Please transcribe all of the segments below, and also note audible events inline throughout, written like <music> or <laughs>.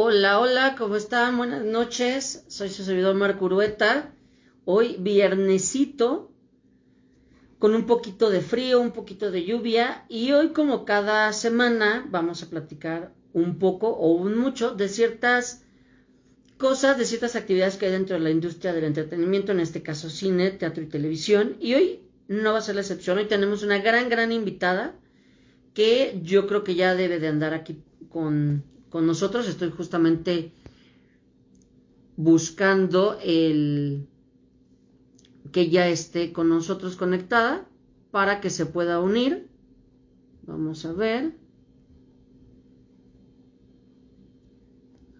Hola, hola, ¿cómo están? Buenas noches. Soy su servidor Marco Urueta. Hoy viernesito con un poquito de frío, un poquito de lluvia y hoy como cada semana vamos a platicar un poco o un mucho de ciertas cosas, de ciertas actividades que hay dentro de la industria del entretenimiento, en este caso cine, teatro y televisión. Y hoy no va a ser la excepción, hoy tenemos una gran, gran invitada que yo creo que ya debe de andar aquí con, con nosotros. Estoy justamente buscando el que ya esté con nosotros conectada para que se pueda unir. Vamos a ver.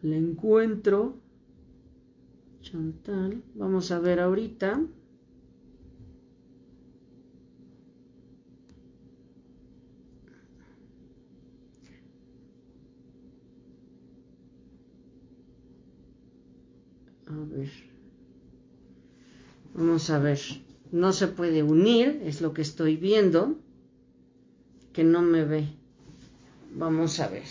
Le encuentro. Chantal. Vamos a ver ahorita. A ver. Vamos a ver. No se puede unir, es lo que estoy viendo. Que no me ve. Vamos a ver.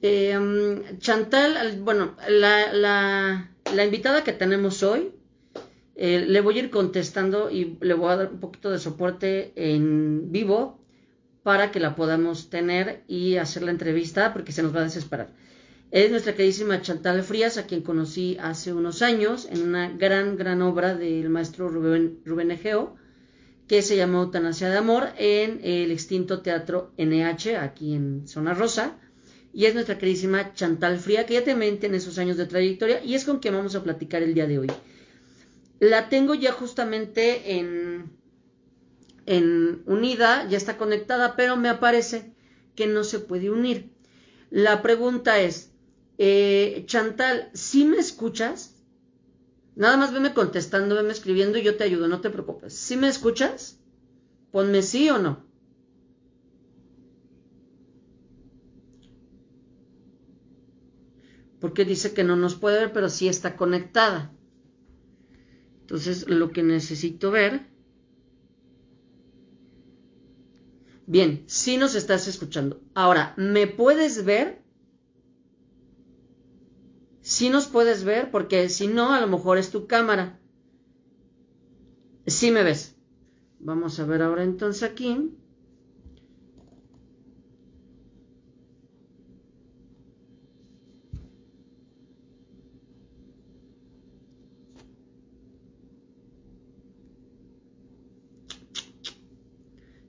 Eh, Chantal, bueno, la, la, la, invitada que tenemos hoy, eh, le voy a ir contestando y le voy a dar un poquito de soporte en vivo para que la podamos tener y hacer la entrevista porque se nos va a desesperar. Es nuestra queridísima Chantal Frías, a quien conocí hace unos años en una gran, gran obra del maestro Rubén, Egeo, que se llamó Eutanasia de Amor, en el extinto Teatro NH, aquí en Zona Rosa. Y es nuestra queridísima Chantal Fría, que ya te en esos años de trayectoria, y es con quien vamos a platicar el día de hoy. La tengo ya justamente en, en unida, ya está conectada, pero me aparece que no se puede unir. La pregunta es, eh, Chantal, ¿sí me escuchas? Nada más veme contestando, veme escribiendo y yo te ayudo, no te preocupes. ¿Sí me escuchas? Ponme sí o no. Porque dice que no nos puede ver, pero sí está conectada. Entonces, lo que necesito ver. Bien, sí nos estás escuchando. Ahora, ¿me puedes ver? Si nos puedes ver, porque si no, a lo mejor es tu cámara. Si me ves. Vamos a ver ahora entonces aquí.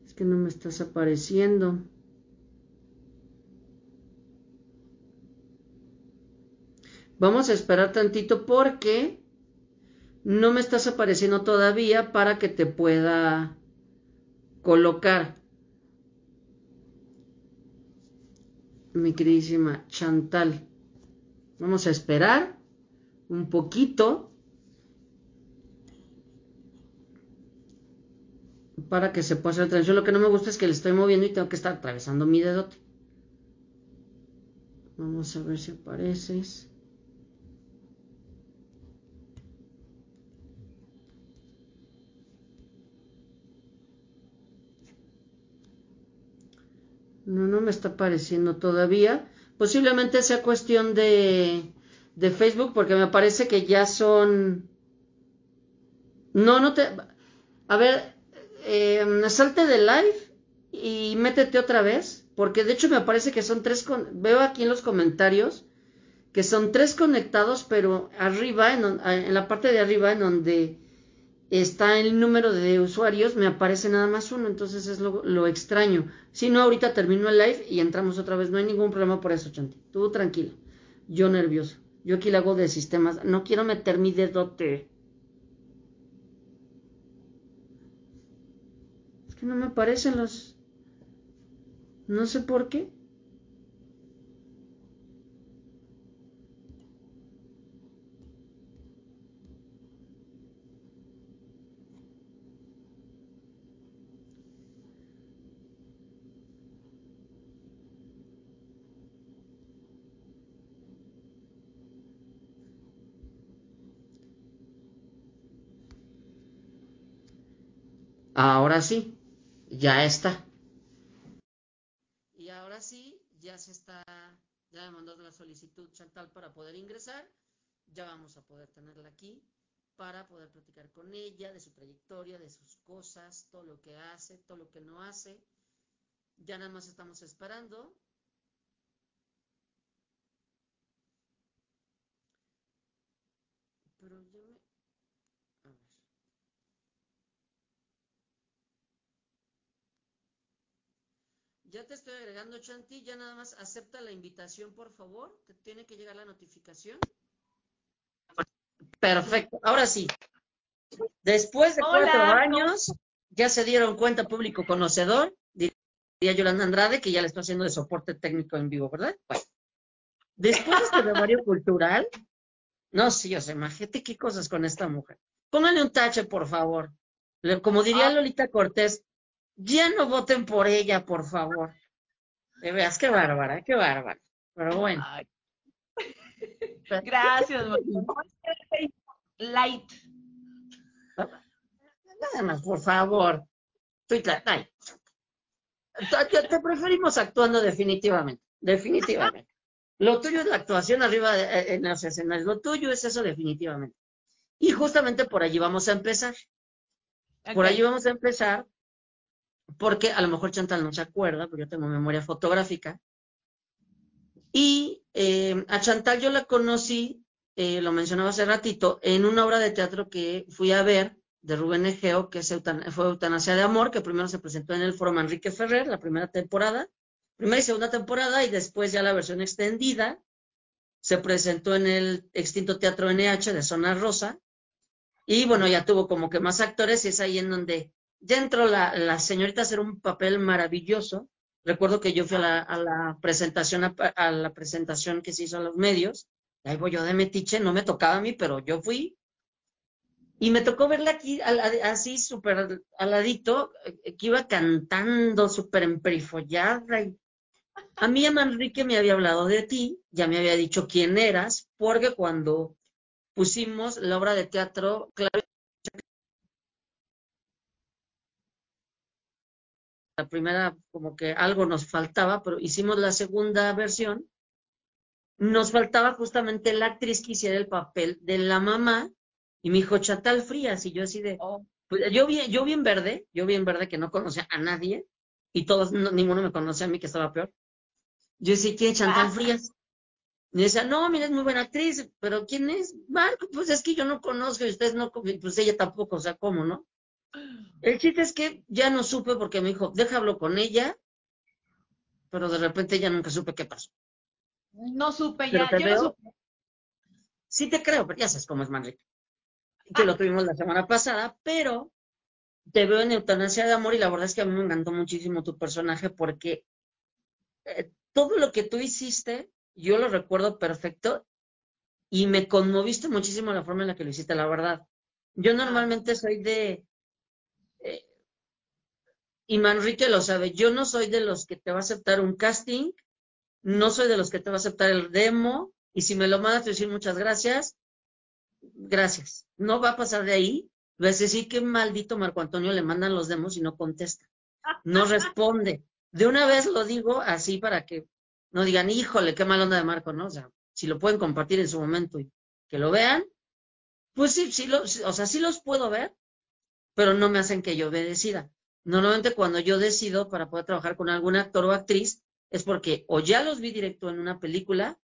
Es que no me estás apareciendo. Vamos a esperar tantito porque no me estás apareciendo todavía para que te pueda colocar. Mi queridísima Chantal. Vamos a esperar un poquito para que se pueda hacer la transición. Lo que no me gusta es que le estoy moviendo y tengo que estar atravesando mi dedote. Vamos a ver si apareces. No, no me está apareciendo todavía. Posiblemente sea cuestión de, de Facebook porque me parece que ya son... No, no te... A ver, eh, salte de live y métete otra vez. Porque de hecho me parece que son tres... Con... Veo aquí en los comentarios que son tres conectados, pero arriba, en, en la parte de arriba, en donde está el número de usuarios, me aparece nada más uno, entonces es lo, extraño. Si no, ahorita termino el live y entramos otra vez, no hay ningún problema por eso, Chanti. Tú tranquilo, yo nervioso. Yo aquí le hago de sistemas, no quiero meter mi dedote. Es que no me aparecen los... No sé por qué. Ahora sí, ya está. Y ahora sí, ya se está, ya me mandó la solicitud Chantal para poder ingresar, ya vamos a poder tenerla aquí para poder platicar con ella de su trayectoria, de sus cosas, todo lo que hace, todo lo que no hace. Ya nada más estamos esperando me... A ver. Ya te estoy agregando, Chanti. Ya nada más acepta la invitación, por favor. Te tiene que llegar la notificación. Perfecto. Ahora sí. Después de cuatro años, ya se dieron cuenta, público conocedor, diría Yolanda Andrade, que ya le estoy haciendo de soporte técnico en vivo, ¿verdad? Bueno. Después de este memorio <laughs> cultural, no, sí, o sea, imagínate qué cosas con esta mujer. Póngale un tache, por favor. Como diría ah. Lolita Cortés, ya no voten por ella, por favor. De veas, qué bárbara, qué bárbara. Pero bueno. Gracias, <laughs> Light. Nada más, por favor. Te preferimos actuando definitivamente. Definitivamente. <laughs> Lo tuyo es la actuación arriba eh, en las escenas. Lo tuyo es eso definitivamente. Y justamente por allí vamos a empezar. Por allí vamos a empezar porque a lo mejor Chantal no se acuerda, porque yo tengo memoria fotográfica. Y eh, a Chantal yo la conocí, eh, lo mencionaba hace ratito, en una obra de teatro que fui a ver de Rubén Egeo, que fue Eutanasia de Amor, que primero se presentó en el Foro Manrique Ferrer, la primera temporada, primera y segunda temporada, y después ya la versión extendida se presentó en el extinto Teatro NH de Zona Rosa, y bueno, ya tuvo como que más actores, y es ahí en donde dentro la, la señorita hacer un papel maravilloso. Recuerdo que yo fui a la, presentación, a, la presentación que se hizo a los medios. Ahí voy yo de metiche, no me tocaba a mí, pero yo fui. Y me tocó verla aquí, así súper aladito, eh, que iba cantando súper emperifollada. Y a mí, a Manrique me había hablado de ti, ya me había dicho quién eras, porque cuando pusimos la obra de teatro, claro, la primera como que algo nos faltaba, pero hicimos la segunda versión. Nos faltaba justamente la actriz que hiciera el papel de la mamá y mi hijo Chatal Frías y yo así de, oh. pues, yo bien, yo bien verde, yo bien verde que no conocía a nadie y todos, ninguno me conocía a mí que estaba peor. Yo decía, ¿quién es Chantal ah. Frías? Y decía, no, mira, es muy buena actriz, pero ¿quién es? Marco, pues es que yo no conozco y ustedes no, pues ella tampoco, o sea, ¿cómo, no? El chiste es que ya no supe porque me dijo, déjalo con ella, pero de repente ya nunca supe qué pasó. No supe ya, yo no supe. Sí te creo, pero ya sabes cómo es Manrique. Que lo tuvimos la semana pasada, pero te veo en Eutanasia de Amor y la verdad es que a mí me encantó muchísimo tu personaje porque eh, todo lo que tú hiciste, yo lo recuerdo perfecto y me conmoviste muchísimo la forma en la que lo hiciste, la verdad. Yo normalmente soy de, y Manrique lo sabe, yo no soy de los que te va a aceptar un casting, no soy de los que te va a aceptar el demo, y si me lo mandas decir muchas gracias, gracias. No va a pasar de ahí. Vas a decir que maldito Marco Antonio le mandan los demos y no contesta. No responde. De una vez lo digo así para que no digan, híjole, qué mal onda de Marco, ¿no? O sea, si lo pueden compartir en su momento y que lo vean, pues sí, sí, o sea, sí los puedo ver, pero no me hacen que yo decida. Normalmente cuando yo decido para poder trabajar con algún actor o actriz es porque o ya los vi directo en una película,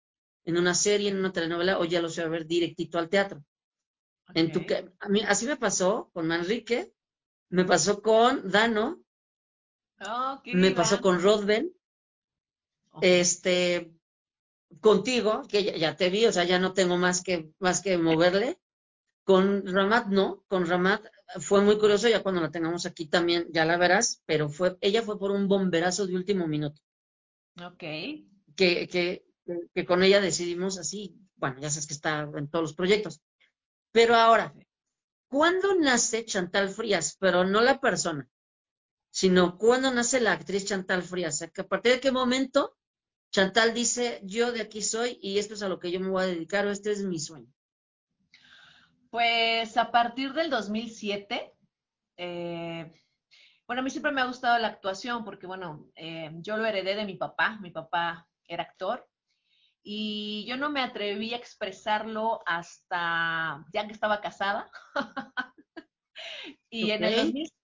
en una serie, en una telenovela, o ya los voy a ver directito al teatro. En tu, a mí, así me pasó con Manrique, me pasó con Dano, oh, me pasó con Rodben, este, contigo, que ya, ya, te vi, o sea, ya no tengo más que, más que moverle. Con Ramat no, con Ramat fue muy curioso, ya cuando la tengamos aquí también ya la verás, pero fue, ella fue por un bomberazo de último minuto. Ok. Que, que, que con ella decidimos así, bueno, ya sabes que está en todos los proyectos. Pero ahora, ¿cuándo nace Chantal Frías? Pero no la persona, sino cuándo nace la actriz Chantal Frías. ¿A partir de qué momento Chantal dice, yo de aquí soy y esto es a lo que yo me voy a dedicar o este es mi sueño? Pues a partir del 2007, eh, bueno, a mí siempre me ha gustado la actuación porque, bueno, eh, yo lo heredé de mi papá. Mi papá era actor. Y yo no me atreví a expresarlo hasta ya que estaba casada. <laughs> y en, el 2007,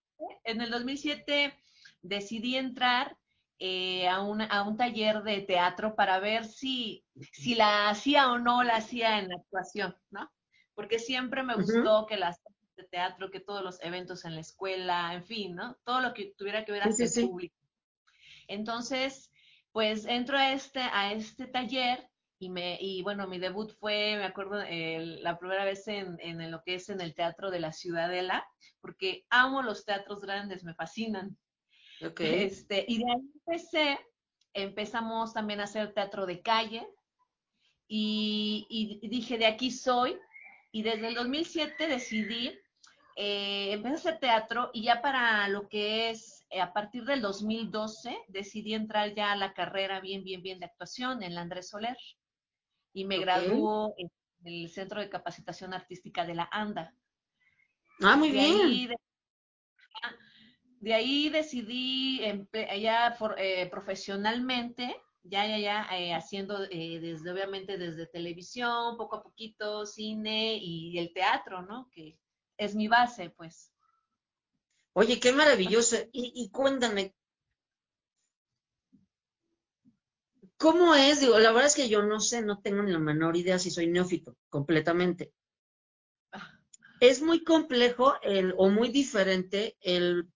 en el 2007 decidí entrar eh, a, un, a, un, taller de teatro para ver si, si la hacía o no la hacía en la actuación, ¿no? Porque siempre me gustó que las de teatro, que todos los eventos en la escuela, en fin, ¿no? Todo lo que tuviera que ver hacia el público. Entonces, pues entro a este, a este taller y, me, y bueno, mi debut fue, me acuerdo, la primera vez en, en, lo que es en el Teatro de la Ciudadela, porque amo los teatros grandes, me fascinan. Okay. Este, y de ahí empecé, empezamos también a hacer teatro de calle y, y dije, de aquí soy. Y desde el 2007 decidí eh, empecé a hacer teatro y ya para lo que es eh, a partir del 2012 decidí entrar ya a la carrera bien, bien, bien de actuación en la Andrés Soler y me okay. graduó en el Centro de Capacitación Artística de la ANDA. Ah, muy de bien. Ahí de, de, ahí decidí ya for, eh, profesionalmente, ya, ya, ya, eh, haciendo eh, desde, obviamente, desde televisión, poco a poquito, cine y el teatro, ¿no? Que es mi base, pues. Oye, qué maravilloso. Y, y, cuéntame, ¿cómo es? Digo, la verdad es que yo no sé, no tengo ni la menor idea si soy neófito, completamente. Es muy complejo el, o muy diferente el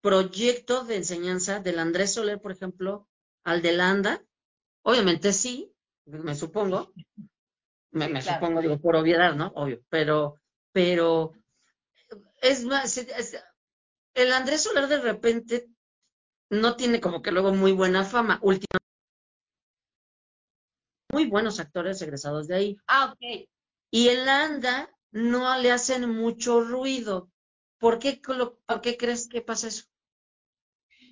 proyecto de enseñanza del Andrés Soler, por ejemplo, al de Landa. Obviamente sí, me supongo. Me, me claro. supongo, digo, por obviedad, ¿no? Obvio. Pero, pero es más, es, el Andrés Soler de repente no tiene como que luego muy buena fama. Últimamente, muy buenos actores egresados de ahí. Ah, ok. Y el ANDA no le hacen mucho ruido. ¿Por qué, ¿Por qué crees que pasa eso?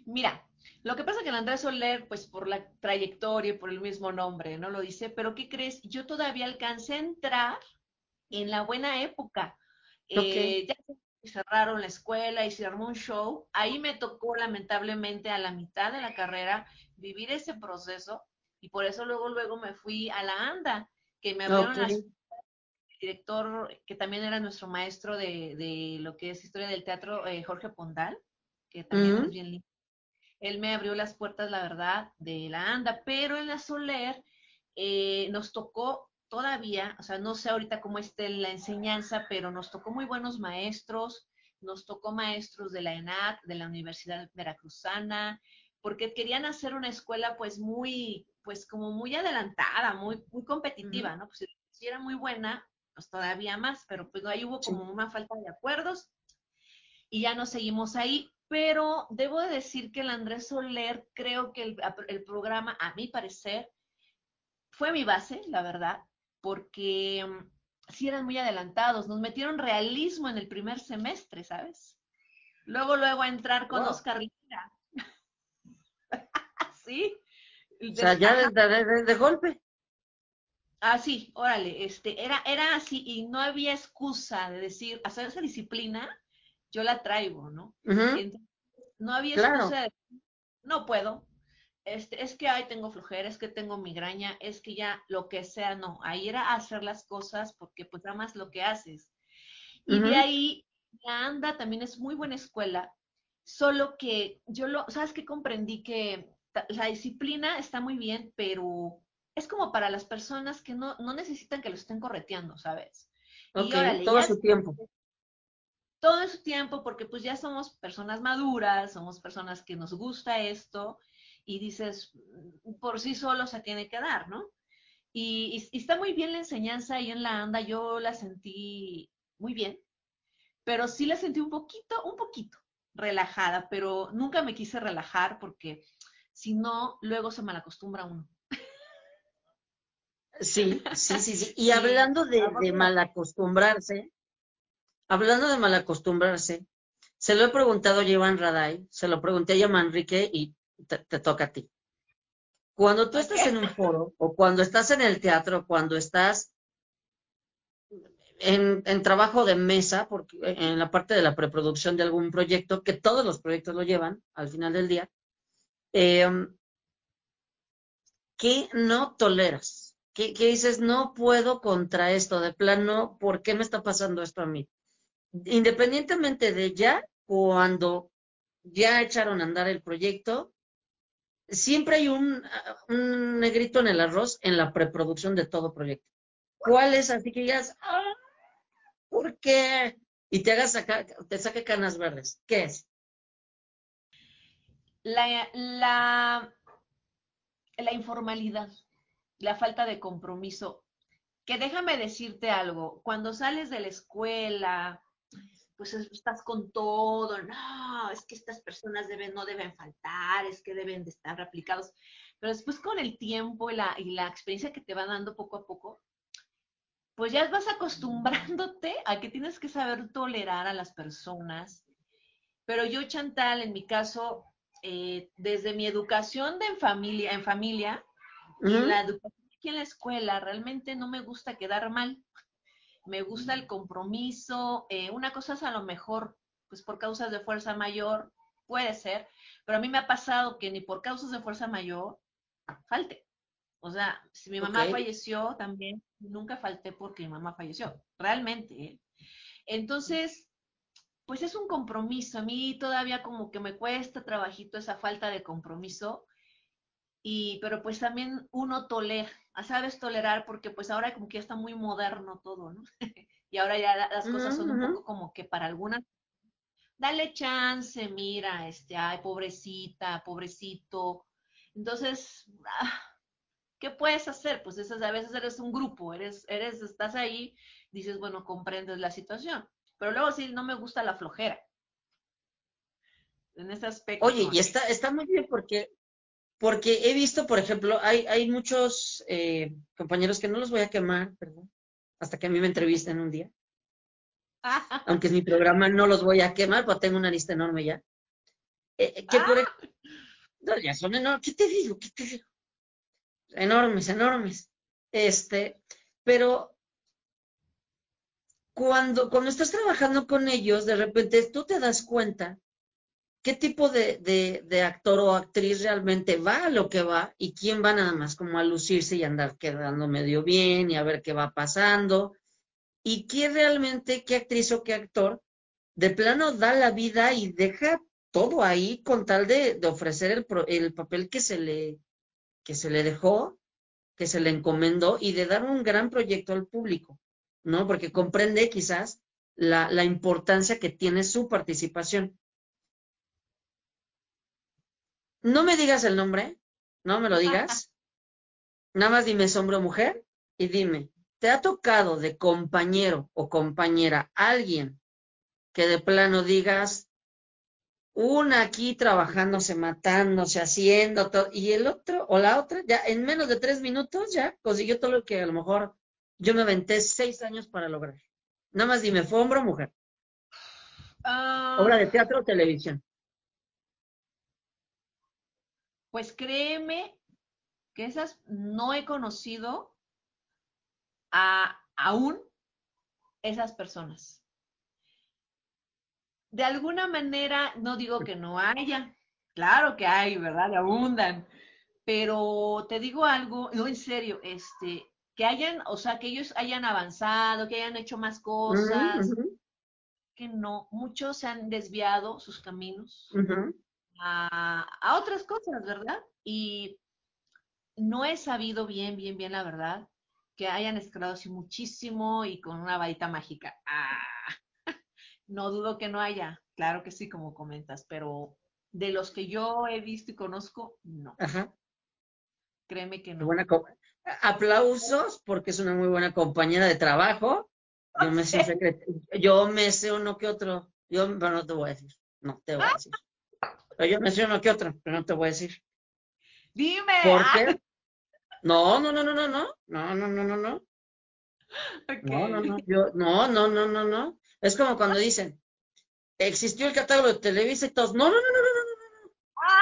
Mira, lo que pasa es que el Andrés Soler, pues por la trayectoria y por el mismo nombre, no lo dice, pero ¿qué crees? Yo todavía alcancé a entrar en la buena época. Okay. Eh, ya cerraron la escuela y se armó un show. Ahí me tocó lamentablemente a la mitad de la carrera vivir ese proceso y por eso luego luego me fui a la ANDA, que me abrieron okay. las director que también era nuestro maestro de, de, lo que es historia del teatro, eh, Jorge Pondal, que también uh -huh. es bien lindo. Él me abrió las puertas, la verdad, de la ANDA, pero en la Soler eh, nos tocó todavía, o sea, no sé ahorita cómo esté la enseñanza, pero nos tocó muy buenos maestros, nos tocó maestros de la ENAC, de la Universidad Veracruzana, porque querían hacer una escuela pues muy, pues como muy adelantada, muy, muy competitiva, uh -huh. ¿no? Pues si era muy buena, pues todavía más, pero pues ahí hubo como una falta de acuerdos y ya nos seguimos ahí. Pero debo de decir que el Andrés Soler, creo que el, el programa, a mi parecer, fue mi base, la verdad, porque um, sí eran muy adelantados, nos metieron realismo en el primer semestre, ¿sabes? Luego, luego a entrar con wow. Oscar Lira. <laughs> ¿Sí? O sea, ya de, de, de, de, golpe. Ah, sí, órale, este, era, era así y no había excusa de decir, hacer esa disciplina, yo la traigo, ¿no? Uh -huh. Entonces, no había excusa claro. de no puedo, este, es que ahí tengo flojera, es que tengo migraña, es que ya lo que sea, no, ahí era hacer las cosas porque pues amas lo que haces. Y uh -huh. de ahí, la ANDA también es muy buena escuela, solo que yo lo, ¿sabes qué? Comprendí que la disciplina está muy bien, pero es como para las personas que no, no necesitan que lo estén correteando, ¿sabes? Okay, y órale, todo su tiempo. Todo su tiempo, porque pues ya somos personas maduras, somos personas que nos gusta esto, y dices, por sí solo se tiene que dar, ¿no? Y, y, y está muy bien la enseñanza ahí en la anda, yo la sentí muy bien, pero sí la sentí un poquito, un poquito relajada, pero nunca me quise relajar porque si no, luego se malacostumbra uno. Sí, sí, sí, sí. Y <laughs> hablando de, de malacostumbrarse, hablando de malacostumbrarse, se lo he preguntado a Iván Raday, se lo pregunté a Manrique y te, toca a ti. Cuando tú estás en un foro, o cuando estás en el teatro, cuando estás en, trabajo de mesa, porque en la parte de la preproducción de algún proyecto, que todos los proyectos lo llevan al final del día, eh, ¿qué no toleras? ¿Qué, dices, no puedo contra esto? De plano, ¿por qué me está pasando esto a mí? Independientemente de ya, cuando ya echaron a andar el proyecto, siempre hay un, negrito en el arroz en la preproducción de todo proyecto. ¿Cuál es? Así que digas, ah, ¿por qué? Y te hagas sacar, te saque canas verdes. ¿Qué es? La, la, la informalidad, la falta de compromiso. Que déjame decirte algo, cuando sales de la escuela, pues estás con todo, no, es que estas personas deben, no deben faltar, es que deben de estar aplicados. Pero después con el tiempo y la, y la experiencia que te va dando poco a poco, pues ya vas acostumbrándote a que tienes que saber tolerar a las personas. Pero yo, Chantal, en mi caso, eh, desde mi educación de en familia, en familia, y la educación aquí en la escuela, realmente no me gusta quedar mal me gusta el compromiso. Eh, una cosa es a lo mejor, pues por causas de fuerza mayor, puede ser, pero a mí me ha pasado que ni por causas de fuerza mayor falte. O sea, si mi mamá falleció también, nunca falté porque mi mamá falleció, realmente. ¿eh? Entonces, pues es un compromiso. A mí todavía como que me cuesta trabajito esa falta de compromiso y, pero pues también uno tolera, sabes tolerar porque pues ahora como que ya está muy moderno todo, ¿no? <laughs> y ahora ya las cosas son un poco como que para algunas, dale chance, mira, este, ay, pobrecita, pobrecito. Entonces, ah, ¿qué puedes hacer? Pues esas, a veces eres un grupo, eres, eres, estás ahí, dices, bueno, comprendes la situación. Pero luego sí, no me gusta la flojera. En ese aspecto. Oye, y está, está muy bien porque porque he visto, por ejemplo, hay, hay muchos eh, compañeros que no los voy a quemar, perdón, hasta que a mí me entrevisten un día. Aunque es mi programa, no los voy a quemar, porque tengo una lista enorme ya. Eh, eh, por, ah. no, ya son enormes. ¿Qué te digo? ¿Qué te digo? Enormes, enormes. Este, pero cuando, cuando estás trabajando con ellos, de repente tú te das cuenta qué tipo de, actor o actriz realmente va a lo que va y quién va nada más como a lucirse y andar quedando medio bien y a ver qué va pasando. Y quién realmente, qué actriz o qué actor de plano da la vida y deja todo ahí con tal de, ofrecer el, el, papel que se, le, que se le dejó, que se le encomendó y de dar un gran proyecto al público, ¿no? Porque comprende quizás la, la importancia que tiene su participación. No me digas el nombre, no me lo digas. Nada más dime sombra o mujer y dime, ¿te ha tocado de compañero o compañera alguien que de plano digas, una aquí trabajándose, matándose, haciendo todo, y el otro o la otra, ya en menos de tres minutos ya consiguió todo lo que a lo mejor yo me aventé seis años para lograr. Nada más dime, ¿fue hombre o mujer? Ah. Obra de teatro o televisión. Pues créeme que esas no he conocido a, aún esas personas. De alguna manera, no digo que no haya, claro que hay, ¿verdad? abundan, pero te digo algo, no en serio, este, que hayan, o sea, que ellos hayan avanzado, que hayan hecho más cosas, que no, muchos se han desviado sus caminos, a, otras cosas, ¿verdad? Y no he sabido bien, bien, bien la verdad que hayan escalado así muchísimo y con una varita mágica. Ah, <laughs> no dudo que no haya, claro que sí, como comentas, pero de los que yo he visto y conozco, no. Ajá. Créeme que no. Buena Aplausos porque es una muy buena compañera de trabajo. Yo me sé yo me sé uno que otro. Yo pero no te voy a decir. No te voy a decir. Yo menciono que otra, pero no te voy a decir. Dime. ¿Por qué? No, no, no, no, no, no, no, no, no, no, no. No, no, no, yo, no, no, no, no, no. Es como cuando dicen, existió el catálogo de Televisa y todos, no, no, no, no, no, no, no.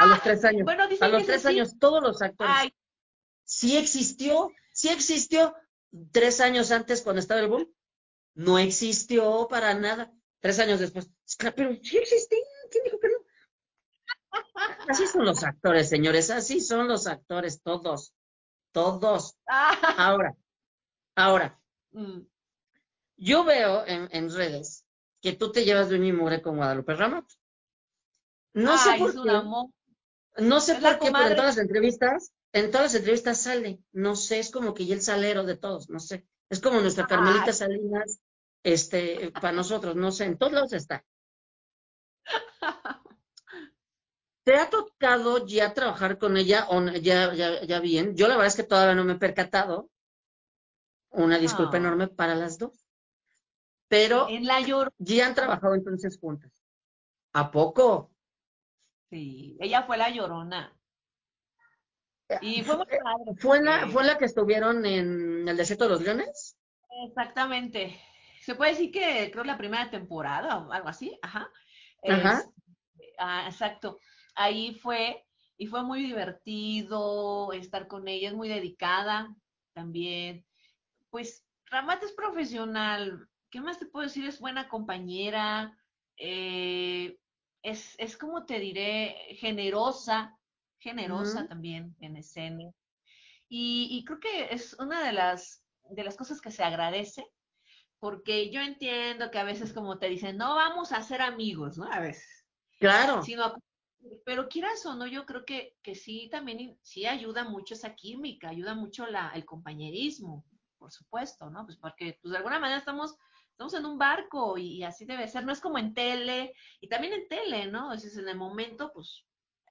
a los tres años. Bueno, a los tres años, todos los actores. Sí existió, sí existió. Tres años antes, cuando estaba el boom, no existió para nada. Tres años después, pero sí existía, ¿quién dijo que no? Así son los actores, señores, así son los actores todos. todos. Ah, Ahora, ahora, mm. yo veo en, en redes que tú te llevas de un mugre con Guadalupe Ramos. No sé por qué, amor. no sé Es por qué, pero en todas las entrevistas, en todas las entrevistas sale. No sé, es como que ya el salero de todos, no sé. Es como nuestra Carmelita Ay. Salinas, este, para nosotros, no sé, en todos lados está. <laughs> ¿Te ha tocado ya trabajar con ella o ya, ya, ya bien? Yo la verdad es que todavía no me he percatado. Una disculpa No. enorme para las dos. Pero En la llorona. ya han trabajado entonces juntas. ¿A poco? Sí, ella fue la llorona. Y fue muy ¿Fue, padre. fue la, fue la que estuvieron en el desierto de los leones? Exactamente. Se puede decir que creo la primera temporada o algo así. Ajá. Ajá. Este, ah, exacto. Ahí fue y fue muy divertido estar con ella, es muy dedicada también. Pues Ramat es profesional. ¿Qué más te puedo decir? Es buena compañera. eh, es, es como te diré, generosa, generosa también en escena. Y, y creo que es una de las, de las cosas que se agradece, porque yo entiendo que a veces como te dicen, no vamos a ser amigos, ¿no? A veces, Claro. sino, a- pero quieras o no, yo creo que, que sí también sí ayuda mucho esa química, ayuda mucho la, el compañerismo, por supuesto, ¿no? Pues porque pues de alguna manera estamos, estamos en un barco y, así debe ser, no es como en tele, y también en tele, ¿no? Es en el momento, pues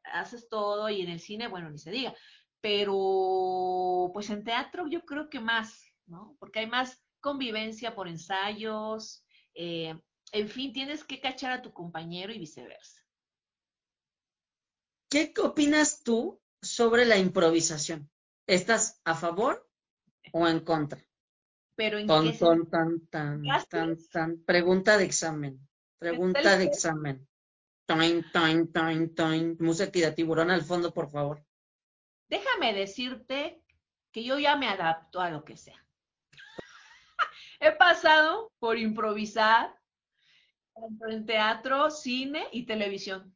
haces todo y en el cine, bueno, ni se diga, pero pues en teatro yo creo que más, ¿no? Porque hay más convivencia por ensayos, eh, en fin, tienes que cachar a tu compañero y viceversa. ¿Qué opinas tú sobre la improvisación? ¿Estás a favor o en contra? Pero en Ton, qué ton, tan, tan, tan, tan. Pregunta de examen. Pregunta de examen. Toin, toin, toin, toin. Música de tiburón al fondo, por favor. Déjame decirte que yo ya me adapto a lo que sea. <laughs> He pasado por improvisar tanto en teatro, cine y televisión.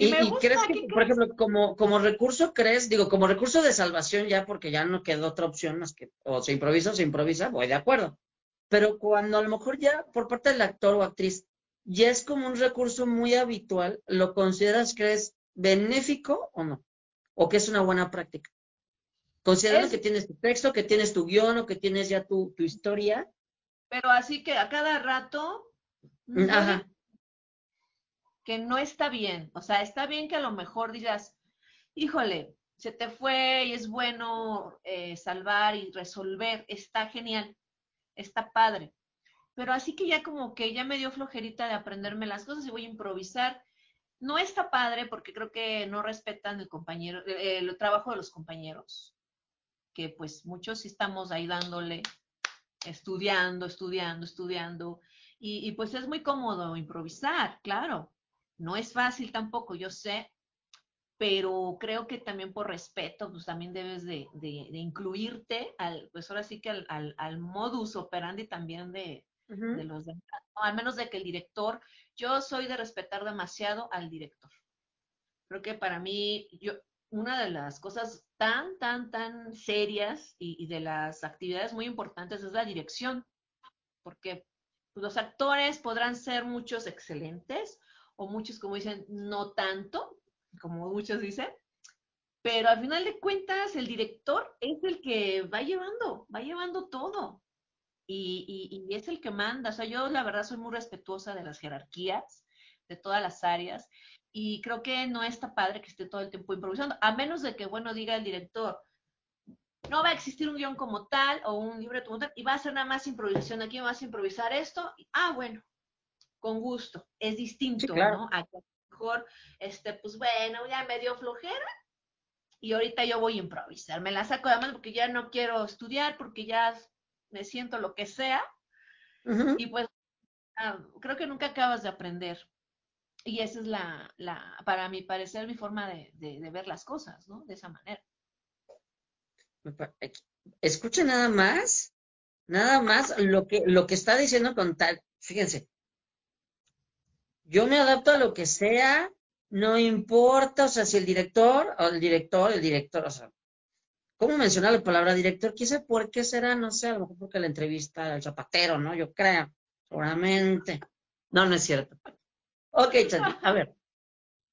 Y, ¿Y, me y gusta, crees que, ¿qué por crees? ejemplo, como, como recurso, crees, digo, como recurso de salvación ya, porque ya no quedó otra opción más que o se improvisa o se improvisa, voy de acuerdo. Pero cuando a lo mejor ya por parte del actor o actriz ya es como un recurso muy habitual, ¿lo consideras que es benéfico o no? ¿O que es una buena práctica? Considerando Es- que tienes tu texto, que tienes tu guion o que tienes ya tu, tu historia. Pero así que a cada rato, Ajá. Que no está bien. O sea, está bien que a lo mejor digas, híjole, se te fue y es bueno eh, salvar y resolver, está genial, está padre. Pero así que ya como que ya me dio flojerita de aprenderme las cosas y voy a improvisar. No está padre porque creo que no respetan el compañero, eh, el trabajo de los compañeros, que pues muchos sí estamos ahí dándole, estudiando, estudiando, estudiando, y pues es muy cómodo improvisar, claro. No es fácil tampoco, yo sé, pero creo que también por respeto, pues también debes de, de, de incluirte al, pues ahora sí que al, al, al modus operandi también de, los demás, ¿no? al menos de que el director, yo soy de respetar demasiado al director. Creo que para mí, yo, una de las cosas tan, tan, tan serias y, y de las actividades muy importantes es la dirección, porque pues, los actores podrán ser muchos excelentes o muchos, como dicen, no tanto, como muchos dicen, pero al final de cuentas el director es el que va llevando, va llevando todo y, y, y es el que manda. O sea, yo la verdad soy muy respetuosa de las jerarquías, de todas las áreas, y creo que no está padre que esté todo el tiempo improvisando, a menos de que, bueno, diga el director, no va a existir un guion como tal o un libreto como tal, y va a ser nada más improvisación. Aquí vas a improvisar esto. Ah, bueno, con gusto. Es distinto, Sí, claro. ¿no? A lo mejor, este, pues bueno, ya me dio flojera y ahorita yo voy a improvisar. Me la saco mano porque ya no quiero estudiar, porque ya me siento lo que sea. Y pues ah, creo que nunca acabas de aprender. Y esa es la, la para mi parecer, mi forma de, de, de ver las cosas, ¿no? De esa manera. Escucha nada más, nada más lo que, lo que está diciendo con tal. Fíjense, yo me adapto a lo que sea, no importa, o sea, si el director, o el director, el director, o sea, ¿cómo mencionar la palabra director? Quise por qué será, no sé, a lo mejor porque la entrevista al zapatero, ¿no? Yo creo, seguramente. No, no es cierto. Ok, Chandy, a ver.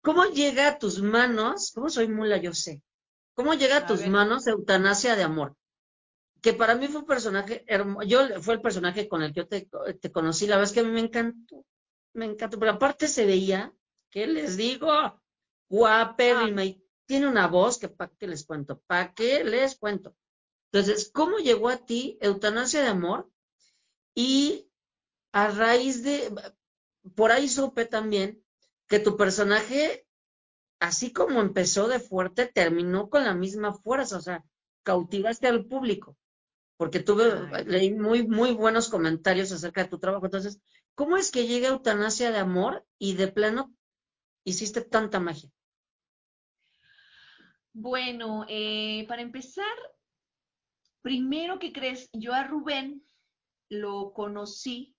¿Cómo llega a tus manos? ¿Cómo soy mula? Yo sé. ¿Cómo llega a tus manos Eutanasia de Amor? Que para mí fue un personaje hermoso. Yo fue el personaje con el que yo te, conocí. La verdad es que a mí me encantó. Me encantó. Pero aparte se veía, ¿qué les digo? Guapérrima. Y tiene una voz que para qué les cuento. ¿Para qué les cuento? Entonces, ¿cómo llegó a ti Eutanasia de Amor? Y a raíz de, por ahí supe también que tu personaje, así como empezó de fuerte, terminó con la misma fuerza, o sea, cautivaste al público, porque tuve, leí muy, muy buenos comentarios acerca de tu trabajo. Entonces, ¿cómo es que llega Eutanasia de Amor y de plano hiciste tanta magia? Bueno, eh, para empezar, primero que crees, yo a Rubén lo conocí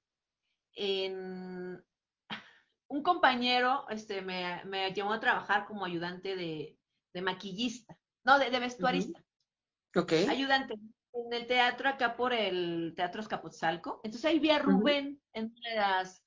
en <laughs> un compañero este, me, me llevó a trabajar como ayudante de, maquillista, no, de, vestuarista. Ok. Ayudante en el teatro acá por el Teatro Escapotzalco. Entonces ahí vi a Rubén en las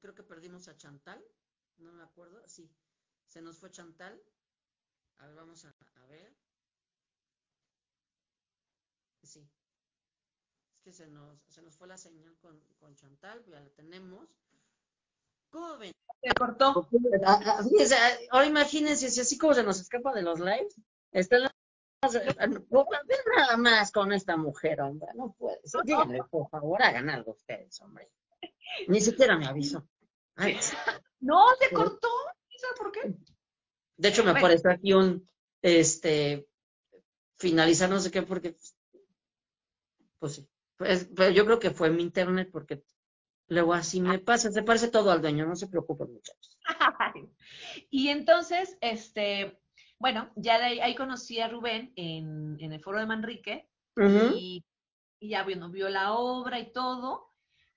creo que perdimos a Chantal. No me acuerdo. Sí, se nos fue Chantal. A ver, vamos a, ver. Sí. Es que se nos, se nos fue la señal con, con Chantal, ya la tenemos. ¿Cómo ven? Se cortó. Ah, ah, ahora imagínense si así como se nos escapa de los lives, está la nada más con esta mujer, hombre, no puede ser. Díganle, por favor, hagan algo ustedes, hombre. Ni siquiera me avisó. no, se cortó. ¿Sabes por qué? De hecho, me apareció aquí un, este, finalizar no sé qué, porque, pues sí. Pues, pero yo creo que fue mi internet, porque luego así me pasa, se parece todo al dueño, no se preocupen, muchachos. <laughs> y entonces, este, bueno, ya de ahí, conocí a Rubén en, el foro de Manrique, y, y, ya bueno, vio la obra y todo,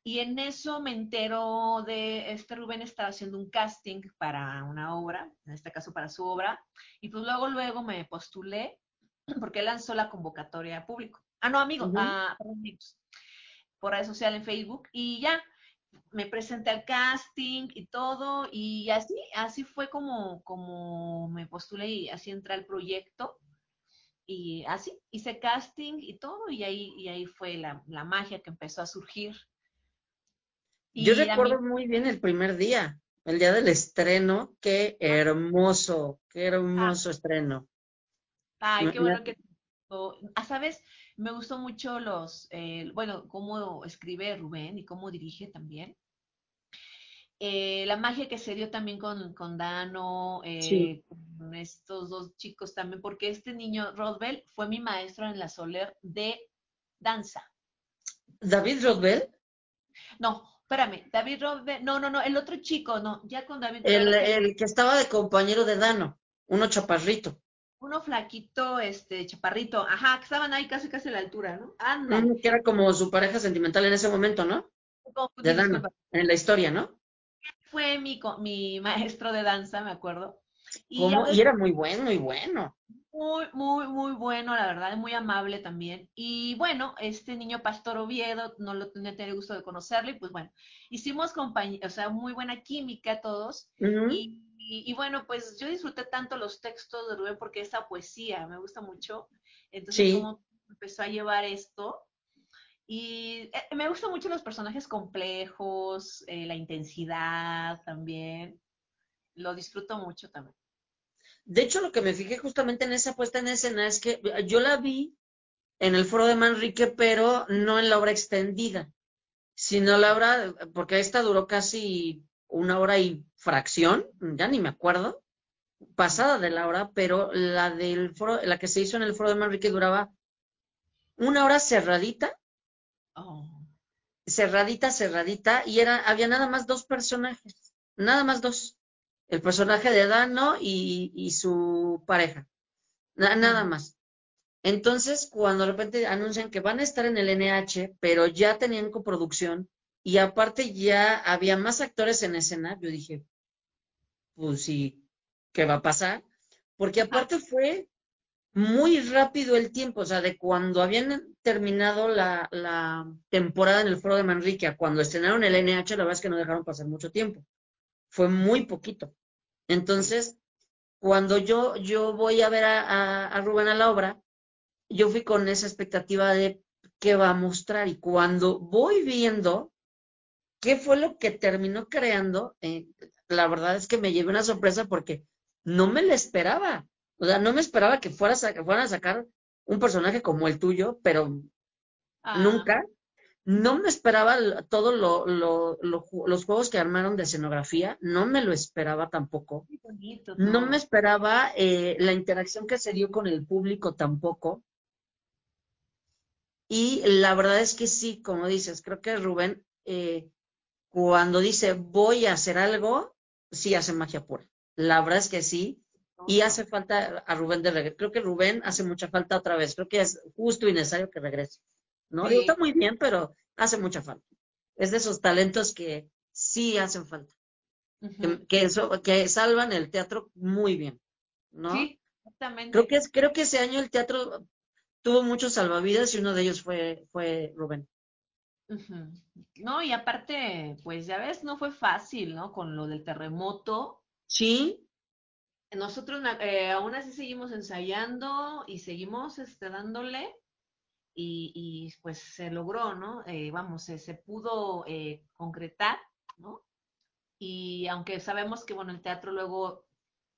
y en eso me entero de, este Rubén estaba haciendo un casting para una obra, en este caso para su obra, y pues luego, luego me postulé, porque lanzó la convocatoria a público. Ah, no, amigos, a, amigos, por red social en Facebook, y ya, me presenté al casting y todo, y así, así fue como, como me postulé y así entré al proyecto. Y así, hice casting y todo, y ahí, y ahí fue la, la magia que empezó a surgir yo recuerdo muy bien el primer día, el día del estreno, qué hermoso, qué hermoso ah. estreno. Ay, qué bueno que... Ah, ¿sabes? Me gustó mucho los, eh, bueno, cómo escribe Rubén y cómo dirige también. Eh, la magia que se dio también con, con Dano, eh, con estos dos chicos también, porque este niño, Rodbell, fue mi maestro en la Soler de danza. ¿David Rodbell? No, espérame, David Robert, no, no, no, el otro chico, no, ya con David El, el que estaba de compañero de Dano, uno chaparrito. Uno flaquito, este, chaparrito, ajá, que estaban ahí casi casi a la altura, ¿no? Anda. que era como su pareja sentimental en ese momento, ¿no? De Dano, en la historia, ¿no? Fue mi, mi maestro de danza, me acuerdo. Y, y era muy bueno, muy bueno. Muy, muy, muy bueno, la verdad, muy amable también. Y bueno, este niño Pastor Oviedo, no lo tenía el gusto de conocerlo, y pues bueno, hicimos compañía, o sea, muy buena química todos. y, bueno, pues yo disfruté tanto los textos de Rubén porque esa poesía me gusta mucho. Entonces, como empezó a llevar esto. Y eh, me gustan mucho los personajes complejos, eh, la intensidad también. Lo disfruto mucho también. De hecho, lo que me fijé justamente en esa puesta en escena es que yo la vi en el foro de Manrique, pero no en la obra extendida, sino la obra, porque esta duró casi una hora y fracción, ya ni me acuerdo. pasada de la hora, pero la del foro, la que se hizo en el foro de Manrique duraba una hora cerradita, Oh. cerradita, cerradita, y era, había nada más dos personajes, nada más dos. El personaje de Dano y, y su pareja. Na- nada más. Entonces, cuando de repente anuncian que van a estar en el NH, pero ya tenían coproducción y aparte ya había más actores en escena, yo dije, pues sí, ¿qué va a pasar? Porque aparte fue muy rápido el tiempo, o sea, de cuando habían terminado la, la temporada en el Foro de Manrique a cuando estrenaron el NH, la verdad es que no dejaron pasar mucho tiempo. Fue muy poquito. Entonces, cuando yo, yo voy a ver a, a, a Rubén a la obra, yo fui con esa expectativa de qué va a mostrar y cuando voy viendo qué fue lo que terminó creando, eh, la verdad es que me llevé una sorpresa porque no me la esperaba. O sea, no me esperaba que a, fueran a sacar un personaje como el tuyo, pero Ah, nunca. No me esperaba l- todo lo, lo- lo ju- los juegos que armaron de escenografía, no me lo esperaba tampoco. bonito No me esperaba eh, la interacción que se dio con el público tampoco. Y la verdad es que sí, como dices, creo que Rubén, eh, cuando dice voy a hacer algo, sí hace magia pura. La verdad es que sí. Y hace falta a Rubén de regreso. Creo que Rubén hace mucha falta otra vez. Creo que es justo y necesario que regrese. ¿No? Digo, Sí. está muy bien, pero hace mucha falta. Es de esos talentos que sí hacen falta. Que, que, eso, que salvan el teatro muy bien. ¿No? Sí, exactamente. Creo que, es, creo que ese año el teatro tuvo muchos salvavidas y uno de ellos fue, fue Rubén. No, y aparte, pues ya ves, no fue fácil, ¿no? Con lo del terremoto. Sí, Nosotros eh, aún así seguimos ensayando y seguimos este, dándole y, y, pues se logró, ¿no? Eh, vamos, se, se pudo eh, concretar, ¿no? Y aunque sabemos que, bueno, el teatro luego,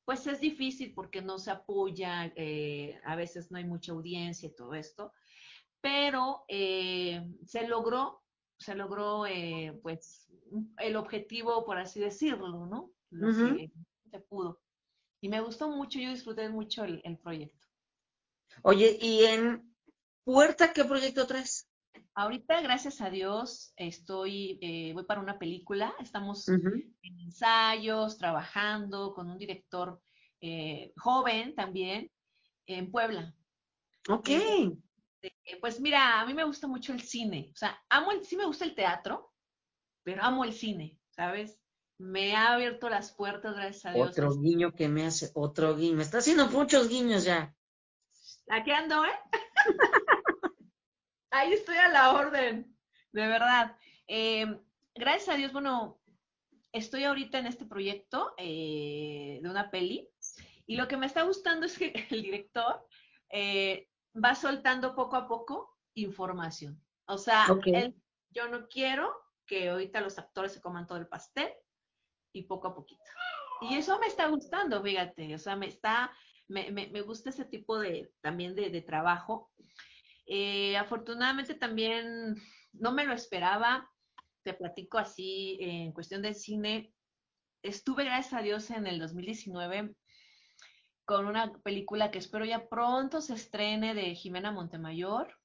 pues es difícil porque no se apoya, eh, a veces no hay mucha audiencia y todo esto, pero se logró, se logró, pues, el objetivo, por así decirlo, ¿no? Lo que se pudo. Y me gustó mucho, yo disfruté mucho el, el proyecto. Oye, ¿y en Puerta qué proyecto traes? Ahorita, gracias a Dios, estoy, eh, voy para una película, estamos en ensayos, trabajando con un director eh, joven también en Puebla. Ok. Eh, pues mira, a mí me gusta mucho el cine, o sea, amo el, sí me gusta el teatro, pero amo el cine, ¿sabes? Me ha abierto las puertas, gracias a Dios. Otro guiño que me hace, otro guiño. Me está haciendo muchos guiños ya. Aquí ando, ¿eh? <laughs> Ahí estoy a la orden, de verdad. Eh, gracias a Dios, bueno, estoy ahorita en este proyecto eh, de una peli y lo que me está gustando es que <laughs> el director eh, va soltando poco a poco información. O sea, él, yo no quiero que ahorita los actores se coman todo el pastel y poco a poquito. Y eso me está gustando, fíjate, o sea, me está, me, me, me gusta ese tipo de, también de, de trabajo. Eh, afortunadamente también no me lo esperaba, te platico así, en cuestión del cine, estuve, gracias a Dios, en el 2019 con una película que espero ya pronto se estrene de Jimena Montemayor,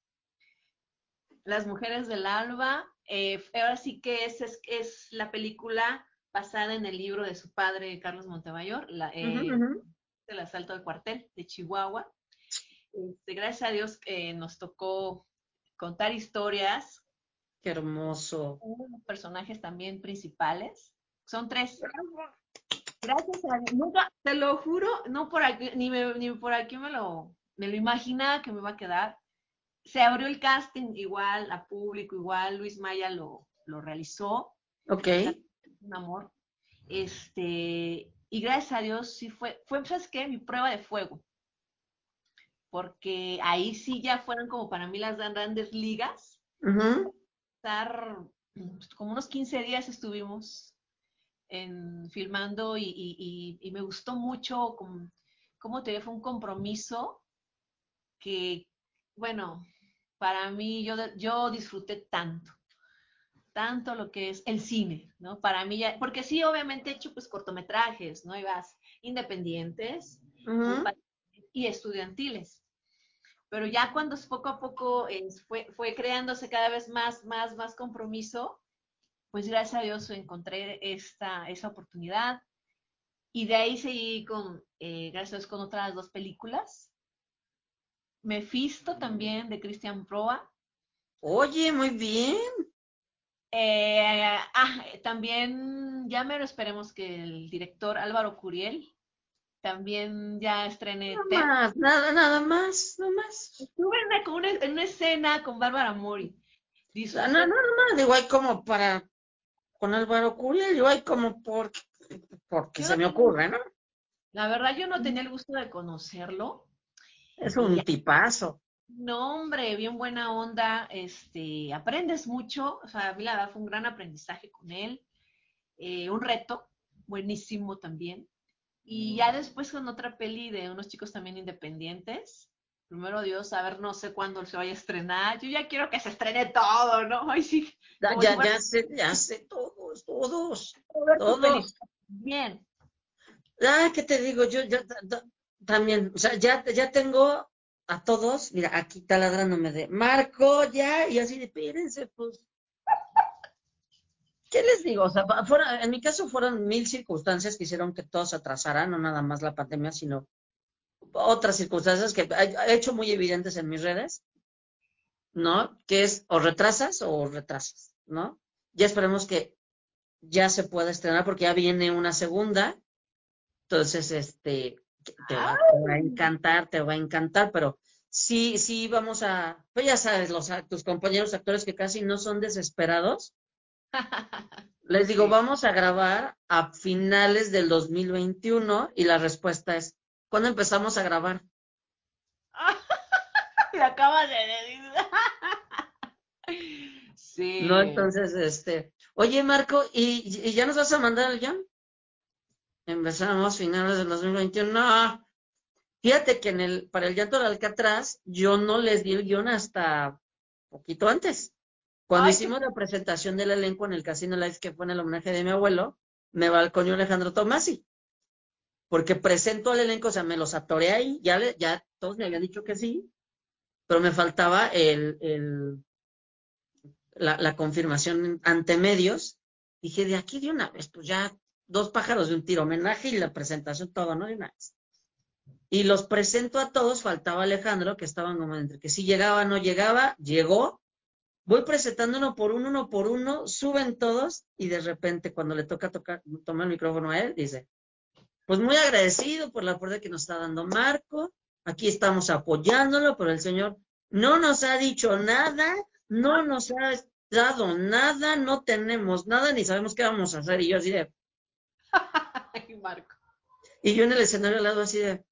Las Mujeres del Alba. Eh, ahora sí que es, es, es, la película basada en el libro de su padre, Carlos Montemayor, la, eh. El asalto al cuartel de Chihuahua. Este, gracias a Dios eh, nos tocó contar historias. Qué hermoso. Unos personajes también principales. Son tres. Gracias a Dios. Nunca, te lo juro, no por aquí, ni, me, ni por aquí me lo, me lo imaginaba que me iba a quedar. Se abrió el casting igual, a público igual, Luis Maya lo, lo realizó. Ok. Un amor. Este, y gracias a Dios sí fue, fue, ¿sabes qué? Mi prueba de fuego. Porque ahí sí ya fueron como para mí las grandes ligas. Estar como unos 15 días estuvimos en, filmando y, y, y, y, me gustó mucho, como, como te fue un compromiso que, bueno, para mí yo, yo disfruté tanto, tanto lo que es el cine, ¿no? Para mí ya, porque sí, obviamente he hecho pues cortometrajes, ¿no? Y vas independientes y estudiantiles. Pero ya cuando poco a poco fue, fue creándose cada vez más, más, más compromiso, pues gracias a Dios encontré esta, esa oportunidad. Y de ahí seguí con, eh, gracias a Dios, con otras dos películas. Mefisto también, de Christian Proa. Oye, muy bien. Eh, ah, también ya me lo esperemos que el director Álvaro Curiel también ya estrené. Nada más, nada, nada más, nada más. Estuve en una, en una escena con Bárbara Mori. No, no, no, no, digo, hay como para, con Álvaro Curiel, digo, hay como por, porque se me ocurre, ¿no? La verdad, yo no tenía el gusto de conocerlo. Es un tipazo. No, hombre, bien buena onda, este, aprendes mucho, o sea, a mí la verdad fue un gran aprendizaje con él, eh, un reto, buenísimo también. Y ya después con otra peli de unos chicos también independientes, primero Dios, a ver, no sé cuándo se vaya a estrenar, yo ya quiero que se estrene todo, ¿no? Ay, sí. Ya, ya, ya sé, ya sé, todos, todos, todos. Bien. Ah, ¿qué te digo? Yo ya, también, o sea, ya, ya tengo a todos, mira, aquí taladrándome de Marco, ya, y así de, espérense, pues. ¿Qué les digo? O sea, en mi caso fueron mil circunstancias que hicieron que todo se atrasara, no nada más la pandemia, sino otras circunstancias que he hecho muy evidentes en mis redes, ¿no? Que es o retrasas o retrasas, ¿no? Ya esperemos que ya se pueda estrenar porque ya viene una segunda. Entonces, este, te va, a encantar, te va a encantar, pero sí, sí vamos a, pues ya sabes, los, tus compañeros actores que casi no son desesperados. Les digo, vamos a grabar a finales del 2021 y la respuesta es, ¿cuándo empezamos a grabar? <laughs> Me acaba de decir. <laughs> sí. No, entonces, este, oye Marco, ¿y, ¿y ya nos vas a mandar el guion? empezamos finales del 2021. No, fíjate que en el, para el llanto de Alcatraz, yo no les di el guion hasta poquito antes. Cuando hicimos la presentación del elenco en el Casino Live, que fue en el homenaje de mi abuelo, me balconeó Alejandro Tomasi. Porque presento al elenco, o sea, me los atoré ahí, ya, ya todos me habían dicho que sí, pero me faltaba el, el la, la confirmación ante medios. Dije, de aquí de una vez, pues ya dos pájaros de un tiro, homenaje y la presentación, todo, ¿no? De una vez. Y los presento a todos, faltaba Alejandro, que estaban como entre que si llegaba, no llegaba, llegó. Voy presentando uno por uno, uno por uno, suben todos y de repente cuando le toca tocar, tomar el micrófono a él, dice, pues muy agradecido por la apoyo que nos está dando Marco, aquí estamos apoyándolo, pero el Señor no nos ha dicho nada, no nos ha dado nada, no tenemos nada, ni sabemos qué vamos a hacer. Y yo así de, <laughs> Marco. Y yo en el escenario al lado así de.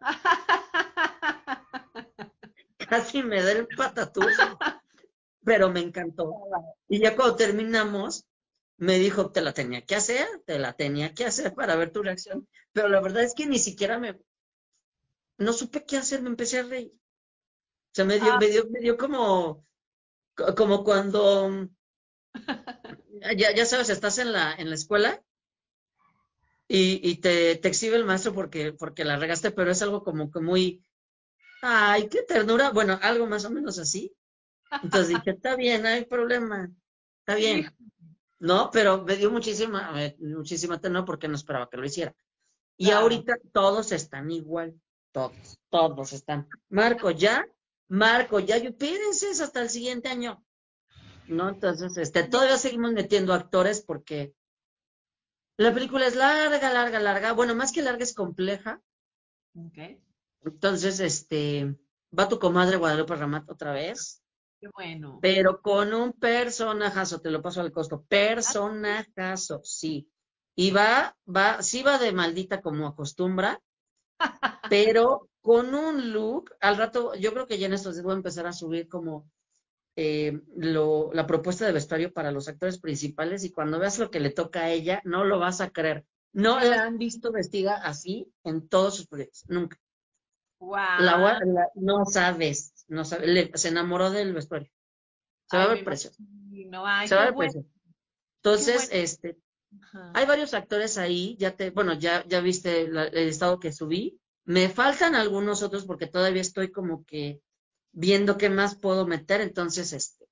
<laughs> Casi me da el patatús, <laughs> pero me encantó. Y ya cuando terminamos, me dijo, te la tenía que hacer, te la tenía que hacer para ver tu reacción. Pero la verdad es que ni siquiera me, no supe qué hacer, me empecé a reír. O sea, me dio, ah. me dio, me dio como, como cuando, ya, ya sabes, estás en la, en la escuela y, te, te, exhibe el maestro porque, porque la regaste, pero es algo como que muy, ay, qué ternura, bueno, algo más o menos así. Entonces dije, está bien, no hay problema, está bien. No, pero me dio muchísima, muchísima ternura porque no esperaba que lo hiciera. Y ahorita todos están igual, todos, todos están. Marco, ya, Marco, ya, pídense hasta el siguiente año. ¿No? Entonces, este, todavía seguimos metiendo actores porque la película es larga, larga, larga. Bueno, más que larga es compleja. Okay. Entonces, este, va tu comadre Guadalupe Ramat otra vez. Qué bueno. Pero con un personajazo, te lo paso al costo. Personajazo, sí. Y va, va, sí va de maldita como acostumbra, <laughs> pero con un look, al rato, yo creo que ya en estos días voy a empezar a subir como eh, lo, la propuesta de vestuario para los actores principales y cuando veas lo que le toca a ella, no lo vas a creer. No la han visto vestida así en todos sus proyectos, nunca. Wow. no sabes, no sabes, se enamoró del vestuario. Se va a ver. No, hay se va a ver precioso. Entonces, este, Ajá. Hay varios actores ahí, ya te, bueno, ya, ya viste la- el estado que subí. Me faltan algunos otros porque todavía estoy como que viendo qué más puedo meter, entonces, este,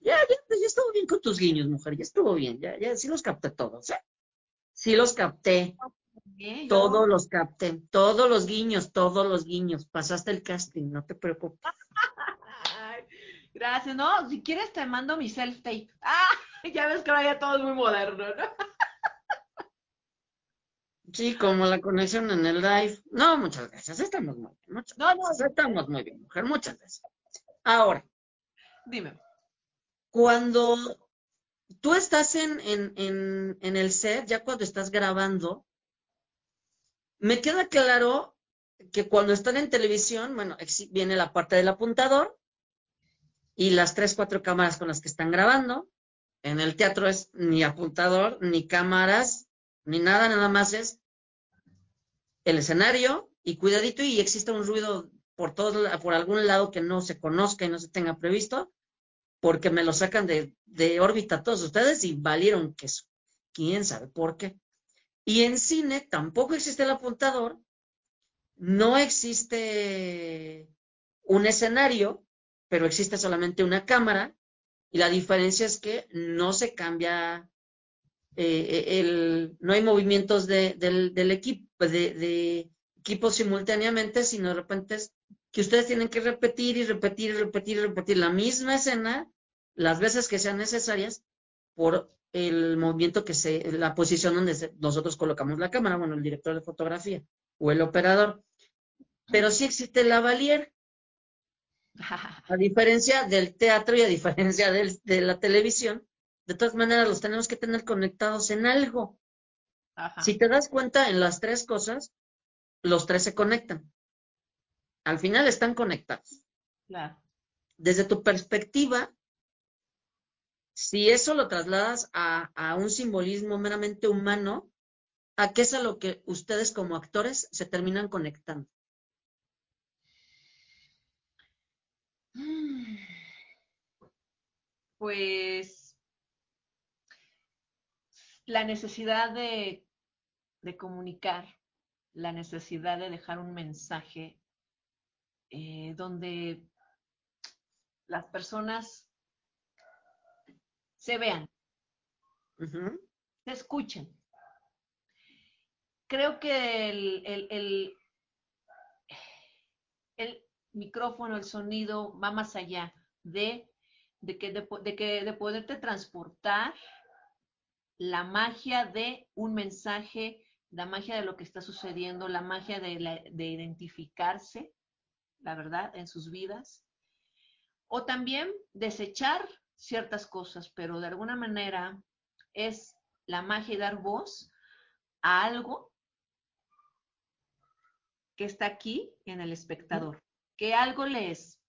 ya, ya, ya estuvo bien con tus guiños, mujer, ya estuvo bien, ya, ya, sí los capté todos, ¿eh? Sí los capté, Todos los capté, todos los guiños, todos los guiños, pasaste el casting, no te preocupes. Ay, gracias. No, si quieres te mando mi self-tape. Ah, <laughs> ya ves que ahora ya todo es muy moderno, ¿no? Sí, como la conexión en el live. No, muchas gracias, estamos muy bien, muchas No, no, estamos muy bien, mujer, muchas gracias. Ahora, dime. cuando tú estás en, en, en, en el set, ya cuando estás grabando, me queda claro que cuando están en televisión, bueno, viene la parte del apuntador y las tres, cuatro cámaras con las que están grabando. En el teatro es ni apuntador, ni cámaras, ni nada, nada más es el escenario y cuidadito y existe un ruido por todos, por algún lado que no se conozca y no se tenga previsto, porque me lo sacan de, de órbita todos ustedes y valieron queso. ¿Quién sabe por qué? Y en cine tampoco existe el apuntador, no existe un escenario, pero existe solamente una cámara, y la diferencia es que no se cambia eh, el, no hay movimientos de, del, equipo, de, de equipo simultáneamente, sino de repente es que ustedes tienen que repetir y repetir y repetir y repetir la misma escena las veces que sean necesarias por el movimiento que se, la posición donde se- nosotros colocamos la cámara, bueno, el director de fotografía o el operador. Pero sí existe la valier, <laughs> a diferencia del teatro y a diferencia del- de la televisión, de todas maneras los tenemos que tener conectados en algo. Ajá. Si te das cuenta, en las tres cosas, los tres se conectan. Al final están conectados. Claro. Desde tu perspectiva, si eso lo trasladas a, un simbolismo meramente humano, ¿a qué es a lo que ustedes como actores se terminan conectando? Pues la necesidad de, de comunicar, la necesidad de dejar un mensaje eh, donde las personas se vean, se escuchen. Creo que el, el- el- el micrófono, el sonido va más allá de, de que, de, que de poderte transportar la magia de un mensaje, la magia de lo que está sucediendo, la magia de, la- de identificarse, la verdad, en sus vidas. O también desechar ciertas cosas, pero de alguna manera es la magia y dar voz a algo que está aquí en el espectador, que algo les,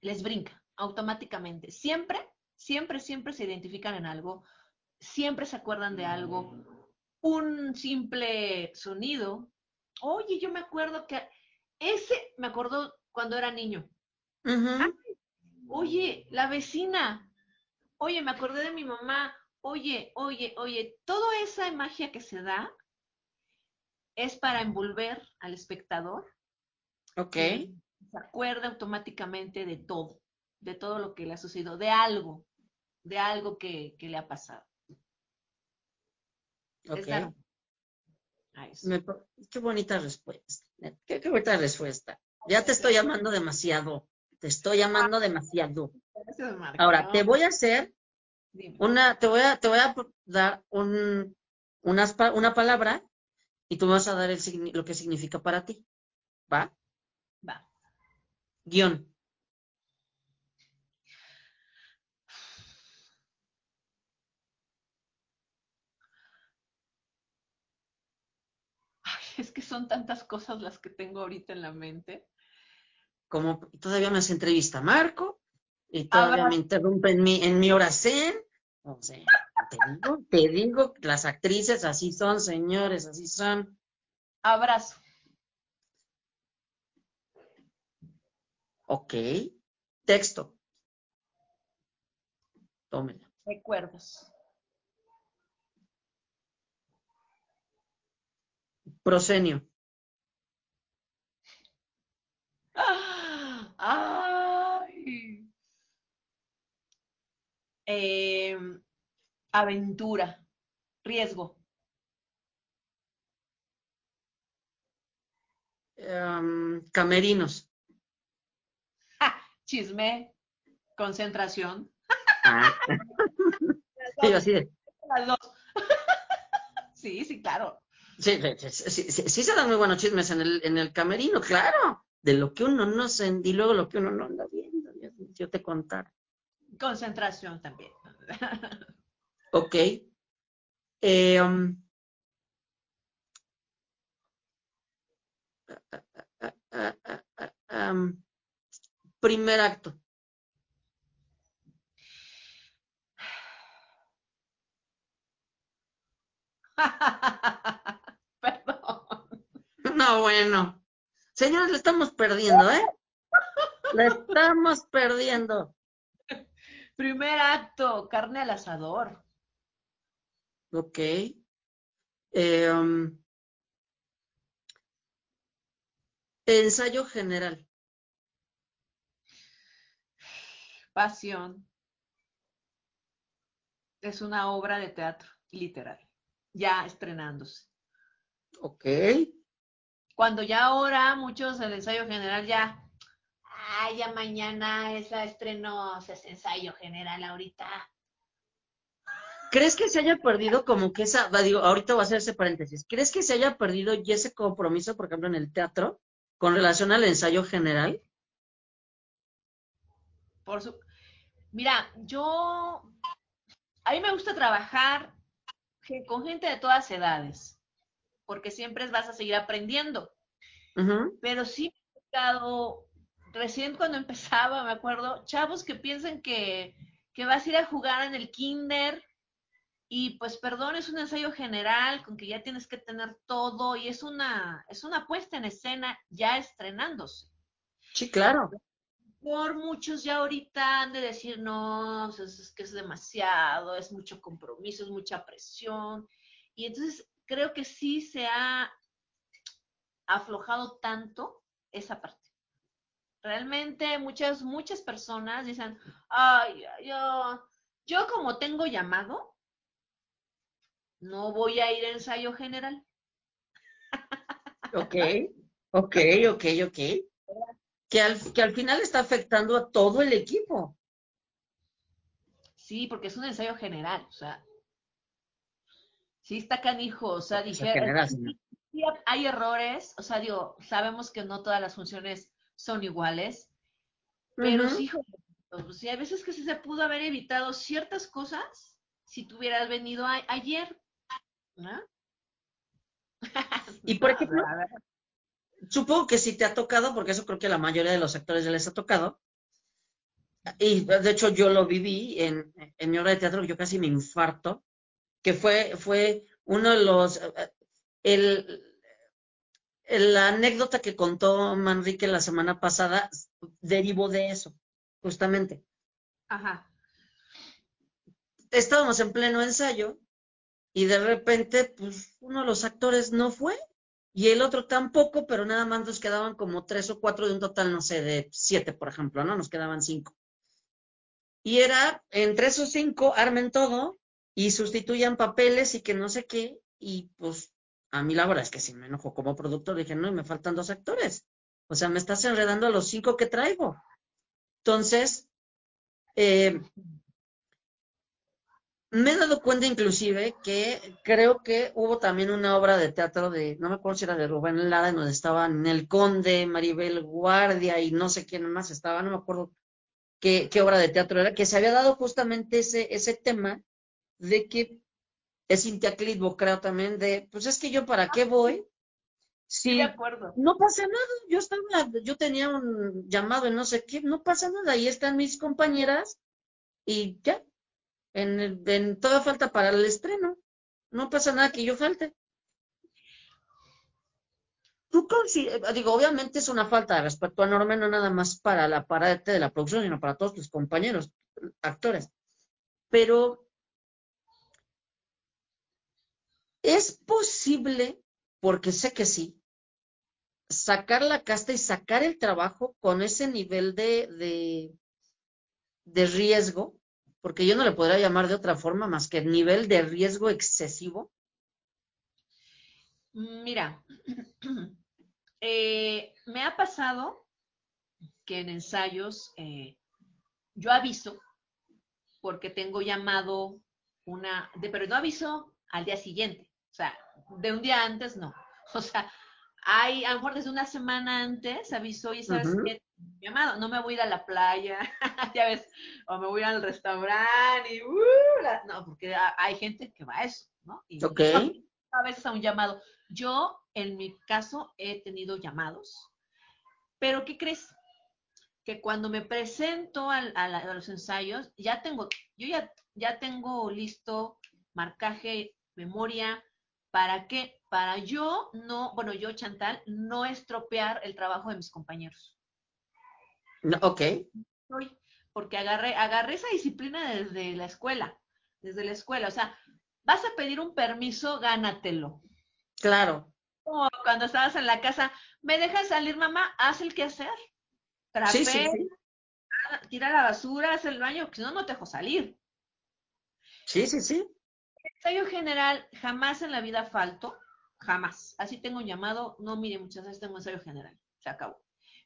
les brinca automáticamente. Siempre, siempre, siempre se identifican en algo, siempre se acuerdan de algo, un simple sonido. Oye, yo me acuerdo que ese me acordó cuando era niño. Oye, la vecina. Oye, me acordé de mi mamá. Oye, oye, oye, toda esa magia que se da es para envolver al espectador Ok. se acuerda automáticamente de todo, de todo lo que le ha sucedido, de algo, de algo que, que le ha pasado. ok. Me qué bonita respuesta. Qué, qué bonita respuesta. Ya te estoy llamando demasiado. Te estoy llamando demasiado. Ahora, te voy a hacer una, te voy a, te voy a dar un, unas pa- una palabra y tú me vas a dar el, lo que significa para ti. ¿Va? Va. Guión. Ay, es que son tantas cosas las que tengo ahorita en la mente como todavía me hace entrevista Marco, y ah, todavía me interrumpe en mi, en mi oración. O sea, te digo, te digo, las actrices así son, señores, así son. Abrazo. Ok. Texto. Tómela. Recuerdos. Prosenio. Ah. Ay. Em, aventura, riesgo. Em, camerinos. <laughs> Chisme, concentración. Ah. <laughs> Sí, así de- Las dos. <laughs> Sí, sí, claro. Sí, sí, sí, sí, sí se dan muy buenos chismes en el, en el camerino, claro. De lo que uno no se y luego lo que uno no anda viendo. Dios Yo te contar. Concentración también. Ok. Eh, um, um, primer acto. <laughs> Perdón. No, bueno. Señores, le estamos perdiendo, ¿eh? Le estamos perdiendo. Primer acto, carne al asador. Ok. Eh, um, ensayo general. Pasión. Es una obra de teatro literal, ya estrenándose. Ok. Cuando ya ahora muchos del ensayo general ya, ah, ya mañana esa estreno, ese ensayo general ahorita. ¿Crees que se haya perdido como que esa, digo, ahorita voy a hacer ese paréntesis, ¿crees que se haya perdido ya ese compromiso, por ejemplo, en el teatro, con relación al ensayo general? Por su... Mira, yo, a mí me gusta trabajar con gente de todas edades, porque siempre vas a seguir aprendiendo. Pero sí me ha tocado, recién cuando empezaba, me acuerdo, chavos que piensan que, que vas a ir a jugar en el kinder y pues perdón, es un ensayo general con que ya tienes que tener todo y es una, es una puesta en escena ya estrenándose. Sí, claro. Por muchos ya ahorita han de decir, no, es, es que es demasiado, es mucho compromiso, es mucha presión. Y entonces creo que sí se ha aflojado tanto esa parte. Realmente muchas, muchas personas dicen, ay, yo, yo como tengo llamado, no voy a ir a ensayo general. <laughs> Ok, ok, ok, ok. Que al, que al final está afectando a todo el equipo. Sí, porque es un ensayo general, o sea, sí está canijo, o sea, Ensayo dije, sí hay errores, o sea, digo, sabemos que no todas las funciones son iguales, pero Ujú. sí, hijo, pues, sí, hay veces que sí se pudo haber evitado ciertas cosas si tú hubieras venido a- ayer, ¿no? <laughs> Y por ejemplo, supongo que sí te ha tocado, porque eso creo que a la mayoría de los actores ya les ha tocado. Y de hecho yo lo viví en, en mi obra de teatro, yo casi me infarto, que fue, fue uno de los, eh, el, el- la anécdota que contó Manrique la semana pasada derivó de eso, justamente. Ajá. Estábamos en pleno ensayo y de repente, pues uno de los actores no fue y el otro tampoco, pero nada más nos quedaban como tres o cuatro de un total, no sé, de siete, por ejemplo, ¿no? Nos quedaban cinco. Y era, entre esos cinco, armen todo y sustituyan papeles y que no sé qué. Y pues a mí la verdad es que sí me enojó como productor. Dije, no, y me faltan dos actores. O sea, me estás enredando a los cinco que traigo. Entonces, eh, me he dado cuenta inclusive que creo que hubo también una obra de teatro de, no me acuerdo si era de Rubén Lara, en donde estaban El Conde, Maribel Guardia y no sé quién más estaba, no me acuerdo qué, qué obra de teatro era, que se había dado justamente ese, ese tema de que es Cintia Clitbo, creo también, de, pues es que yo para qué voy Sí, de si acuerdo. no pasa nada, yo estaba, yo tenía un llamado en no sé qué, no pasa nada, ahí están mis compañeras y ya, en, en toda falta para el estreno, no pasa nada que yo falte. Tú eh, digo, obviamente es una falta de respeto enorme, no nada más para la parte de la producción, sino para todos tus compañeros, actores. Pero es posible porque sé que sí, sacar la casta y sacar el trabajo con ese nivel de, de, riesgo, porque yo no le podría llamar de otra forma más que nivel de riesgo excesivo. Mira, <clears throat> eh, me ha pasado que en ensayos eh, yo aviso porque tengo llamado una, de, pero no aviso al día siguiente, sea, de un día antes no. <laughs> O sea, hay, a lo mejor desde una semana antes aviso y sabes qué, llamado, no me voy a ir a la playa, <laughs> ya ves, o me voy al restaurante y, uh, no, porque hay gente que va a eso, ¿no? Y. A veces a un llamado. Yo, en mi caso, he tenido llamados, pero ¿qué crees? Que cuando me presento a, a los ensayos, ya tengo, yo ya, ya tengo listo marcaje, memoria, ¿para qué? Para yo no, bueno, yo, Chantal, no estropear el trabajo de mis compañeros. No, ok. Porque agarré, agarré esa disciplina desde la escuela, desde la escuela. O sea, vas a pedir un permiso, gánatelo. Claro. Como cuando estabas en la casa, ¿me dejas salir, mamá? Haz el que hacer. sí, sí, sí. tira la basura, haz el baño, si no, no te dejo salir. Sí, sí, sí. Ensayo general, jamás en la vida falto, jamás. Así tengo un llamado, no mire, muchas veces tengo ensayo general, se acabó.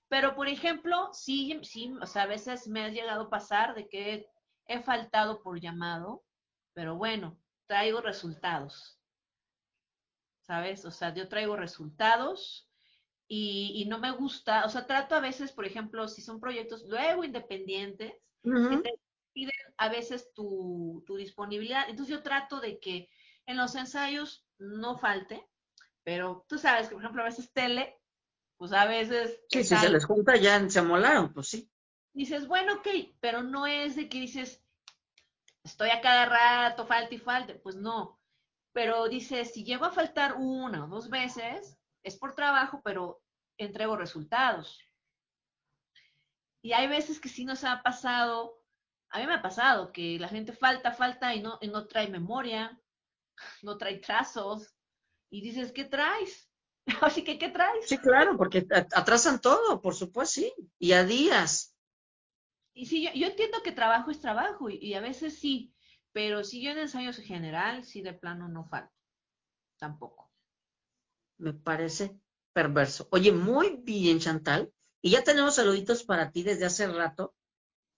Pero, por ejemplo, sí, sí, o sea, a veces me ha llegado a pasar de que he faltado por llamado, pero bueno, traigo resultados. ¿Sabes? O sea, yo traigo resultados y, no me gusta, o sea, trato a veces, por ejemplo, si son proyectos luego independientes, que te piden a veces tu, tu disponibilidad. Entonces yo trato de que en los ensayos no falte, pero tú sabes que, por ejemplo, a veces tele, pues a veces... Sí, si se les junta ya se amolaron, pues sí. Dices, bueno, ok, pero no es de que dices, estoy a cada rato, falta y falta, pues no. Pero dice, si llego a faltar una o dos veces, es por trabajo, pero entrego resultados. Y hay veces que sí nos ha pasado, a mí me ha pasado que la gente falta, falta y no, y no trae memoria, no trae trazos. Y dices, ¿qué traes? <laughs> Así que, ¿qué traes? Sí, claro, porque atrasan todo, por supuesto, sí. Y a días. Y sí, yo, entiendo que trabajo es trabajo y, a veces sí, pero si yo en ensayos general, sí de plano no falto. Tampoco. Me parece perverso. Oye, muy bien, Chantal. Y ya tenemos saluditos para ti desde hace rato.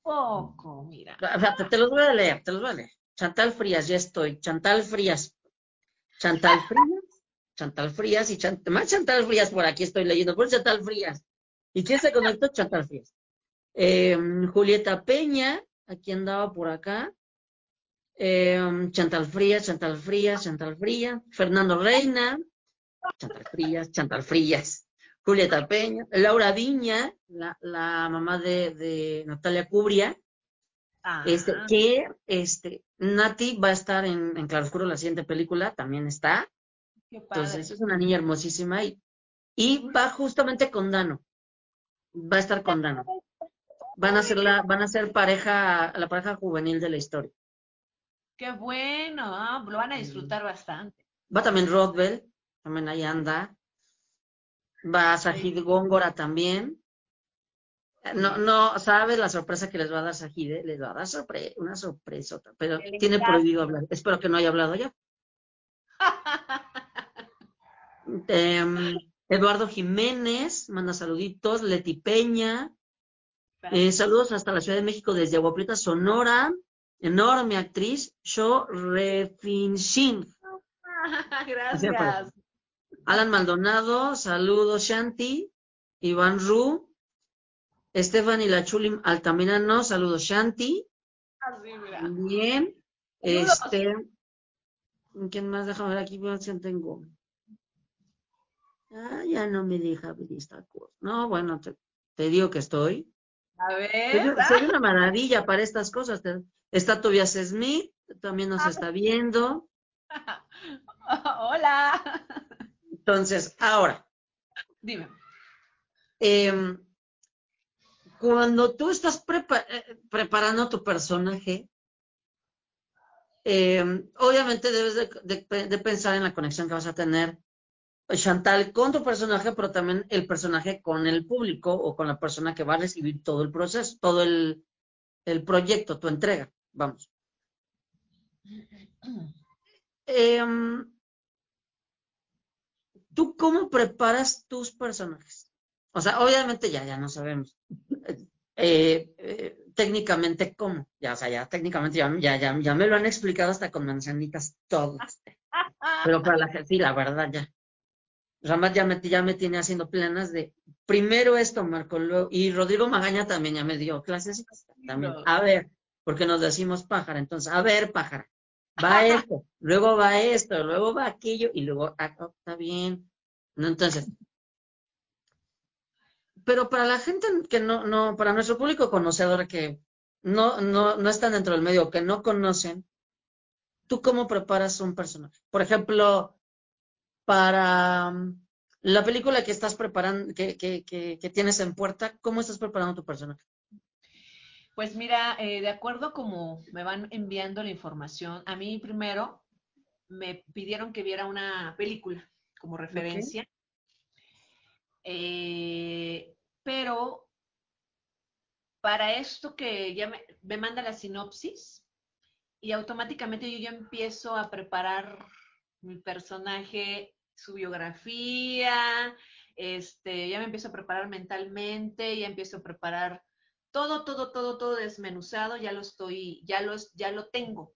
Poco, mira. Te, te los voy a leer, te los voy a leer. Chantal Frías, ya estoy. Chantal Frías. Chantal <laughs> Frías. Chantal Frías y más Chantal Frías por aquí estoy leyendo. Por Chantal Frías. ¿Y quién se conectó? Chantal Frías. Em, Julieta Peña, aquí andaba por acá. Em, Chantal Frías, Chantal Frías, Chantal Frías. Fernando Reina, Chantal Frías, Chantal Frías. Julieta Peña, Laura Viña, la, mamá de, Natalia Cubria, este, ah. que este, Nati va a estar en, en Claroscuro, la siguiente película, también está. Entonces es una niña hermosísima y, y va justamente con Dano. Va a estar con Dano van a ser la, van a ser pareja, la pareja juvenil de la historia. Qué bueno, ah, lo van a disfrutar bastante. Va también Rodwell, también ahí anda. Va Sajid Góngora también. No, no, ¿sabes la sorpresa que les va a dar Sajid? Eh? Les va a dar una sorpresa, pero tiene prohibido hablar. Espero que no haya hablado ya. Em, Eduardo Jiménez, manda saluditos. Leti Peña, eh, saludos hasta la Ciudad de México desde Agua Prieta, Sonora. Enorme actriz, Sho Refinshin. <laughs> Gracias. Alan Maldonado, saludos Shanti. Iván Ru. Stephanie Lachulim Altamirano, saludos Shanti. Bien. Este. ¿Quién más? Déjame ver aquí, ¿quién tengo? Ah, ya no me deja ver esta cosa. No, bueno, te digo que estoy. A ver. Soy, una maravilla para estas cosas. Está Tobias Smith, también nos está viendo. <laughs> Hola. Entonces, ahora. Dime. Em, cuando tú estás eh, preparando tu personaje, em, obviamente debes de, pensar en la conexión que vas a tener Chantal con tu personaje, pero también el personaje con el público o con la persona que va a recibir todo el proceso, todo el, el proyecto, tu entrega, vamos. <clears throat> Em, ¿Tú cómo preparas tus personajes? O sea, obviamente ya, ya no sabemos. Eh, eh, técnicamente cómo, ya, o sea, ya técnicamente ya, ya, ya, me lo han explicado hasta con manzanitas todos. Pero para la gente, sí, la verdad ya. Ramat ya me, ya me tiene haciendo planas de primero esto, Marco, y Rodrigo Magaña también ya me dio clases también. A ver, porque nos decimos pájara, entonces, a ver, pájara, va esto, luego va esto, luego va aquello, y luego, ah, oh, está bien. Entonces, pero para la gente que no, no, para nuestro público conocedor que no, no, no están dentro del medio, que no conocen, ¿tú cómo preparas un personaje? Por ejemplo, para um, la película que estás preparando, que, que, que, tienes en puerta, ¿cómo estás preparando tu personaje? Pues mira, eh, de acuerdo como me van enviando la información, a mí primero me pidieron que viera una película como referencia. Eh, pero para esto que ya me, me, manda la sinopsis y automáticamente yo ya empiezo a preparar mi personaje, su biografía, este, ya me empiezo a preparar mentalmente, ya empiezo a preparar todo, todo, todo, todo desmenuzado, ya lo estoy, ya lo, ya lo tengo.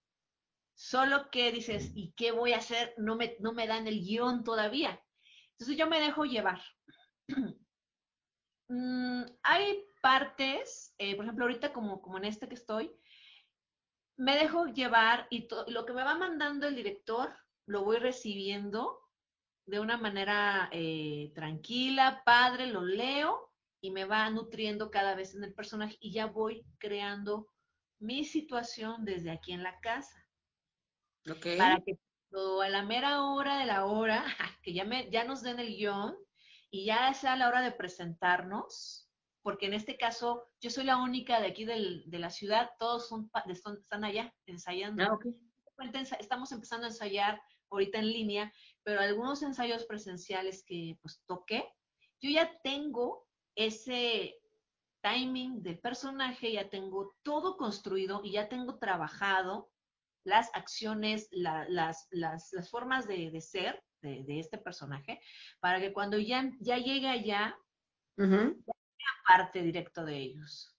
Solo que dices, ¿y qué voy a hacer? No me, no me dan el guion todavía. Entonces yo me dejo llevar. <clears throat> Mm, hay partes, eh, por ejemplo, ahorita como, como en este que estoy, me dejo llevar y lo que me va mandando el director lo voy recibiendo de una manera eh, tranquila, padre, lo leo y me va nutriendo cada vez en el personaje y ya voy creando mi situación desde aquí en la casa. Para que a la mera hora de la hora, <laughs> que ya, me, ya nos den el guion y ya sea la hora de presentarnos, porque en este caso yo soy la única de aquí del, de la ciudad, todos son, están allá ensayando. Ah, estamos empezando a ensayar ahorita en línea, pero algunos ensayos presenciales que pues toqué, yo ya tengo ese timing del personaje, ya tengo todo construido y ya tengo trabajado las acciones, las, las, formas de, ser de, este personaje, para que cuando ya, ya llegue allá, sea parte directo de ellos.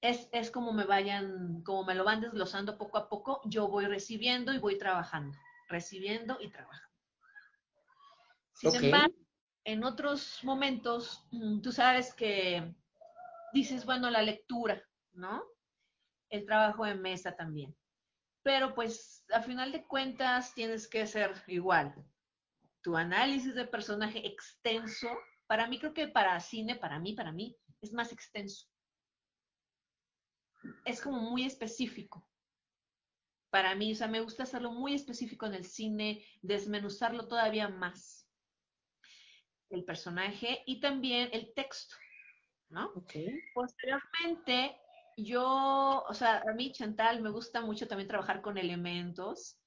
Es, es, como me vayan, como me lo van desglosando poco a poco, yo voy recibiendo y voy trabajando, recibiendo y trabajando. Sin embargo, en otros momentos, mm, tú sabes que dices, bueno, la lectura, ¿no? El trabajo de mesa también pero pues a final de cuentas tienes que ser igual. Tu análisis de personaje extenso, para mí creo que para cine, para mí, para mí, es más extenso. Es como muy específico. Para mí, o sea, me gusta hacerlo muy específico en el cine, desmenuzarlo todavía más. El personaje y también el texto, ¿no? Okay. Posteriormente, yo, o sea, a mí, Chantal, me gusta mucho también trabajar con elementos,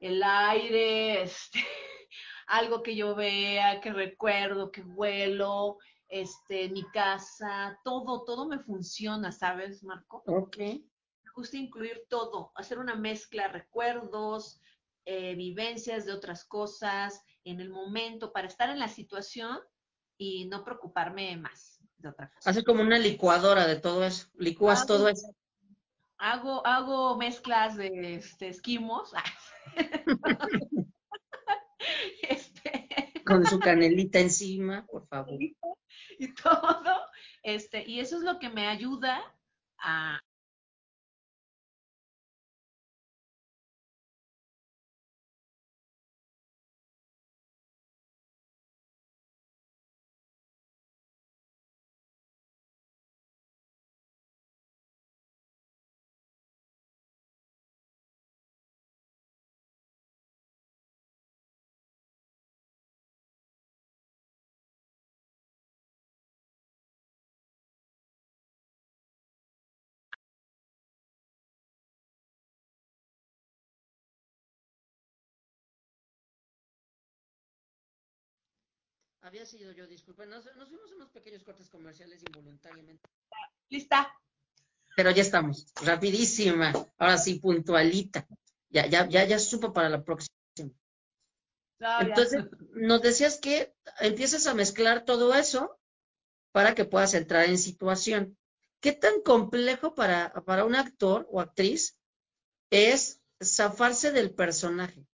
el aire, este, <laughs> algo que yo vea, que recuerdo, que vuelo, este, mi casa, todo, todo me funciona, ¿sabes, Marco? Ok. Me gusta incluir todo, hacer una mezcla, recuerdos, eh, vivencias de otras cosas, en el momento, para estar en la situación y no preocuparme más de otra Haces como una licuadora de todo eso, licúas todo eso. Hago, hago mezclas de este, esquimos. <laughs> este... Con su canelita encima, por favor. <laughs> Y todo. Este, y eso es lo que me ayuda a, Había sido yo, disculpen. Nos, nos fuimos unos pequeños cortes comerciales involuntariamente. Lista. Pero ya estamos, rapidísima. Ahora sí, puntualita. Ya, ya, ya, ya supo para la próxima. No, ya. Entonces, nos decías que empiezas a mezclar todo eso para que puedas entrar en situación. ¿Qué tan complejo para, para un actor o actriz es zafarse del personaje?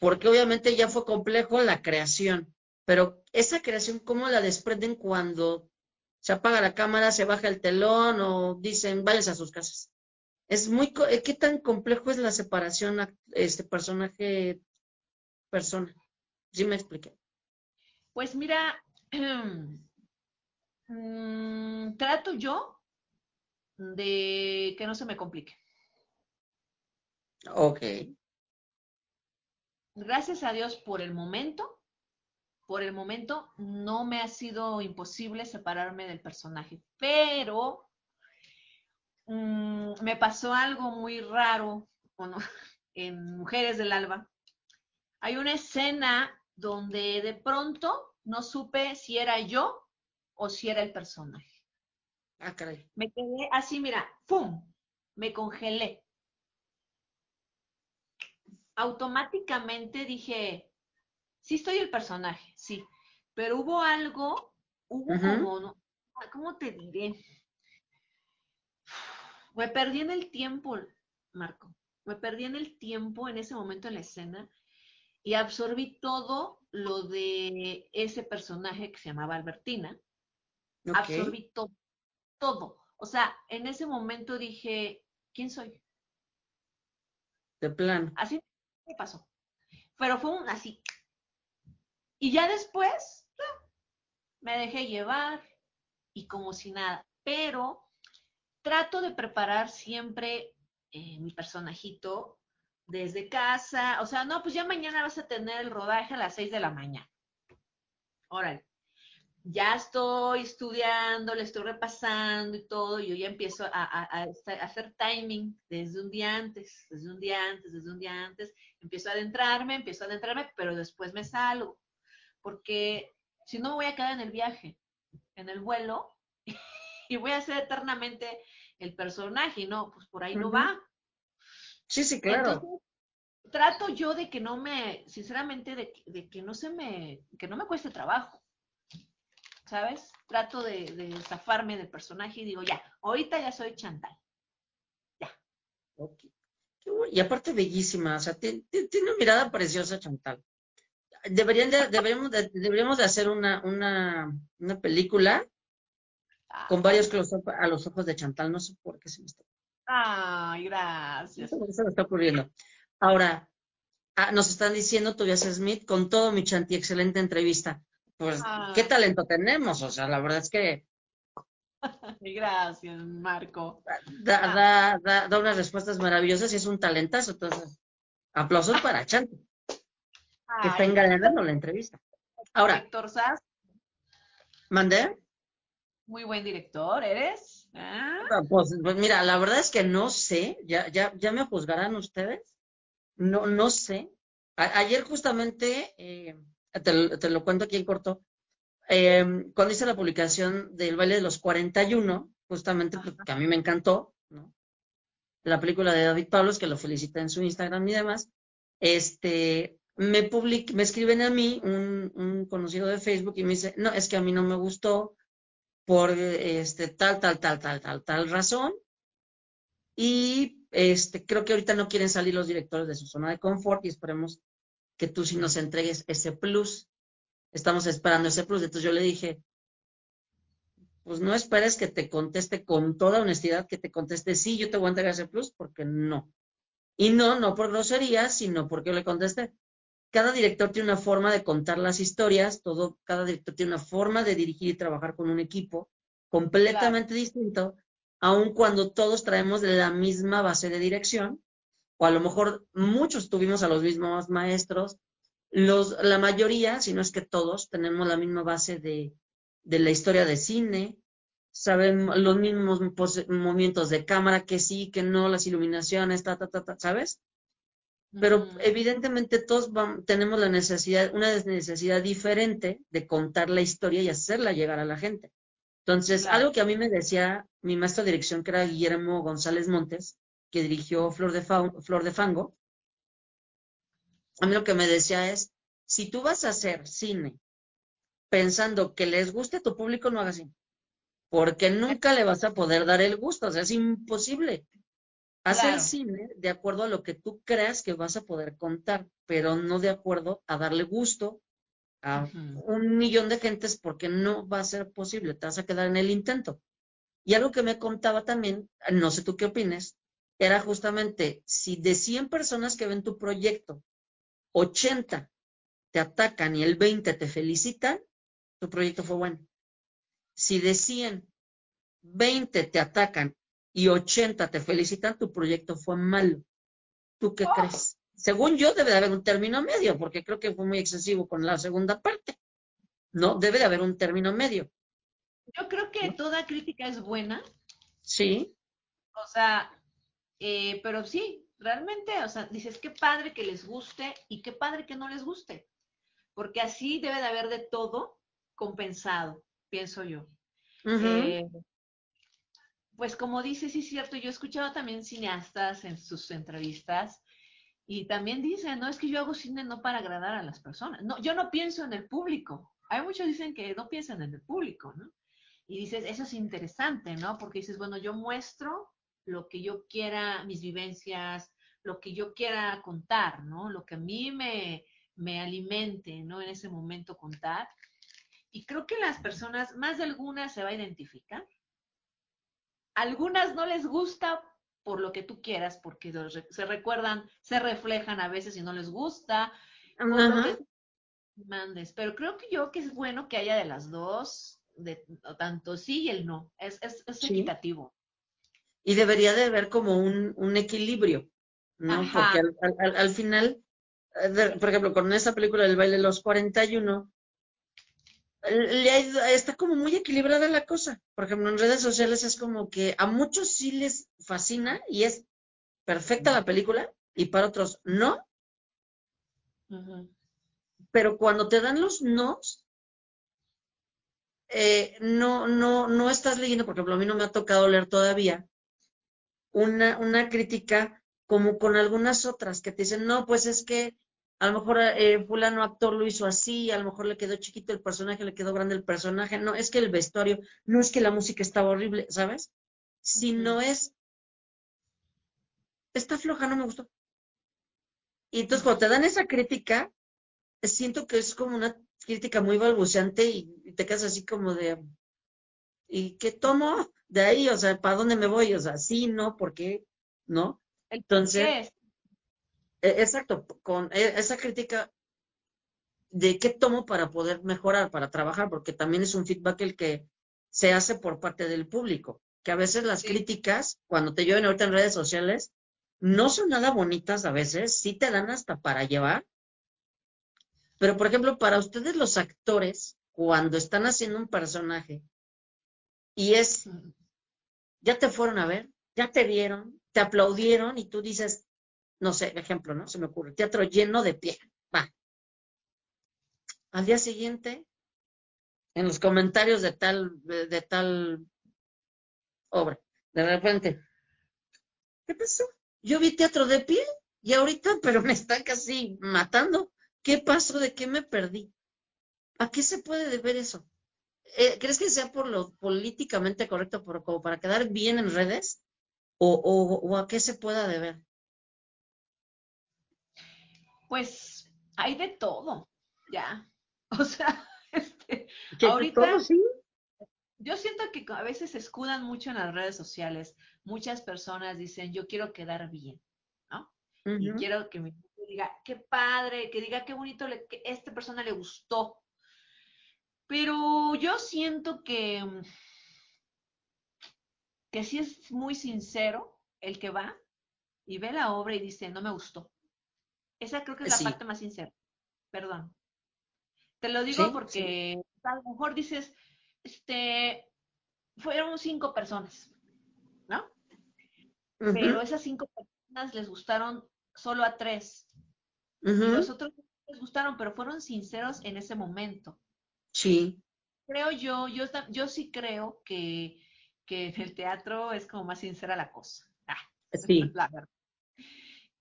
Porque obviamente ya fue complejo la creación, pero esa creación, ¿cómo la desprenden cuando se apaga la cámara, se baja el telón o dicen, váyanse a sus casas? Es muy, co- ¿qué tan complejo es la separación este personaje persona? ¿Sí me expliqué? Pues mira, <clears throat> mm, trato yo de que no se me complique. Ok. Gracias a Dios por el momento, por el momento no me ha sido imposible separarme del personaje, pero mm, me pasó algo muy raro bueno, <laughs> en Mujeres del Alba. Hay una escena donde de pronto no supe si era yo o si era el personaje. Ah, caray. Me quedé así, mira, ¡pum! Me congelé. Automáticamente dije, sí estoy el personaje, sí, pero hubo algo, hubo Ujú. como, no, ¿cómo te diré? Me perdí en el tiempo, Marco. Me perdí en el tiempo en ese momento en la escena y absorbí todo lo de ese personaje que se llamaba Albertina. Absorbí todo, todo. O sea, en ese momento dije, ¿quién soy? De plano. Así me pasó. Pero fue un así. Y ya después me dejé llevar y como si nada. Pero trato de preparar siempre eh, mi personajito desde casa. O sea, no, pues ya mañana vas a tener el rodaje a las 6 de la mañana. Órale. Ya estoy estudiando, le estoy repasando y todo, y yo ya empiezo a hacer timing desde un día antes, desde un día antes, desde un día antes. Empiezo a adentrarme, empiezo a adentrarme, pero después me salgo, porque si no me voy a quedar en el viaje, en el vuelo, <laughs> y voy a ser eternamente el personaje, y no, pues por ahí no va. Sí, sí, claro. Entonces, trato yo de que no me, sinceramente, de, que- de que no se me, que no me cueste trabajo, ¿sabes? Trato de, de zafarme del personaje y digo, ya, ahorita ya soy Chantal. Ok. Qué bu- Y aparte bellísima, o sea, ti- ti- tiene una mirada preciosa, Chantal. Deberían de, deberíamos de, deberíamos de hacer una, una, una película con Ah, varios close-up a los ojos de Chantal. No sé por qué se me está, Ay, gracias. qué se me está ocurriendo. Ahora, ah, nos están diciendo Tobias Smith con todo mi Chanti, excelente entrevista. Pues, ¿qué Ay, talento tenemos? O sea, la verdad es que <laughs> gracias, Marco. da, Ah, da, da, da unas respuestas maravillosas y es un talentazo. Entonces, aplausos para Chanti, que está ay, engalanando la entrevista. Ahora, Héctor Sass, ¿mandé? muy buen director, ¿eres? ¿Ah? Ah, Pues, pues mira, la verdad es que no sé, ya, ya, ya me juzgarán ustedes, no, no sé. A- ayer justamente, eh, te, lo- te lo cuento aquí en corto, eh, cuando hice la publicación del baile de los 41, justamente Ajá. porque a mí me encantó, ¿no? La película de David Pablos, que lo felicita en su Instagram y demás, este, me escriben a mí un, un conocido de Facebook y me dice, no, es que a mí no me gustó por este, tal, tal, tal, tal, tal, tal razón. Y este, creo que ahorita no quieren salir los directores de su zona de confort y esperemos que tú sí nos entregues ese plus. Estamos esperando ese plus. Entonces yo le dije, pues no esperes que te conteste con toda honestidad, que te conteste, sí, yo te voy a entregar ese plus, porque no. Y no, no por grosería, sino porque yo le contesté. Cada director tiene una forma de contar las historias, todo, cada director tiene una forma de dirigir y trabajar con un equipo Claro, completamente distinto, aun cuando todos traemos la misma base de dirección, o a lo mejor muchos tuvimos a los mismos maestros, los, la mayoría, si no es que todos, tenemos la misma base de, de la historia de cine, saben los mismos movimientos de cámara, que sí, que no, las iluminaciones, ta, ta, ta, ta, ¿sabes? Pero evidentemente todos tenemos la necesidad, una necesidad diferente de contar la historia y hacerla llegar a la gente. Entonces, algo que a mí me decía mi maestro de dirección, que era Guillermo González Montes, que dirigió Flor de, Flor de Fango, a mí lo que me decía es, si tú vas a hacer cine pensando que les guste a tu público, no hagas cine, porque nunca le vas a poder dar el gusto, o sea, es imposible. Hacer cine de acuerdo a lo que tú creas que vas a poder contar, pero no de acuerdo a darle gusto a un millón de gentes porque no va a ser posible, te vas a quedar en el intento. Y algo que me contaba también, no sé tú qué opines, era justamente si de 100 personas que ven tu proyecto, 80 te atacan y el 20 te felicitan, tu proyecto fue bueno. Si de 100, 20 te atacan y 80 te felicitan, tu proyecto fue malo. ¿Tú qué crees? Según yo, debe de haber un término medio, porque creo que fue muy excesivo con la segunda parte. No, debe de haber un término medio. Yo creo que toda crítica es buena. Sí. O sea, eh, pero sí, realmente, o sea, dices, qué padre que les guste y qué padre que no les guste. Porque así debe de haber de todo compensado, pienso yo pues como dices, sí es cierto, yo he escuchado también cineastas en sus entrevistas y también dicen, no, es que yo hago cine no para agradar a las personas. No, yo no pienso en el público. Hay muchos dicen que no piensan en el público, ¿no? Y dices, eso es interesante, ¿no? Porque dices, bueno, yo muestro lo que yo quiera, mis vivencias, lo que yo quiera contar, ¿no? Lo que a mí me, me alimente, ¿no? En ese momento contar. Y creo que las personas, más de algunas se va a identificar, algunas no les gusta por lo que tú quieras, porque se recuerdan, se reflejan a veces y no les gusta, mandes. Pero creo que yo que es bueno que haya de las dos, de tanto sí y el no. Es, es, equitativo. Y debería de haber como un, equilibrio, ¿no? Porque al, al, final, eh, por ejemplo, con esa película del baile de los 41, está como muy equilibrada la cosa. Por ejemplo, en redes sociales es como que a muchos sí les fascina y es perfecta la película y para otros no. Pero cuando te dan los nos, eh, no, no, no estás leyendo, por ejemplo, a mí no me ha tocado leer todavía una, una crítica como con algunas otras que te dicen, no, pues es que a lo mejor eh, fulano actor lo hizo así, a lo mejor le quedó chiquito el personaje, le quedó grande el personaje, no, es que el vestuario, no es que la música estaba horrible, ¿sabes? Si no es, está floja, no me gustó. Y entonces cuando te dan esa crítica, siento que es como una crítica muy balbuceante y, te quedas así como de, ¿y qué tomo de ahí? O sea, ¿para dónde me voy? O sea, sí, no, ¿por qué? ¿No? Entonces, exacto, con e, esa crítica de qué tomo para poder mejorar, para trabajar, porque también es un feedback el que se hace por parte del público, que a veces las críticas, cuando te lleven ahorita en redes sociales, no son nada bonitas a veces, sí te dan hasta para llevar. Pero, por ejemplo, para ustedes los actores, cuando están haciendo un personaje y es, ya te fueron a ver, ya te vieron, te aplaudieron y tú dices, no sé, ejemplo, ¿no? Se me ocurre, teatro lleno de pie, va. Al día siguiente, en los comentarios de tal, de, tal obra, de repente, ¿qué pasó? Yo vi teatro de pie y ahorita, <laughs> pero me está casi matando. ¿Qué pasó? ¿De qué me perdí? ¿A qué se puede deber eso? Eh, ¿Crees que sea por lo políticamente correcto, por, como para quedar bien en redes? ¿O, o a qué se pueda deber? Pues hay de todo, ya. <laughs> O sea, este, ahorita sí? yo siento que a veces se escudan mucho en las redes sociales. Muchas personas dicen, yo quiero quedar bien, ¿no? Y quiero que mi diga, qué padre, que diga qué bonito le, que a esta persona le gustó. Pero yo siento que, que sí es muy sincero el que va y ve la obra y dice, no me gustó. Esa creo que es la parte más sincera. Perdón. Te lo digo porque a lo mejor dices, este, fueron cinco personas, ¿no? Pero esas cinco personas les gustaron solo a tres. Y los otros les gustaron, pero fueron sinceros en ese momento. Sí. Creo yo, yo, yo sí creo que, que en el teatro es como más sincera la cosa. Ah, sí. <laughs> La verdad.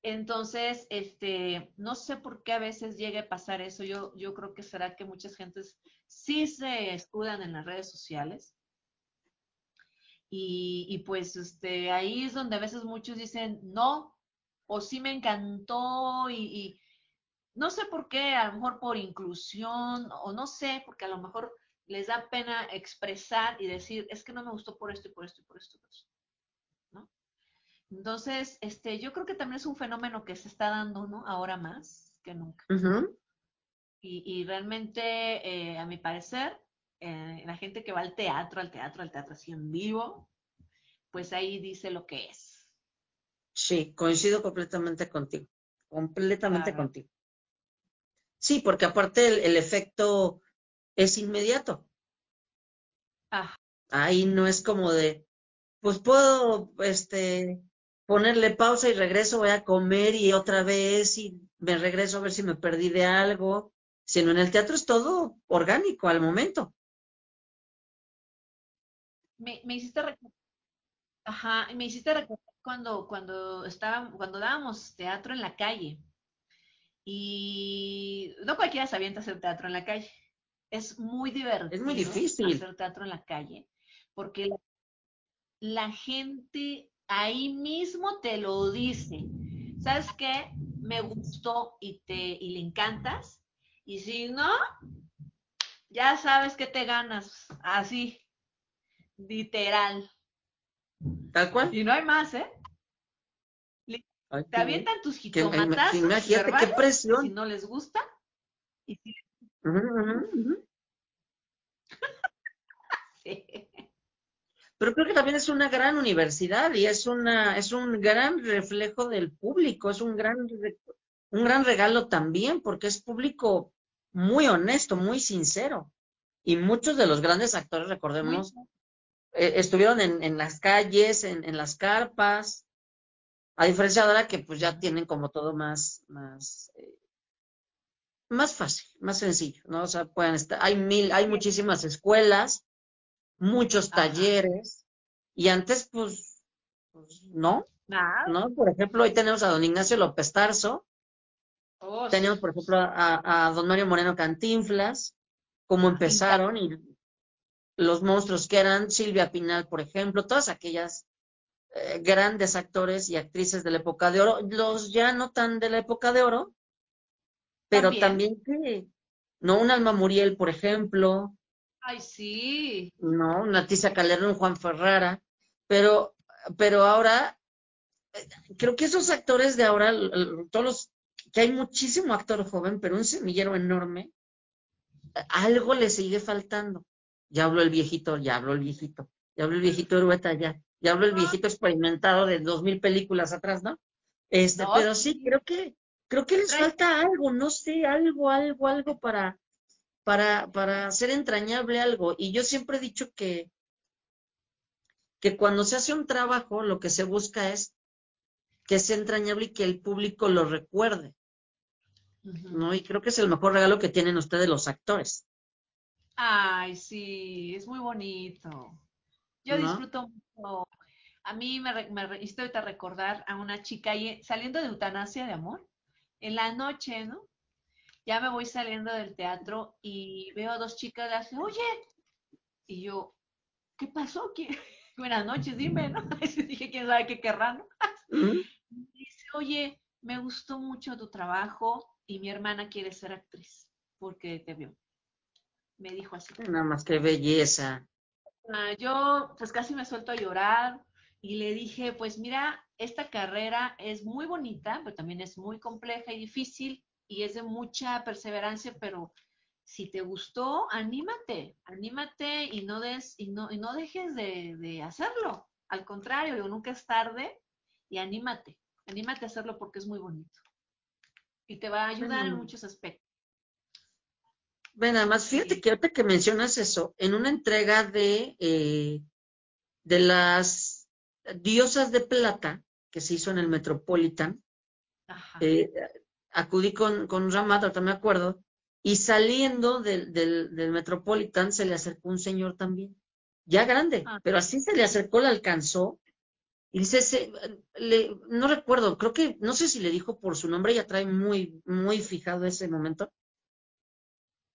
Entonces, este, no sé por qué a veces llegue a pasar eso. Yo, yo creo que será que muchas gentes sí se escudan en las redes sociales. Y, y, pues este, ahí es donde a veces muchos dicen no, o sí me encantó y, y, no sé por qué, a lo mejor por inclusión, o no sé, porque a lo mejor les da pena expresar y decir, es que no me gustó por esto y por esto y por esto. Por esto. Entonces, este, yo creo que también es un fenómeno que se está dando, ¿no? Ahora más que nunca. y, y, realmente, eh, a mi parecer, eh, la gente que va al teatro, al teatro, al teatro así en vivo, pues ahí dice lo que es. Sí, coincido completamente contigo, completamente contigo. Sí, porque aparte el, el efecto es inmediato. Ah. Ahí no es como de, pues puedo, este, ponerle pausa y regreso, voy a comer y otra vez y me regreso a ver si me perdí de algo, sino en el teatro es todo orgánico al momento. Me, me hiciste recordar, ajá, me hiciste recordar cuando, cuando estaba, cuando dábamos teatro en la calle. Y no cualquiera se avienta hacer teatro en la calle. Es muy divertido. Es muy difícil. Hacer teatro en la calle. Porque la gente ahí mismo te lo dice. ¿Sabes qué? Me gustó y te y le encantas. Y si no, ya sabes que te ganas. Así, literal. Tal cual. Y no hay más, ¿eh? te avientan tus jitomatazos. Imagínate qué presión. Si no les gusta. Y si... <laughs> sí pero creo que también es una gran universidad y es una es un gran reflejo del público, es un gran un gran regalo también porque es público muy honesto, muy sincero. Y muchos de los grandes actores, recordemos, eh, estuvieron en, en, las calles, en, en, las carpas, a diferencia de ahora que pues ya tienen como todo más, más, eh, más fácil, más sencillo, ¿no? O sea, pueden estar, hay mil, hay muchísimas escuelas, muchos talleres, y antes, pues, pues no, ¿no? Por ejemplo, hoy tenemos a don Ignacio López Tarso, oh, tenemos, por ejemplo, a, a, don Mario Moreno Cantinflas, cómo ah, empezaron, y los monstruos que eran Silvia Pinal, por ejemplo, todas aquellas eh, grandes actores y actrices de la época de oro, los ya no tan de la época de oro, pero también, también que, no, un Alma Muriel, por ejemplo, Ay, sí. No, Naticia Calderón, Juan Ferrara, pero, pero ahora, eh, creo que esos actores de ahora, todos los, que hay muchísimo actor joven, pero un semillero enorme, algo le sigue faltando. Ya habló el viejito, ya habló el viejito, ya habló el viejito Urueta, ya, ya habló el viejito experimentado de dos mil películas atrás, ¿no? Este, pero sí, creo que, creo que les falta algo, no sé, algo, algo, algo para, para, para hacer entrañable algo. Y yo siempre he dicho que, que cuando se hace un trabajo, lo que se busca es que sea entrañable y que el público lo recuerde. ¿No? Y creo que es el mejor regalo que tienen ustedes los actores. Ay, sí, es muy bonito. Yo disfruto mucho. A mí me, me a recordar a una chica ahí, saliendo de eutanasia de amor, en la noche, ¿no? Ya me voy saliendo del teatro y veo a dos chicas y hacen, oye, y yo, ¿qué pasó? ¿Qué? <laughs> Buenas noches, dime, ¿no? <laughs> dije, quién sabe qué querrán, <laughs> Dice, oye, me gustó mucho tu trabajo y mi hermana quiere ser actriz porque te vio. Me dijo así. Nada más que belleza. Ah, yo pues casi me suelto a llorar y le dije, pues mira, esta carrera es muy bonita, pero también es muy compleja y difícil y es de mucha perseverancia, pero si te gustó, anímate, anímate y no des, y no, y no dejes de, hacerlo. Al contrario, nunca es tarde y anímate, anímate a hacerlo porque es muy bonito. Y te va a ayudar en muchos aspectos. Ven, además, fíjate que ahorita que mencionas eso, en una entrega de, eh, de las diosas de plata que se hizo en el Metropolitan, eh, acudí con, con Ramat, ahorita me acuerdo, y saliendo del, del, del, Metropolitan se le acercó un señor también, ya grande, ah. pero así se le acercó, le alcanzó, y dice, le, no recuerdo, creo que, no sé si le dijo por su nombre, ya trae muy, muy fijado ese momento,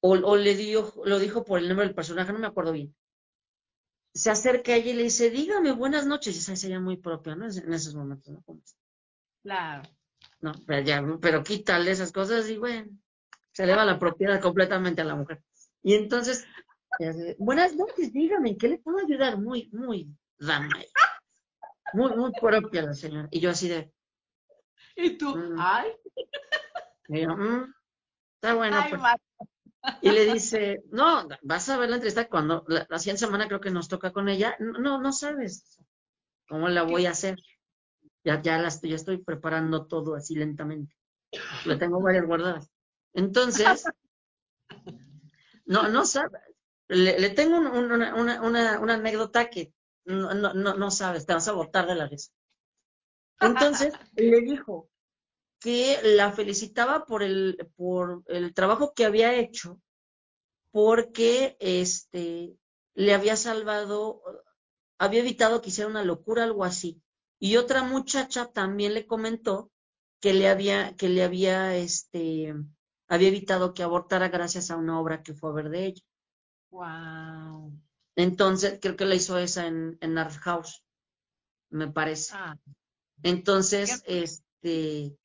o, o le dio, lo dijo por el nombre del personaje, no me acuerdo bien. Se acerca a ella y le dice, dígame buenas noches, y esa sería muy propia, ¿no? En esos momentos, ¿no? Claro. No, pero, ya, pero quítale esas cosas y bueno, se eleva la propiedad completamente a la mujer. Y entonces, buenas noches, dígame, ¿qué le puedo ayudar? Muy, muy dama. Muy, muy propia la señora. Y yo así de. Y tú, mm". ay. Y yo, mm, está bueno. pues. Y le dice, no, vas a ver la entrevista cuando la, la siguiente semana creo que nos toca con ella. No, no sabes cómo la voy a hacer. Ya, ya, la estoy, ya estoy preparando todo así lentamente. La tengo varias guardadas. Entonces, no, no sabes. Le, tengo una, una, una, una, anécdota que no, no, no sabes, te vas a botar de la risa. Entonces, le dijo que la felicitaba por el, por el trabajo que había hecho, porque este, le había salvado, había evitado que hiciera una locura, algo así. Y otra muchacha también le comentó que le había, que le había, este, había evitado que abortara gracias a una obra que fue a ver de ella. Wow. Entonces, creo que la hizo esa en, en Art House, me parece. Ah. Entonces, este,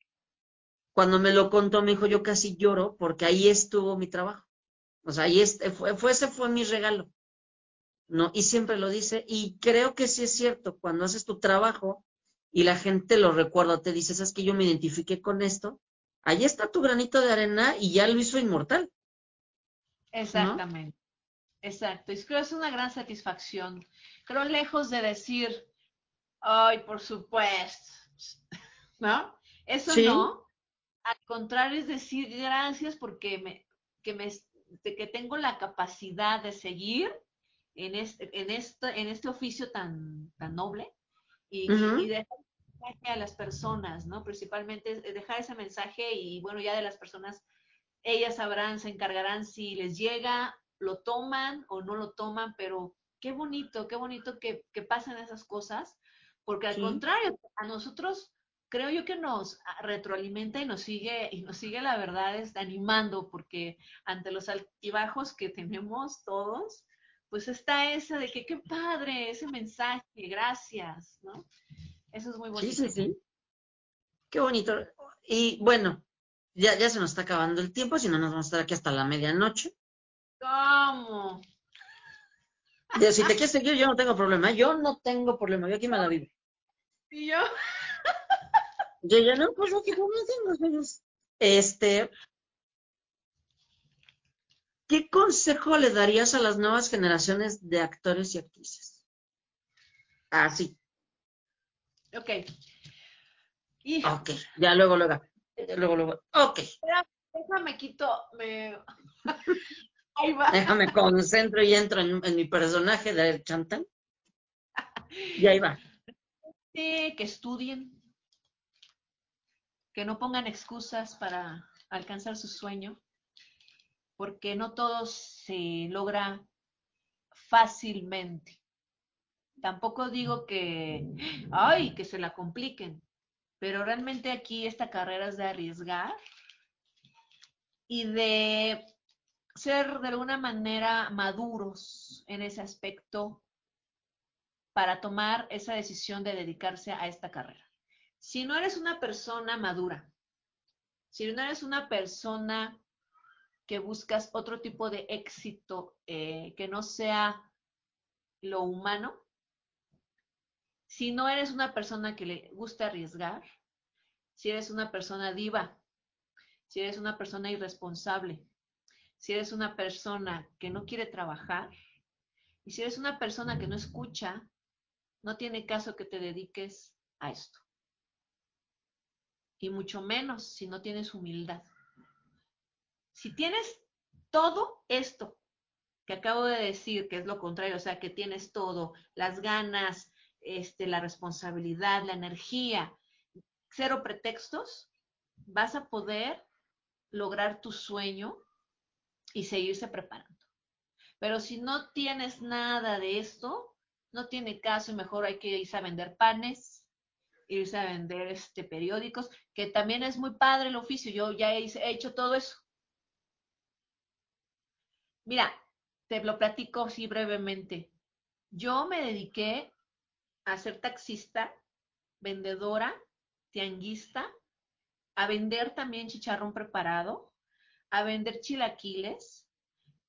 cuando me lo contó, me dijo, yo casi lloro porque ahí estuvo mi trabajo. O sea, ahí fue, fue, ese fue mi regalo. ¿No? Y siempre lo dice, y creo que sí es cierto, cuando haces tu trabajo y la gente lo recuerda, te dices, es que yo me identifiqué con esto, ahí está tu granito de arena y ya lo hizo inmortal. Exactamente. Exacto. Y creo que es una gran satisfacción. Creo lejos de decir, ay, por supuesto, <laughs> ¿no? Eso no. Al contrario, es decir, gracias porque me, que me, que tengo la capacidad de seguir en este, en este, en este oficio tan, tan noble y, dejar mensaje a las personas, ¿no? Principalmente dejar ese mensaje y bueno, ya de las personas, ellas sabrán, se encargarán si les llega, lo toman o no lo toman, pero qué bonito, qué bonito que, que pasen esas cosas, porque al contrario, a nosotros creo yo que nos retroalimenta y nos sigue, y nos sigue la verdad es animando, porque ante los altibajos que tenemos todos, pues está esa de que qué padre ese mensaje, gracias, ¿no? Eso es muy bonito. Sí, sí, sí. Qué bonito. Y bueno, ya, ya se nos está acabando el tiempo, si no nos vamos a estar aquí hasta la medianoche. ¿Cómo? si te quieres seguir, yo no tengo problema. Yo no tengo problema. Yo aquí me la vivo. ¿Y yo? Yo ya no, pues aquí no tengo. Este, ¿Qué consejo le darías a las nuevas generaciones de actores y actrices? Así. Ah, ok. Ok, ya luego, luego. Luego, luego. Ok. déjame quito, me... <laughs> Ahí va. Déjame concentro y entro en, mi personaje de Chantal. Y ahí va. que estudien, que no pongan excusas para alcanzar su sueño, porque no todo se logra fácilmente. Tampoco digo que, ay, que se la compliquen, pero realmente aquí esta carrera es de arriesgar y de ser de alguna manera maduros en ese aspecto para tomar esa decisión de dedicarse a esta carrera. Si no eres una persona madura, si no eres una persona que buscas otro tipo de éxito eh, que no sea lo humano, si no eres una persona que le gusta arriesgar, si eres una persona diva, si eres una persona irresponsable, si eres una persona que no quiere trabajar y si eres una persona que no escucha, no tiene caso que te dediques a esto. Y mucho menos si no tienes humildad. Si tienes todo esto que acabo de decir, que es lo contrario, o sea, que tienes todo, las ganas, este, la responsabilidad, la energía, cero pretextos, vas a poder lograr tu sueño y seguirse preparando. Pero si no tienes nada de esto, no tiene caso y mejor hay que irse a vender panes, irse a vender este, periódicos, que también es muy padre el oficio. Yo ya he, he hecho todo eso. Mira, te lo platico así brevemente. Yo me dediqué a ser taxista, vendedora, tianguista, a vender también chicharrón preparado, a vender chilaquiles,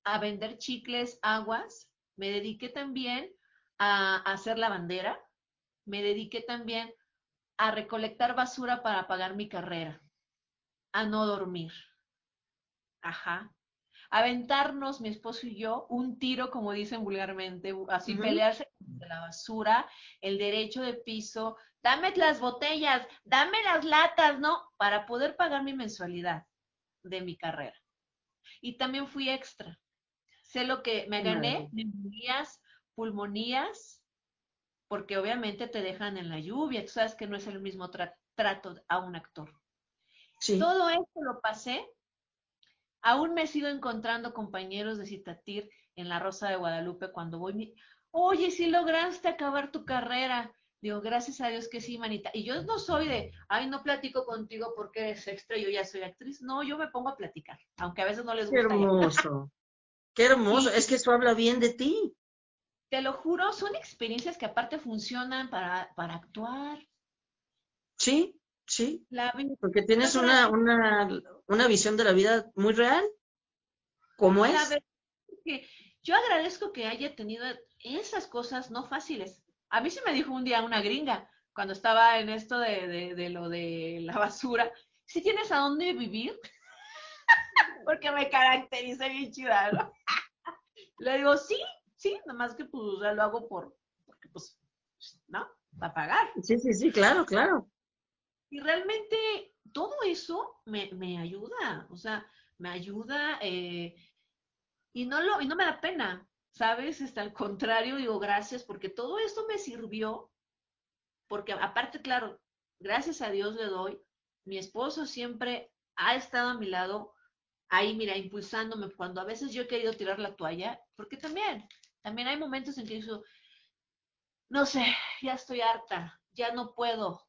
a vender chicles, aguas. Me dediqué también a, hacer la bandera. Me dediqué también a recolectar basura para pagar mi carrera, a no dormir. Ajá. Aventarnos, mi esposo y yo, un tiro, como dicen vulgarmente, así pelearse de la basura, el derecho de piso, dame las botellas, dame las latas, ¿no? Para poder pagar mi mensualidad de mi carrera. Y también fui extra. Sé lo que me gané, neumonías, pulmonías, porque obviamente te dejan en la lluvia, tú sabes que no es el mismo trato a un actor. Todo esto lo pasé. Aún me he sido encontrando compañeros de Citatir en la Rosa de Guadalupe cuando voy. Oye, si lograste acabar tu carrera. Digo, gracias a Dios que sí, manita. Y yo no soy de, ay, no platico contigo porque eres extra, yo ya soy actriz. No, yo me pongo a platicar, aunque a veces no les gusta. <laughs> Qué hermoso. Qué hermoso. Es que eso habla bien de ti. Te lo juro, son experiencias que aparte funcionan para, para actuar. Sí, sí. porque tienes una, una, una visión de la vida muy real. ¿Cómo es? yo agradezco que haya tenido esas cosas no fáciles a mí se me dijo un día una gringa, cuando estaba en esto de, de, lo de la basura, si tienes a dónde vivir, <laughs> porque me caracteriza bien chida, ¿no? <laughs> Le digo, sí, sí, nada más que pues lo hago por, porque pues, ¿no? Para pagar. Sí, sí, sí, claro, claro. Y realmente todo eso me, me ayuda, o sea, me ayuda eh, y, no lo, y no me da pena. ¿sabes? Está al contrario, digo gracias porque todo esto me sirvió, porque aparte, claro, gracias a Dios le doy, mi esposo siempre ha estado a mi lado, ahí, mira, impulsándome cuando a veces yo he querido tirar la toalla, porque también, también hay momentos en que yo, no sé, ya estoy harta, ya no puedo,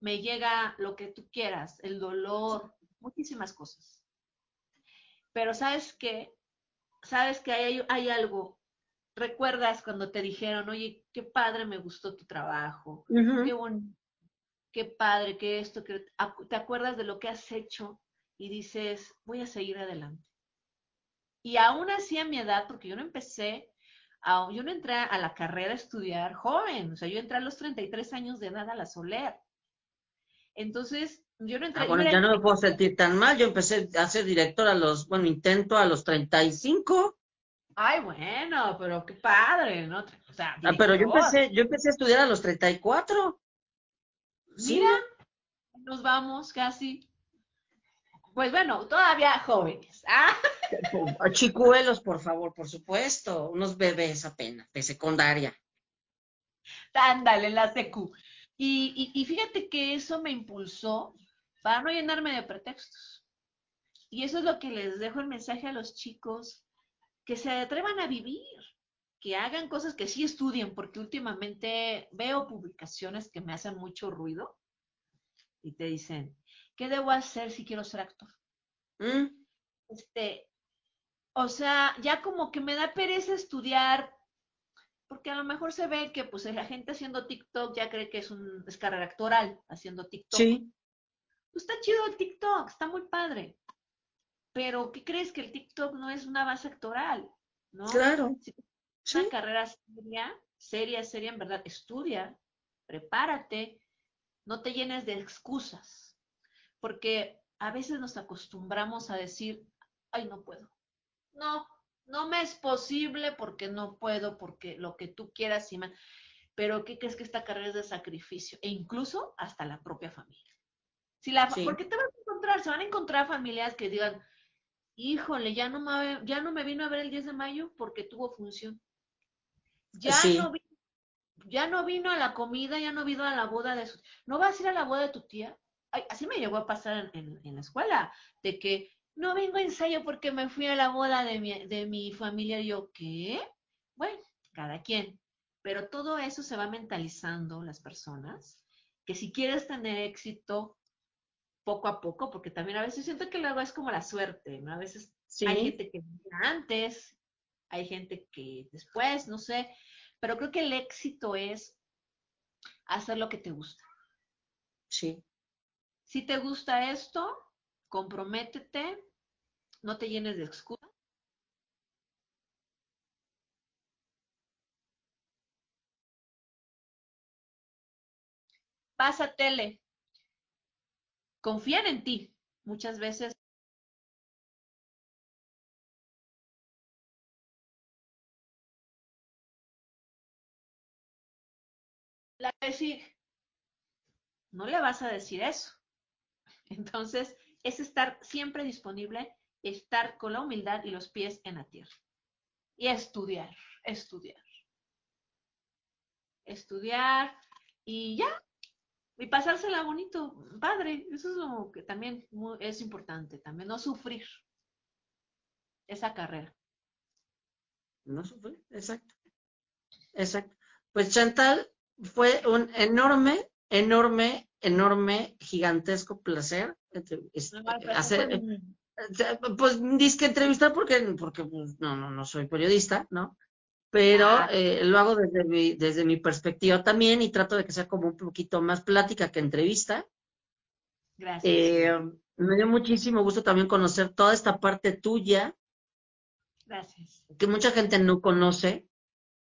me llega lo que tú quieras, el dolor, muchísimas cosas. Pero sabes que, sabes que hay, hay algo recuerdas cuando te dijeron, oye, qué padre me gustó tu trabajo, qué bonito, qué padre, qué esto, que te acuerdas de lo que has hecho y dices, voy a seguir adelante. Y aún así a mi edad, porque yo no empecé, yo no entré a la carrera a estudiar joven, o sea, yo entré a los 33 años de edad a la Soler. Entonces, yo no entré. Ah, bueno, ya no me puedo sentir tan mal. Yo empecé a ser director a los, bueno, intento a los 35. Ay, bueno, pero qué padre, ¿no? O sea, ah, pero yo empecé, yo empecé a estudiar a los 34. Mira, nos vamos casi. Pues bueno, todavía jóvenes. <laughs> ¿ah? Chicuelos, por favor, por supuesto. Unos bebés apenas, de secundaria. Ándale, la secu. Y, y, y fíjate que eso me impulsó para no llenarme de pretextos. Y eso es lo que les dejo el mensaje a los chicos que se atrevan a vivir, que hagan cosas que sí estudien, porque últimamente veo publicaciones que me hacen mucho ruido y te dicen, ¿qué debo hacer si quiero ser actor? Mm. Este, o sea, ya como que me da pereza estudiar, porque a lo mejor se ve que pues la gente haciendo TikTok ya cree que es un es carrera actoral haciendo TikTok. Sí. Pues está chido el TikTok, está muy padre. Pero, ¿qué crees que el TikTok no es una base actoral? ¿no? Claro. es una carrera seria, seria, seria, en verdad, estudia, prepárate, no te llenes de excusas, porque a veces nos acostumbramos a decir, ay, no puedo. No, no me es posible porque no puedo, porque lo que tú quieras, y pero ¿qué crees que esta carrera es de sacrificio? E incluso hasta la propia familia. Si la, Porque te vas a encontrar, se van a encontrar familias que digan, híjole, ya no, me, ya no me vino a ver el 10 de mayo porque tuvo función. Ya, no vino, ya no vino a la comida, ya no vino a la boda de su... ¿No vas a ir a la boda de tu tía? Ay, así me llegó a pasar en, en, la escuela, de que no vengo a ensayo porque me fui a la boda de mi, de mi familia. Y yo, ¿qué? Bueno, cada quien. Pero todo eso se va mentalizando las personas, que si quieres tener éxito poco a poco, porque también a veces siento que luego es como la suerte, ¿no? A veces hay gente que antes, hay gente que después, no sé, pero creo que el éxito es hacer lo que te gusta. Sí. Si te gusta esto, comprométete, no te llenes de excusas. Pasa tele. Confían en ti. Muchas veces la decir, no le vas a decir eso. Entonces, es estar siempre disponible, estar con la humildad y los pies en la tierra. Y estudiar, estudiar. Estudiar y ya. Y pasársela bonito, padre. Eso es lo que también es importante, también no sufrir esa carrera. No sufrir, exacto. Exacto. Pues Chantal, fue un enorme, enorme, enorme, gigantesco placer hacer, eh, pues disque entrevistar porque, porque pues, no, no, no soy periodista, ¿no? Pero ah. eh, lo hago desde mi, desde mi perspectiva también y trato de que sea como un poquito más plática que entrevista. Gracias. Eh, me dio muchísimo gusto también conocer toda esta parte tuya. Gracias. Que mucha gente no conoce,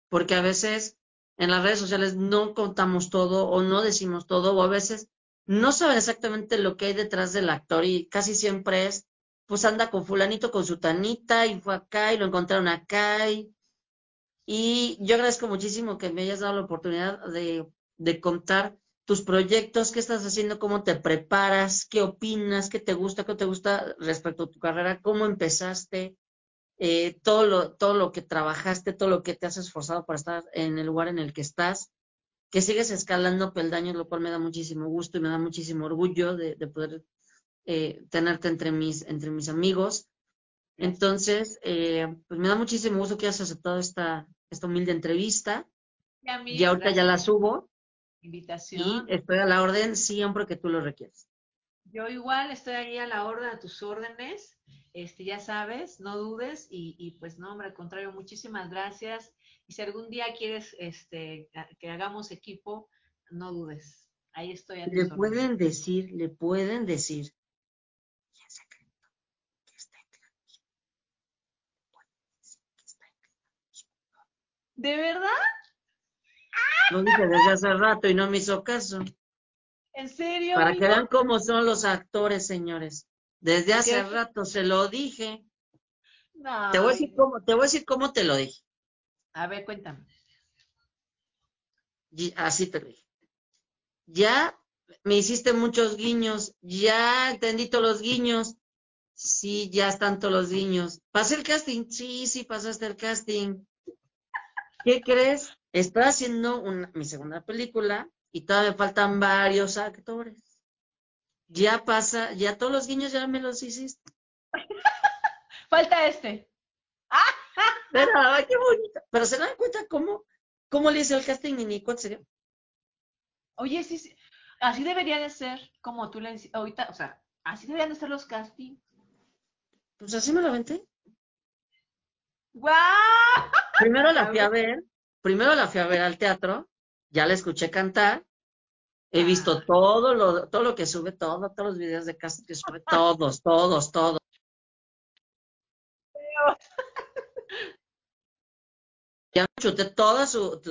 porque a veces en las redes sociales no contamos todo o no decimos todo o a veces no saben exactamente lo que hay detrás del actor y casi siempre es, pues anda con fulanito, con su tanita y fue acá y lo encontraron acá y, yo agradezco muchísimo que me hayas dado la oportunidad de, de contar tus proyectos, qué estás haciendo, cómo te preparas, qué opinas, qué te gusta, qué te gusta respecto a tu carrera, cómo empezaste, eh, todo, lo, todo lo que trabajaste, todo lo que te has esforzado para estar en el lugar en el que estás, que sigues escalando peldaños, lo cual me da muchísimo gusto y me da muchísimo orgullo de, poder eh, tenerte entre mis, entre mis amigos. Entonces, eh, pues me da muchísimo gusto que hayas aceptado esta, esta humilde entrevista. Y, ahorita ya la subo. Invitación. Y estoy a la orden siempre que tú lo requieras. Yo igual estoy ahí a la orden, a tus órdenes este, ya sabes, no dudes y, pues no, hombre, al contrario, muchísimas gracias. Y si algún día quieres este, que hagamos equipo, no dudes. Ahí estoy. A le pueden decir, le pueden decir. ¿De verdad? Lo dije desde hace rato y no me hizo caso. ¿En serio? Para que vean cómo son los actores, señores. Desde hace rato se lo dije. te, voy a decir cómo, te voy a decir cómo te lo dije. A ver, cuéntame. así te lo dije. Ya me hiciste muchos guiños, ya entendí todos los guiños. Sí, ya están todos los guiños. ¿Pasé el casting? Sí, sí, pasaste el casting. ¿Qué crees? Estoy haciendo mi segunda película y todavía me faltan varios actores. Ya pasa, ya todos los guiños ya me los hiciste. <laughs> Falta este. <laughs> Pero, qué bonito. Pero se dan cuenta cómo, cómo le hice el casting y ni cuánto sería. Oye, sí, sí. Así debería de ser como tú le ahorita, o sea, así deberían de ser los castings. Pues así me lo aventé. ¡Guau! Primero la fui a ver, primero la fui a ver al teatro, ya la escuché cantar He visto ah. todo lo, todo lo que sube, todo, todos los videos de casa que sube, todos, todos, todos. Ya chuté todas, su,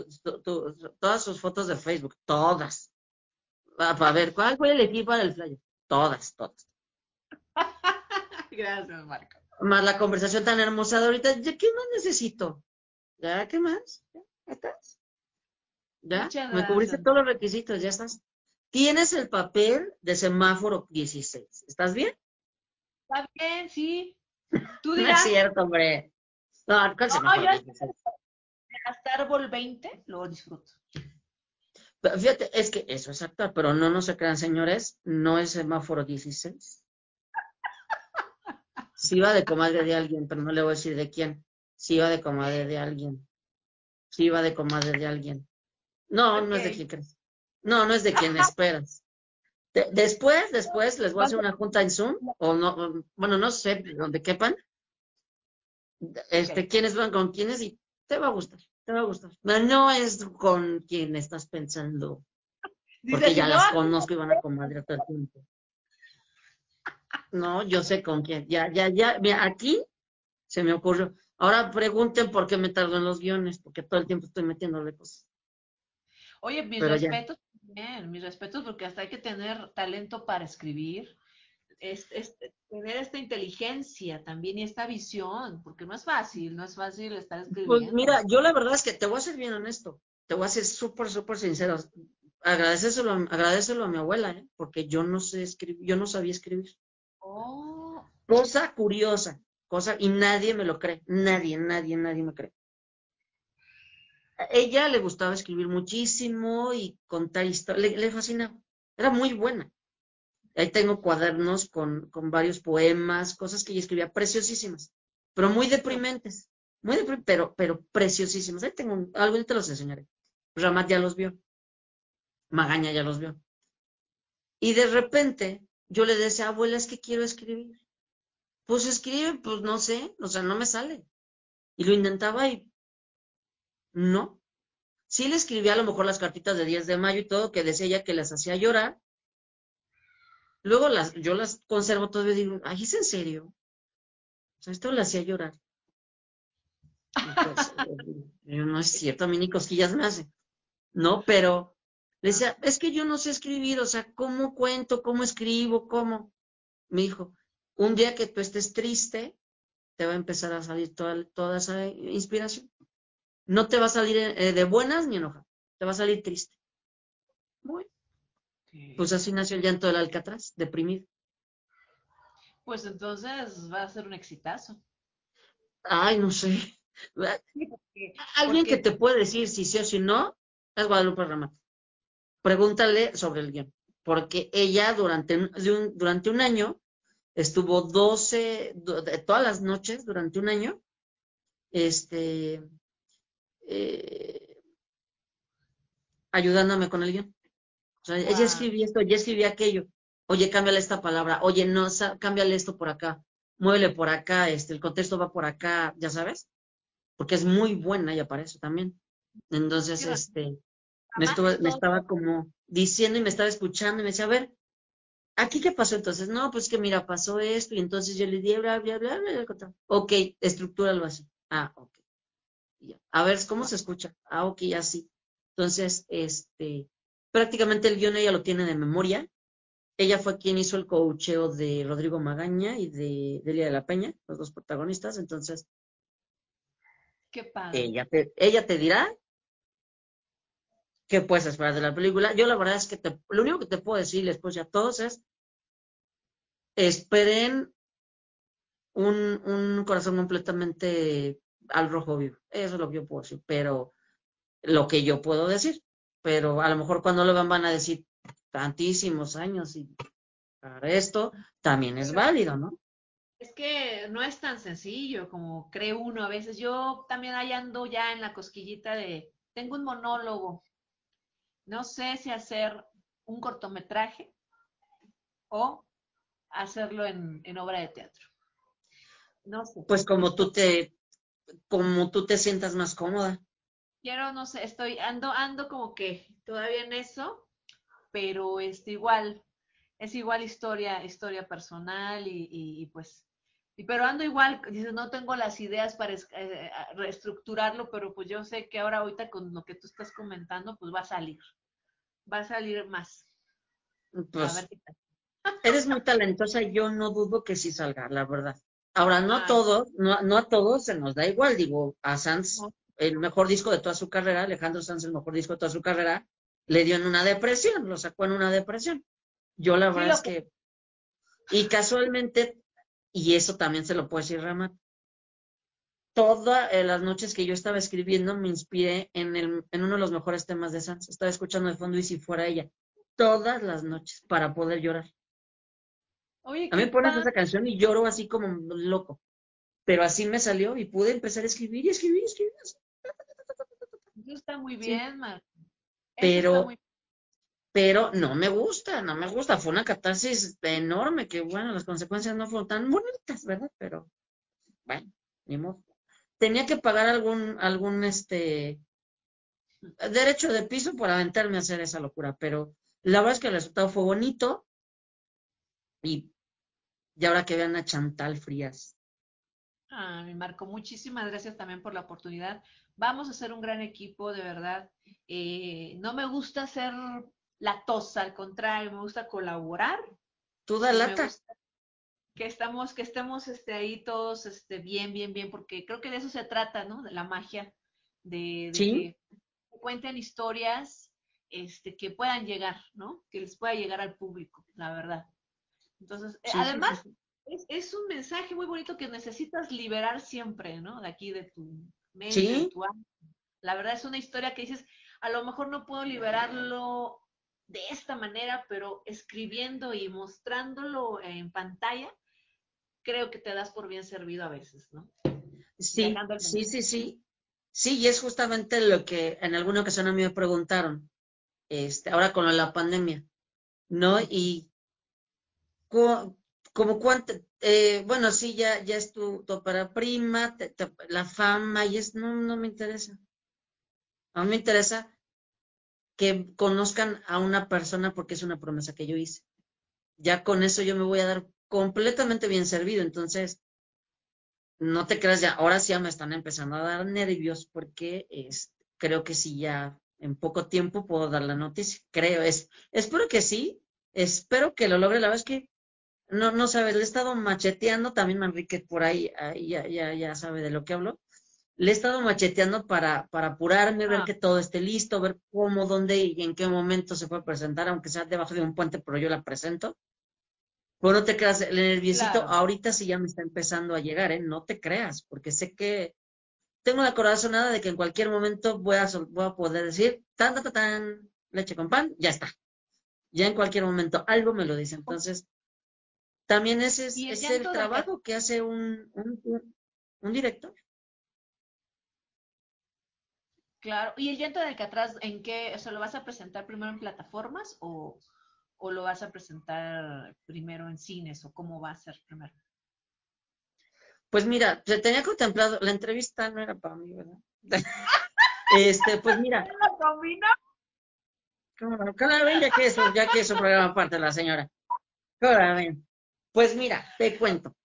todas sus fotos de Facebook, todas. Para ver, ¿cuál fue el equipo del flyer? Todas, todas. <laughs> Gracias, Marco. Más la conversación tan hermosa de ahorita, ¿qué más necesito? ¿Ya qué más? ¿Ya estás? ¿Ya? Me cubriste todos los requisitos, ya estás. Tienes el papel de semáforo 16. ¿Estás bien? Está bien, sí. Tú dirás. <laughs> no es cierto, hombre. No, ¿cuál semáforo no, 16? Hasta árbol 20 lo disfruto. Fíjate, es que eso es actuar, pero no, no se crean, señores, no es semáforo 16. Sí va de comadre de alguien, pero no le voy a decir de quién. Sí va de comadre de alguien. Sí va de comadre de alguien. No, no es de quien crees. No, no es de quien esperas. después, después les voy a hacer una junta en Zoom, o no, bueno, no sé, donde quepan. Este, quiénes van con quiénes y te va a gustar te va a gustar. No, es con quien estás pensando. Porque ya las conozco y van a comadre todo el tiempo. No, yo sé con quién. Ya, ya, ya. Mira, aquí se me ocurrió. Ahora pregunten por qué me tardo en los guiones, porque todo el tiempo estoy metiéndole cosas. Oye, mis respetos mis respetos, porque hasta hay que tener talento para escribir es, tener esta inteligencia también y esta visión, porque no es fácil, no es fácil estar pues escribiendo. Pues mira, yo la verdad es que te voy a ser bien honesto, te voy a ser súper, súper sincero. Agradeceselo, agradecelo a mi abuela, ¿eh? porque yo no sé escribir, yo no sabía escribir. Oh. Cosa curiosa, y nadie me lo cree, nadie, nadie, nadie me cree. Ella le gustaba escribir muchísimo y contar historias, le, le fascinaba, era muy buena. Ahí tengo cuadernos con, varios poemas, cosas que ella escribía preciosísimas, pero muy deprimentes, muy pero, pero preciosísimas. Ahí tengo, algo te los enseñaré. Ramat ya los vio, Magaña ya los vio. Y de repente yo le decía, abuela, es que quiero escribir. Pues escribe, pues no sé, o sea, no me sale. Y lo intentaba y no. Sí le escribía a lo mejor las cartitas de 10 de mayo y todo, que decía ella que las hacía llorar, Luego las, yo las conservo todavía y digo, ay, ¿es en serio? O sea, esto le hacía llorar. Pues, <laughs> no es cierto, a mí ni cosquillas me hace. No, pero le decía, es que yo no sé escribir, o sea, ¿cómo cuento? ¿Cómo escribo? ¿Cómo? Me dijo, un día que tú estés triste, te va a empezar a salir toda, toda esa inspiración. No te va a salir eh, de buenas ni enoja, te va a salir triste. Muy pues así nació el llanto del Alcatraz, deprimido. Pues entonces va a ser un exitazo. Ay, no sé. Alguien que te puede decir si sí o si no es Guadalupe Ramat. Pregúntale sobre el guion. Porque ella durante un, durante un año estuvo 12, todas las noches durante un año, este, eh, ayudándome con el guion. O sea, ella escribía esto, ella escribía aquello. Oye, cámbiale esta palabra. Oye, no, cámbiale esto por acá. Muévele por acá, este, el contexto va por acá, ya sabes. Porque es muy buena ella para eso también. Entonces, este, me, me estaba como diciendo y me estaba escuchando y me decía, a ver, ¿aquí qué pasó entonces? No, pues que mira, pasó esto y entonces yo le di, bla, bla, bla, bla, bla, Ok, estructúralo así. Ah, ok. A ver, ¿cómo se escucha? Ah, ok, así. Entonces, este, prácticamente el guion ella lo tiene de memoria. Ella fue quien hizo el coacheo de Rodrigo Magaña y de Delia de la Peña, los dos protagonistas. Entonces, Qué padre. Ella, te, ella te dirá qué puedes esperar de la película. Yo la verdad es que lo único que te puedo decir después ya todos es, esperen un, un corazón completamente al rojo vivo. Eso es lo que yo puedo decir, pero lo que yo puedo decir pero a lo mejor cuando lo van van a decir tantísimos años y para esto también es válido, ¿no? Es que no es tan sencillo como cree uno a veces. Yo también ahí ando ya en la cosquillita de, tengo un monólogo, no sé si hacer un cortometraje o hacerlo en, en obra de teatro. No sé. Pues como tú te, como tú te sientas más cómoda quiero, no sé, estoy, ando, ando como que todavía en eso, pero este igual, es igual historia, historia personal y, y, pues, pero ando igual, dice, no tengo las ideas para eh, reestructurarlo, pero pues yo sé que ahora ahorita con lo que tú estás comentando, pues va a salir, va a salir más. Pues, eres muy talentosa y yo no dudo que sí salga, la verdad. Ahora, no todos, no, no a todos se nos da igual, digo, a Sans el mejor disco de toda su carrera, Alejandro Sanz el mejor disco de toda su carrera, le dio en una depresión, lo sacó en una depresión. Yo la verdad es que, y casualmente, y eso también se lo puede decir Ramat, todas eh, las noches que yo estaba escribiendo me inspiré en, el, en uno de los mejores temas de Sans. Estaba escuchando de fondo y si fuera ella, todas las noches para poder llorar. Oye, a mí me pones esa canción y lloro así como loco. Pero así me salió y pude empezar a escribir y escribir y escribir. Eso está muy bien, Pero, pero no me gusta, no me gusta. Fue una catarsis enorme que, bueno, las consecuencias no fueron tan bonitas, ¿verdad? Pero, bueno, ni modo. Tenía que pagar algún, algún, este, derecho de piso por aventarme a hacer esa locura, pero la verdad es que el resultado fue bonito y, y ahora que vean a Chantal Frías. Ah, mi Marco, muchísimas gracias también por la oportunidad. Vamos a hacer un gran equipo, de verdad. Eh, no me gusta ser la tosa, al contrario, me gusta colaborar. Tú da lata. Que estamos, que estemos este, ahí todos este, bien, bien, bien, porque creo que de eso se trata, ¿no? De la magia, de, que cuenten historias este, que puedan llegar, ¿no? Que les pueda llegar al público, la verdad. Entonces, eh, además, es, es, un mensaje muy bonito que necesitas liberar siempre, ¿no? De aquí, de tu mente, de tu alma. La verdad es una historia que dices, a lo mejor no puedo liberarlo de esta manera, pero escribiendo y mostrándolo en pantalla, creo que te das por bien servido a veces, ¿no? Sí, sí, sí, sí. Sí, y es justamente lo que en alguna ocasión a mí me preguntaron, este, ahora con la pandemia, ¿no? Y como cuánto, eh, bueno, sí, ya, ya es tu, tu para prima, la fama, y es, no, no me interesa. A mí me interesa que conozcan a una persona porque es una promesa que yo hice. Ya con eso yo me voy a dar completamente bien servido. Entonces, no te creas ya, ahora sí ya me están empezando a dar nervios porque es, creo que sí ya en poco tiempo puedo dar la noticia. Creo, es, espero que sí, espero que lo logre. La verdad es que no, no sabes, le he estado macheteando, también Manrique por ahí, ahí ya, ya, ya sabe de lo que hablo le he estado macheteando para, para apurarme, ver ah. que todo esté listo, ver cómo, dónde y en qué momento se puede presentar, aunque sea debajo de un puente, pero yo la presento. Bueno, no te creas, el nerviosito ahorita sí ya me está empezando a llegar, ¿eh? No te creas, porque sé que tengo la corazonada de que en cualquier momento voy a, voy a poder decir, tan, tan, tan, leche con pan, ya está. Ya en cualquier momento algo me lo dice. Entonces, también ese es, es el trabajo que hace un, un, un director. Claro. ¿Y el llanto de atrás, en qué? O sea, ¿lo vas a presentar primero en plataformas o, o lo vas a presentar primero en cines o cómo va a ser primero? Pues mira, se tenía contemplado, la entrevista no era para mí, ¿verdad? <laughs> este, pues mira. ¿La combina? ya que eso, ya que eso programa aparte la señora. Pues mira, te cuento.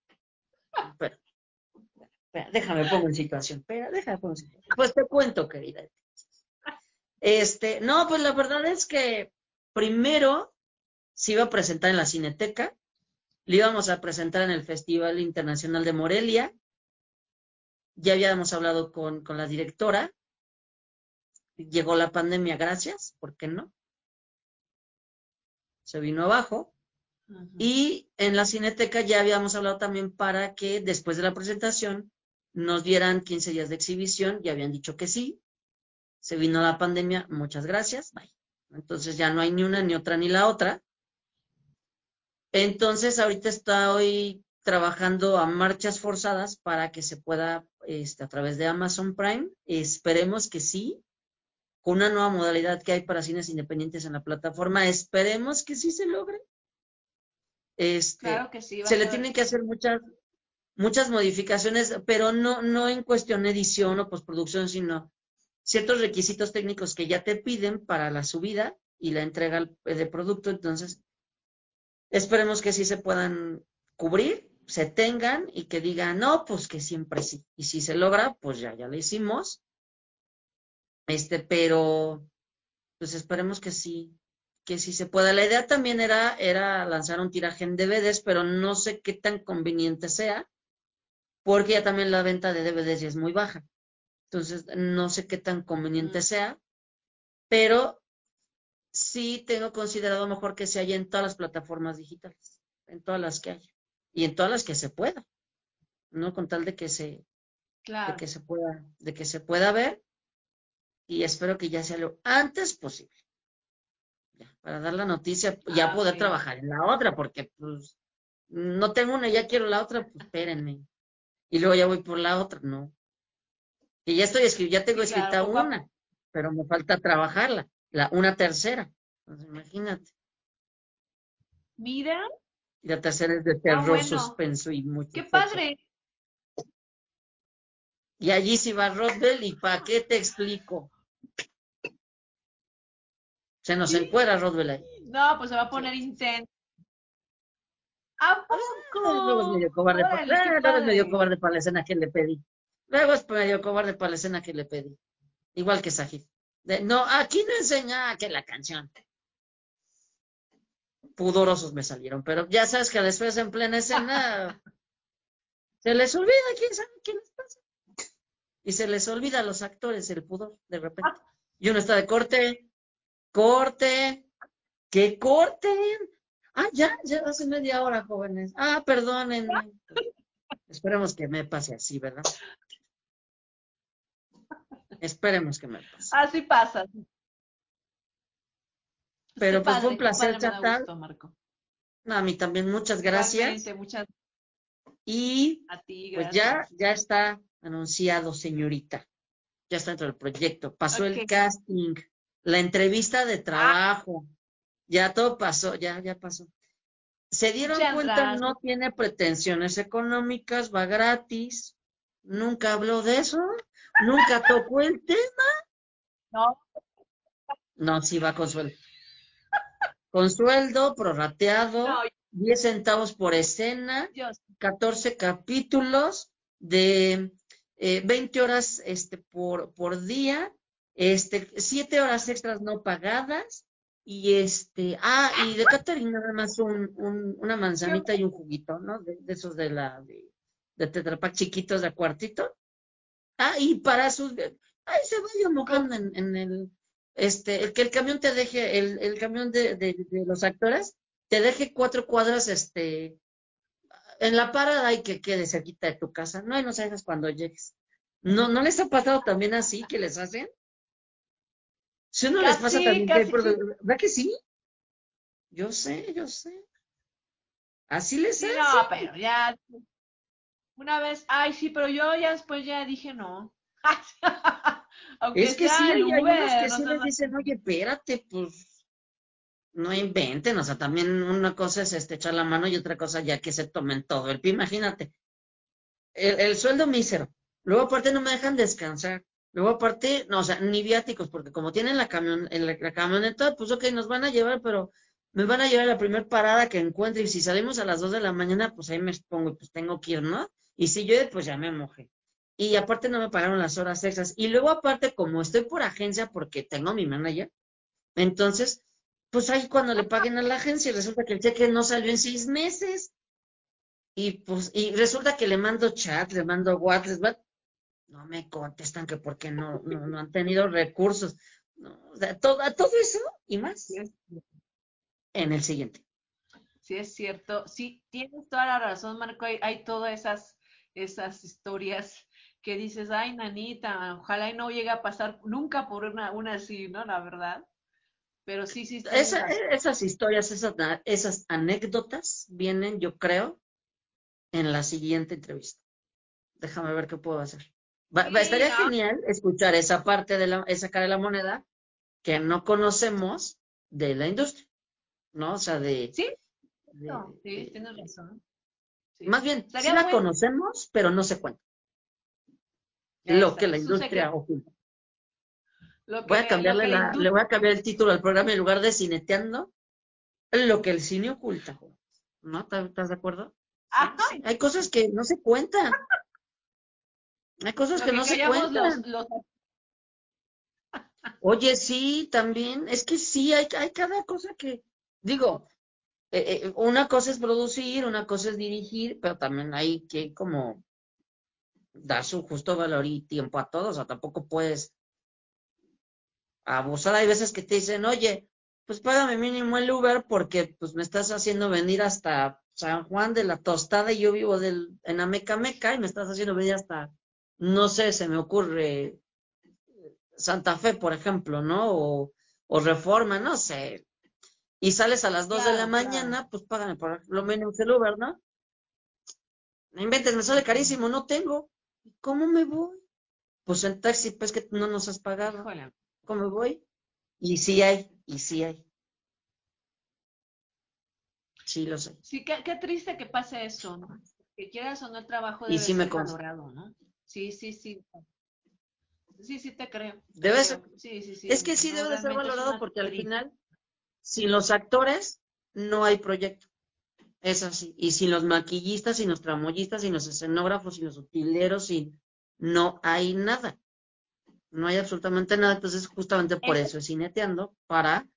Déjame pongo en situación. Espera, déjame pongo en situación. Pues te cuento, querida. Este, no, pues la verdad es que primero se iba a presentar en la Cineteca, le íbamos a presentar en el Festival Internacional de Morelia. Ya habíamos hablado con, con la directora. Llegó la pandemia, gracias, ¿por qué no? Se vino abajo. Y en la Cineteca ya habíamos hablado también para que después de la presentación nos dieran 15 días de exhibición, ya habían dicho que sí, se vino la pandemia, muchas gracias, bye. Entonces ya no hay ni una, ni otra, ni la otra. Entonces ahorita estoy trabajando a marchas forzadas para que se pueda, este, a través de Amazon Prime, esperemos que sí, con una nueva modalidad que hay para cines independientes en la plataforma, esperemos que sí se logre. Este, claro que sí. Se le tienen que hacer muchas muchas modificaciones, pero no, no en cuestión edición o postproducción, sino ciertos requisitos técnicos que ya te piden para la subida y la entrega de producto. Entonces, esperemos que sí se puedan cubrir, se tengan y que digan, no, pues que siempre sí. Y si se logra, pues ya, ya lo hicimos. Este, pero, pues esperemos que sí, que sí se pueda. La idea también era, era lanzar un tiraje en DVDs, pero no sé qué tan conveniente sea porque ya también la venta de DVDs ya es muy baja. Entonces, no sé qué tan conveniente sea, pero sí tengo considerado mejor que se haya en todas las plataformas digitales, en todas las que haya, y en todas las que se pueda, ¿no? Con tal de que se, de que se pueda, de que se pueda ver. Y espero que ya sea lo antes posible. para dar la noticia, ya ah, poder trabajar en la otra, porque pues no tengo una, ya quiero la otra, pues espérenme. Y luego ya voy por la otra, no. Y ya estoy escribiendo, ya tengo escrita una, pero me falta trabajarla, la una tercera. Entonces, imagínate. Mira. La tercera es de ah, terror, suspenso y mucho. ¡Qué padre! Y allí sí va Rodbell, ¿y para qué te explico? Se nos encuera Rodbell ahí. No, pues se va a poner intenso. ¿A ah, poco? luego es medio cobarde, para, luego es medio cobarde para la escena que le pedí. Luego es medio cobarde para la escena que le pedí. Igual que Sajid. no, aquí no enseña que la canción. Pudorosos me salieron, pero ya sabes que después en plena escena <laughs> se les olvida quién sabe quién les pasa. Y se les olvida a los actores el pudor de repente. Y uno está de corte, corte, que corten. Ah, ya, ya hace media hora, jóvenes. Ah, perdónenme. Esperemos que me pase así, ¿verdad? Esperemos que me pase. Así pasa. Pero pues fue un placer chatar. No, a mí también, muchas gracias. Muchas... Y a ti, pues ya, ya está anunciado, señorita. Ya está dentro del proyecto. Pasó el casting, la entrevista de trabajo. Ya todo pasó, ya, ya pasó. Se dieron cuenta, no tiene pretensiones económicas, va gratis. Nunca habló de eso, nunca tocó el tema. No. No, sí va con sueldo. Con sueldo, prorrateado, 10 centavos por escena, 14 capítulos de 20 eh, horas este, por, por día, este, 7 horas extras no pagadas, y este, ah, y de Catherine nada más un, una manzanita y un juguito, ¿no? De, esos de la, de, de Tetrapac chiquitos de cuartito. Ah, y para sus, ay, se vaya mojando en, en el, este, el que el camión te deje, el, el camión de, de, de, los actores, te deje cuatro cuadras, este, en la parada y que quede cerquita de tu casa. No, y no sabes cuando llegues. ¿No, ¿No les ha pasado también así que les hacen? Si uno les pasa también, ¿verdad que sí? Yo sé, yo sé. Así les hace. No, pero ya. Una vez, ay, sí, pero yo ya después ya dije no. <laughs> Aunque es que sí, hay unos que sí les dicen, oye, espérate, pues no inventen, o sea, también una cosa es este, echar la mano y otra cosa ya que se tomen todo el pie, imagínate. El, el sueldo mísero. Luego aparte no me dejan descansar. Luego aparte, no, o sea, ni viáticos, porque como tienen la, camion, la, camioneta, pues ok, nos van a llevar, pero me van a llevar a la primera parada que encuentre y si salimos a las 2 de la mañana, pues ahí me pongo y pues tengo que ir, ¿no? Y si yo, pues ya me mojé. Y aparte no me pagaron las horas extras. Y luego aparte, como estoy por agencia porque tengo mi manager, entonces, pues ahí cuando le paguen a la agencia, resulta que el cheque no salió en seis meses. Y pues, y resulta que le mando chat, le mando WhatsApp, no me contestan que porque no, no, han tenido recursos. No, todo, todo eso y más en el siguiente. Sí, es cierto. Sí, tienes toda la razón, Marco. Hay, hay todas esas, esas historias que dices, ay, nanita, ojalá y no llegue a pasar nunca por una, una así, ¿no? La verdad. Pero sí, sí. esas historias, esas, esas anécdotas vienen, yo creo, en la siguiente entrevista. Déjame ver qué puedo hacer. Va, estaría genial escuchar esa parte de la, esa cara de la moneda que no conocemos de la industria, ¿no? O sea, de... Sí, sí, tienes razón. Más bien, sí la conocemos, pero no se cuenta. lo que la industria oculta. voy a cambiarle la, le voy a cambiar el título al programa en lugar de cineteando, lo que el cine oculta. ¿No? ¿Estás de acuerdo? Hay cosas que no se cuentan. Hay cosas que, no se cuentan. Oye, sí, también, es que sí, hay, hay cada cosa que, digo, eh, eh, una cosa es producir, una cosa es dirigir, pero también hay que como dar su justo valor y tiempo a todos, o sea, tampoco puedes abusar. Hay veces que te dicen, oye, pues págame mínimo el Uber porque pues me estás haciendo venir hasta San Juan de la Tostada y yo vivo del, en Ameca Meca y me estás haciendo venir hasta no sé, se me ocurre Santa Fe, por ejemplo, ¿no? O, o Reforma, no sé. Y sales a las 2 de la mañana, pues págame por lo menos el Uber, ¿no? No inventes, me sale carísimo, no tengo. ¿Cómo me voy? Pues en taxi, pues que no nos has pagado. ¿Cómo me voy? Y sí hay, y sí hay. Sí, lo sé. Sí, qué, triste que pase eso, ¿no? Que quieras o no el trabajo de ser valorado, ¿no? Sí, sí, sí. Sí, sí te creo. Debe ser. Sí, sí, sí. Es que sí debe de ser valorado porque al final, sin los actores, no hay proyecto. Es así. Y sin los maquillistas, sin los tramoyistas, sin los escenógrafos, sin los utileros, sin... no hay nada. No hay absolutamente nada. Entonces, justamente por eso es cineteando, para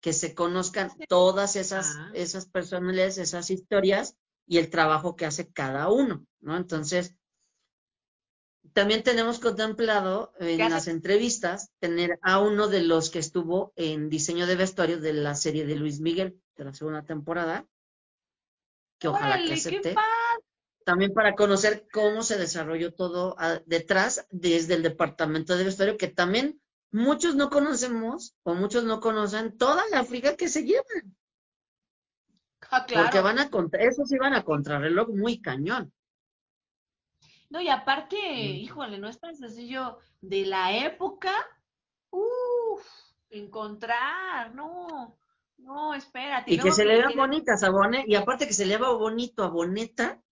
que se conozcan todas esas, ah. esas personalidades, esas historias y el trabajo que hace cada uno, ¿no? Entonces, también tenemos contemplado en las entrevistas tener a uno de los que estuvo en diseño de vestuario de la serie de Luis Miguel de la segunda temporada, que ojalá que acepte. También para conocer cómo se desarrolló todo ah, detrás desde el departamento de vestuario, que también muchos no conocemos o muchos no conocen toda la África que se llevan. Ah, claro. Porque van a contra, eso sí van a contrarreloj muy cañón. No, y aparte, híjole, no es tan sencillo de la época, uff, encontrar, no, no, espérate. Y, que se le vean bonitas a Bonet, y aparte que se le vea bonito a Boneta,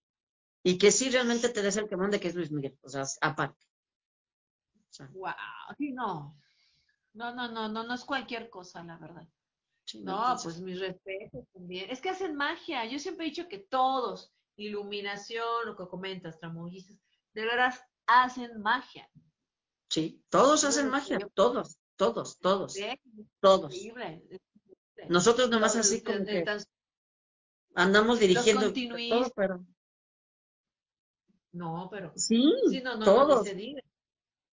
y que sí realmente te des el quemón de que es Luis Miguel, o sea, aparte. wow, sí, no. No, no, no, no, no es cualquier cosa, la verdad. no, pues mis respetos también. Es que hacen magia. Yo siempre he dicho que todos, iluminación, lo que comentas, tramoyistas, de veras hacen magia. Sí, todos hacen magia, todos, todos, todos, todos. Nosotros nomás así como que andamos dirigiendo todo, pero... No, pero... Sí, todos.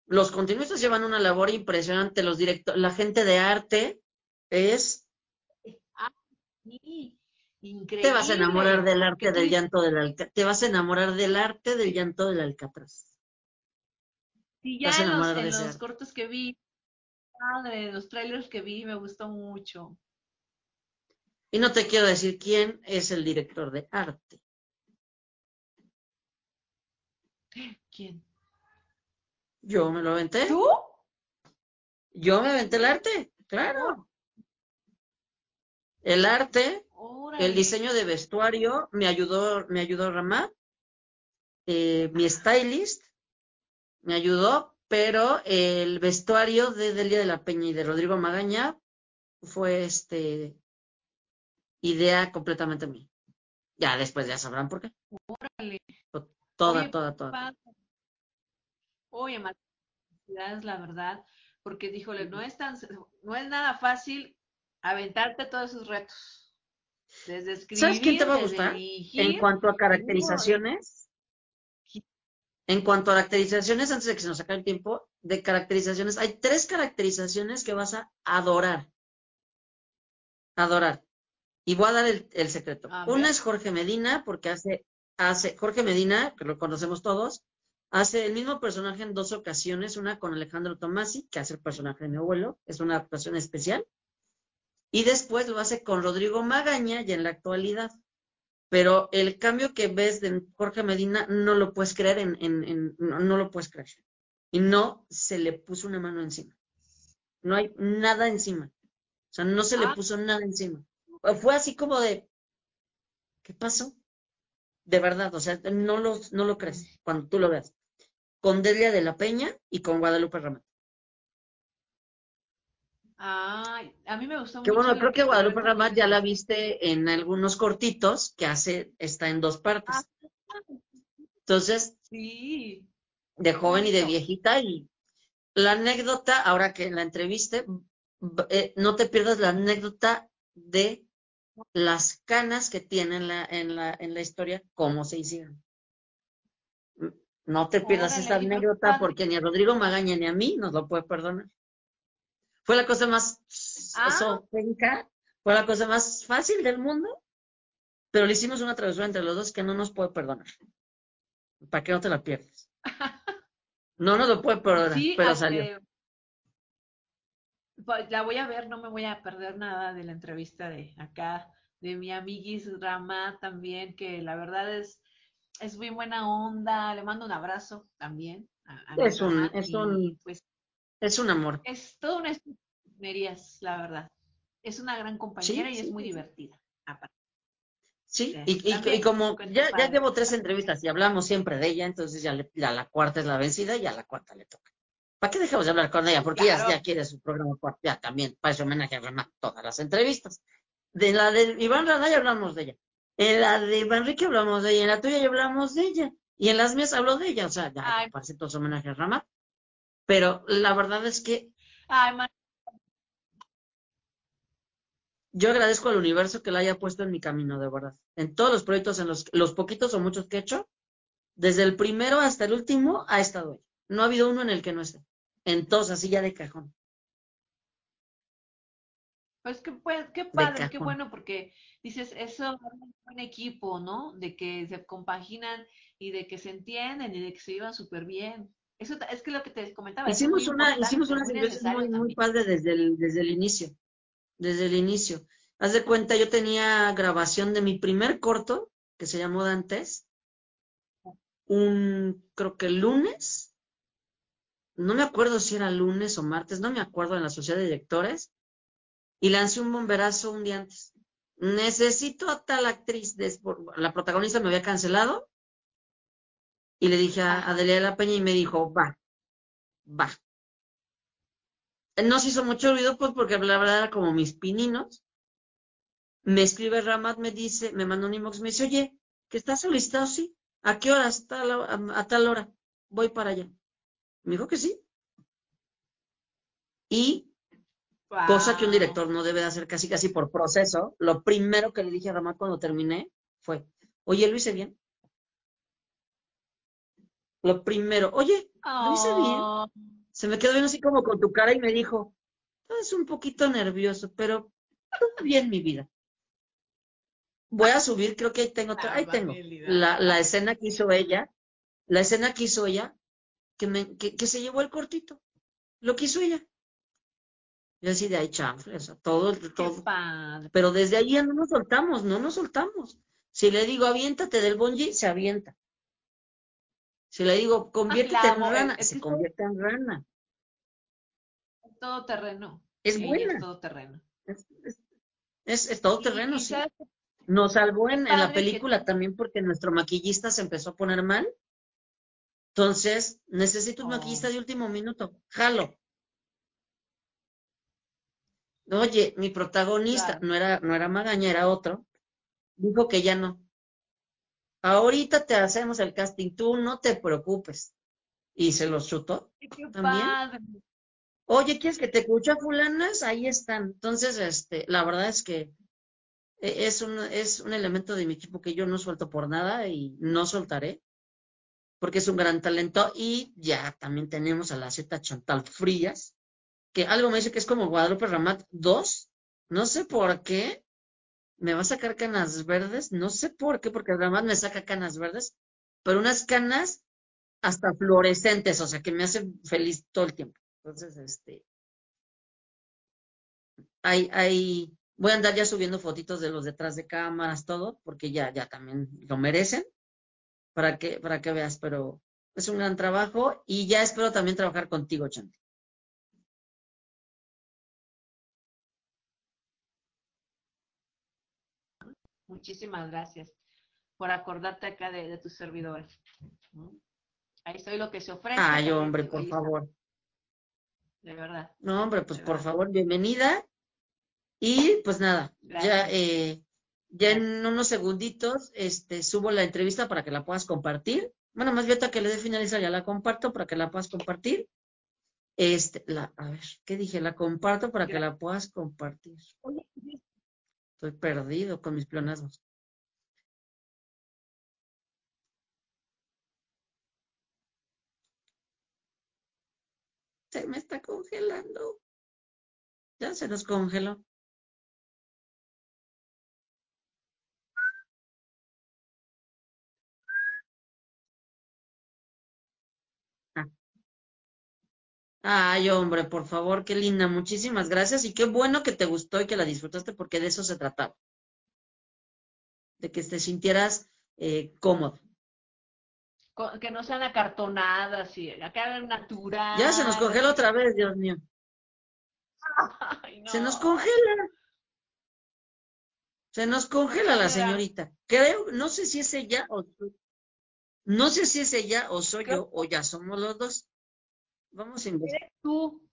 Los continuistas llevan una labor impresionante, los directores, la gente de arte es... Ah, sí. Te vas a enamorar del arte del llanto del Alcatraz. Te vas a enamorar del arte del llanto del Alcatraz. Sí, ya en los, cortos que vi, padre, los trailers que vi, me gustó mucho. Y no te quiero decir quién es el director de arte. ¿Quién? Yo me lo aventé. ¿Tú? Yo me aventé el arte, claro. El arte el diseño de vestuario me ayudó, me ayudó Ramá. Eh, mi stylist me ayudó, pero el vestuario de Delia de la Peña y de Rodrigo Magaña fue este idea completamente mía. Ya después ya sabrán por qué. Órale. Toda, toda, toda. Oye, es la verdad, porque díjole, no es tan, no es nada fácil aventarte todos esos retos. ¿Sabes quién te va a gustar? en cuanto a caracterizaciones. En cuanto a caracterizaciones, antes de que se nos acabe el tiempo, de caracterizaciones, hay tres caracterizaciones que vas a adorar. Adorar. Y voy a dar el, secreto. Una es Jorge Medina, porque hace, hace, Jorge Medina, que lo conocemos todos, hace el mismo personaje en dos ocasiones, una con Alejandro Tomasi, que hace el personaje de mi abuelo, es una actuación especial, y después lo hace con Rodrigo Magaña y en la actualidad. Pero el cambio que ves de Jorge Medina no lo puedes creer en, en, no, lo puedes creer. Y no se le puso una mano encima. No hay nada encima. O sea, no se le ah. puso nada encima. Fue así como de, ¿qué pasó? De verdad, o sea, no lo, no lo crees cuando tú lo veas. Con Delia de la Peña y con Guadalupe Ramat. Ay, a mí me gustó mucho. Que bueno, creo que Guadalupe Ramat ya la viste en algunos cortitos que hace, está en dos partes. Ah, Entonces, sí. De joven y de viejita. Y la anécdota, ahora que la entreviste, eh, no te pierdas la anécdota de las canas que tiene en la, en la, en la historia, cómo se hicieron. No te pierdas esta anécdota porque ni a Rodrigo Magaña ni a mí nos lo puede perdonar. Fue la cosa más ah. fue la cosa más fácil del mundo, pero le hicimos una travesura entre los dos que no nos puede perdonar. Para que no te la pierdas. <laughs> No, no lo puede perder, Sí, pero salió. pues, la voy a ver, no me voy a perder nada de la entrevista de acá, de mi amiguis Rama también, que la verdad es, es muy buena onda. Le mando un abrazo también a, a Es un, es un, pues es un amor. es todo una merías, la verdad. Es una gran compañera Sí, y es muy sí. divertida. aparte. Sí, y, y, como ya, ya llevo tres entrevistas y hablamos siempre de ella, entonces ya, le- ya la cuarta es la vencida y ya la cuarta le toca. ¿Para qué dejamos de hablar con ella? Porque ella ya quiere su programa cuarto, ya también, para ese homenaje a Ramá, todas las entrevistas. De la de Iván Rada ya hablamos de ella. En la de Iván Rique hablamos de ella, en la tuya ya hablamos de ella. Y en las mías hablo de ella, o sea, ya, Ay. parece todos homenajes a Ramá. Pero la verdad es que Ay, man, yo agradezco al universo que la haya puesto en mi camino, de verdad. En todos los proyectos, en los, los poquitos o muchos que he hecho, desde el primero hasta el último, ha estado ella. No ha habido uno en el que no esté. En todos, así ya de cajón. pues qué, pues, qué padre, qué bueno, porque dices, eso es un buen equipo, ¿no? De que se compaginan y de que se entienden y de que se llevan súper bien. Eso es que lo que te comentaba, Hicimos una, hicimos entrevistas necesario muy, muy padre desde el, desde el inicio. Desde el inicio. Haz de cuenta, yo tenía grabación de mi primer corto, que se llamó Dantes, un, creo que lunes, no me acuerdo si era lunes o martes, no me acuerdo en la sociedad de directores, y lancé un bomberazo un día antes. Necesito a tal actriz, la protagonista me había cancelado, y le dije a. Adelia de la Peña y me dijo, va, va. No se hizo mucho ruido, pues porque la verdad era como mis pininos. Me escribe Ramat, me dice, me manda un inbox, me dice, oye, que estás solicitado, sí. ¿A qué horas? Tal, a, a tal hora. Voy para allá. Me dijo que sí. Y cosa que un director no debe de hacer casi casi por proceso, lo primero que le dije a Ramat cuando terminé fue, oye, lo hice bien. Lo primero, oye, lo hice bien. Oh, Se me quedó bien así como con tu cara y me dijo, es un poquito nervioso, pero todo bien mi vida. Voy a subir, creo que ahí tengo, otra- ahí tengo la, la escena que hizo ella, la escena que hizo ella, que, me, que, que se llevó el cortito, lo que hizo ella. Yo así de ahí, chanfle, o sea, todo, todo. Pero desde ahí ya no nos soltamos, no nos soltamos. Si le digo, aviéntate del bungee, se avienta. Si le digo, conviértete en es- rana, es se convierte en rana. Es todo terreno. Es es buena, todo terreno. es, es, es- es todo terreno, sí. Nos salvó en, en la que película también porque nuestro maquillista se empezó a poner mal. Entonces, necesito un Oh. maquillista de último minuto. Jalo. Oye, mi protagonista, Claro. no era, no era Magaña, era otro, dijo que ya no. Ahorita te hacemos el casting, tú no te preocupes. Y se los chutó qué también. padre. Oye, ¿quieres que te escuche a fulanas? Ahí están. Entonces, este, la verdad es que e- es un, es un elemento de mi equipo que yo no suelto por nada y no soltaré, porque es un gran talento. Y ya también tenemos a la Z Chantal Frías, que algo me dice que es como Guadalupe Ramat 2. No sé por qué. Me va a sacar canas verdes. No sé por qué, porque Ramat me saca canas verdes, pero unas canas hasta fluorescentes, o sea, que me hacen feliz todo el tiempo. Entonces, este, hay, hay, voy a andar ya subiendo fotitos de los detrás de cámaras, todo, porque ya, ya también lo merecen, para que, para que veas, pero es un gran trabajo y ya espero también trabajar contigo, Chanti. Muchísimas gracias por acordarte acá de, de tus servidores. Ahí estoy lo que se ofrezca. Ay, hombre, por favor. de verdad. No, hombre, pues por favor, bienvenida. Y pues nada, ya, eh, ya en unos segunditos, este, subo la entrevista para que la puedas compartir. Bueno, más bien hasta que le dé finalizar, ya la comparto para que la puedas compartir. Este, la, a ver, ¿qué dije? La comparto para que la puedas compartir. Oye, Estoy perdido con mis pleonasmos. Se me está congelando. Ya se nos congeló. Ay, hombre, por favor, qué linda, muchísimas gracias y qué bueno que te gustó y que la disfrutaste porque de eso se trataba. De que te sintieras eh, cómodo. Que no sean acartonadas y acá natural. Ya se nos congela otra vez, Dios mío. <laughs> Se nos congela. Se nos congela la señorita. Creo, no sé si es ella o no sé si es ella o soy yo o ya somos los dos. Vamos a investigar. Eres tú.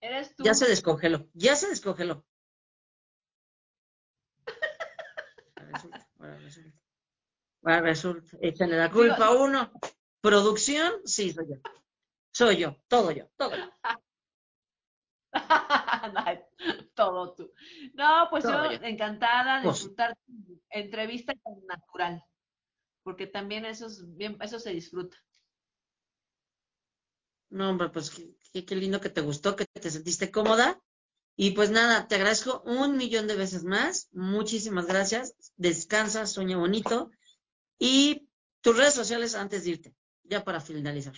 Eres tú. Ya se descongeló, ya se descongeló. <laughs> resulta, ahora resulta. Ahora resulta. Échale la culpa a uno. Producción, sí, soy yo. Soy yo, todo yo, todo yo. <laughs> todo tú. No, pues yo, encantada de pues disfrutar tu entrevista tan natural, porque también eso, es bien, eso se disfruta. No, hombre, pues qué, lindo que te gustó, que te sentiste cómoda. Y pues nada, te agradezco un millón de veces más. Muchísimas gracias. Descansa, sueña bonito. Y tus redes sociales antes de irte, ya para finalizar.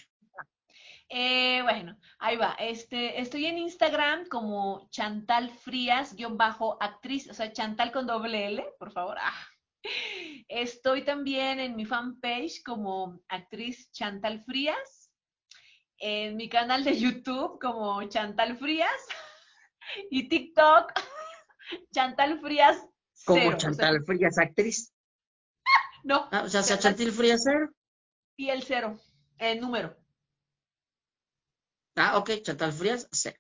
Eh, bueno, ahí va. Este, estoy en Instagram como Chantal Frías, guion bajo actriz, o sea, Chantal con doble L, por favor. Ah. Estoy también en mi fanpage como actriz Chantal Frías, en mi canal de YouTube como Chantal Frías <laughs> y TikTok <laughs> Chantal Frías. Como Chantal Frías actriz. <laughs> No. Ah, o sea, Chantal Frías cero. Y el cero, el número. Ah, ok, Chantal Frías, sí.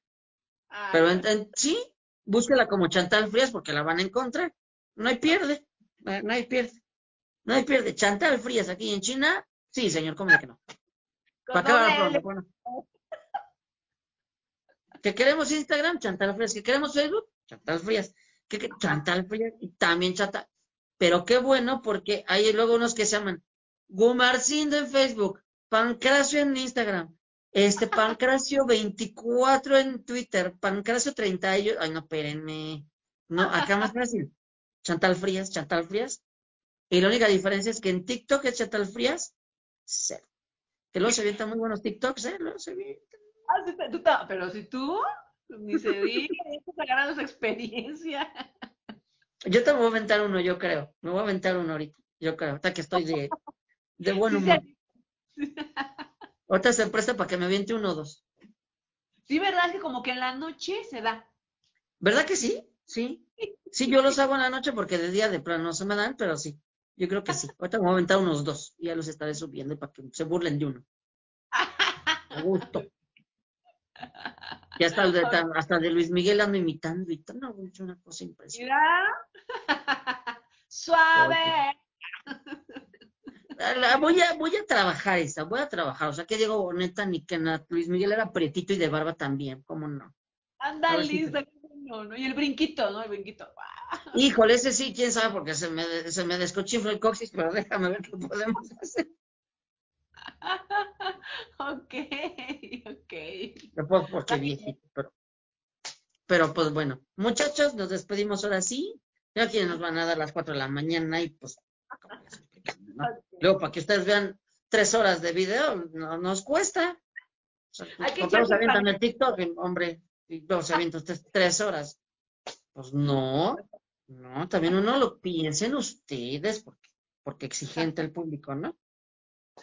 Pero en, sí, búsquela como Chantal Frías porque la van a encontrar. No hay pierde, no hay pierde. No hay pierde. Chantal Frías aquí en China, sí, señor, ¿cómo que no? ¿Para qué va bueno. ¿Que queremos Instagram? Chantal Frías. ¿Que queremos Facebook? Chantal Frías. ¿Que, Chantal Frías y también Chantal. Pero qué bueno porque hay luego unos que se llaman Gumarcindo en Facebook, Pancracio en Instagram, este, <laughs> Pancracio 24 en Twitter, Pancracio 30, ay, no, espérenme. No, acá más fácil. Chantal Frías, Chantal Frías. Y la única diferencia es que en TikTok es Chantal Frías, cero. Que luego se avientan muy buenos TikToks, ¿eh? Luego se avientan. Ah, sí, tú, pero si tú, ni se diga, <laughs> ya su experiencia. Yo te voy a aventar uno, yo creo. Me voy a aventar uno ahorita, yo creo. Hasta que estoy de, de buen humor. <laughs> Ahorita se presta para que me aviente uno o dos. Sí, ¿verdad? Que como que en la noche se da. ¿Verdad que sí? Sí. <laughs> Sí, yo los hago en la noche porque de día de plano no se me dan, pero sí. Yo creo que sí. Ahorita me voy a aventar unos dos y ya los estaré subiendo para que se burlen de uno. <laughs> A gusto. Y hasta, de, hasta de Luis Miguel ando imitando y todo, una cosa impresionante. Mira. <laughs> Suave voy a, voy a trabajar esa, voy a trabajar. O sea, que Diego Boneta ni que Luis Miguel era pretito y de barba también, ¿cómo no? Anda lista, no, no, y el brinquito, ¿no? El brinquito. Híjole, ese sí, quién sabe, porque se me, se me descochifla el coxis, pero déjame ver qué podemos hacer. <laughs> ok, ok. Después porque viejito, pero, pero pues bueno. Muchachos, nos despedimos ahora sí. Ya quienes nos van a dar las cuatro de la mañana y pues Luego, para que ustedes vean tres horas de video, no nos cuesta. Hay que el TikTok, hombre, y luego se avientan ustedes tres horas. Pues no, no, también uno lo piensen ustedes, porque, porque exigente el público, ¿no?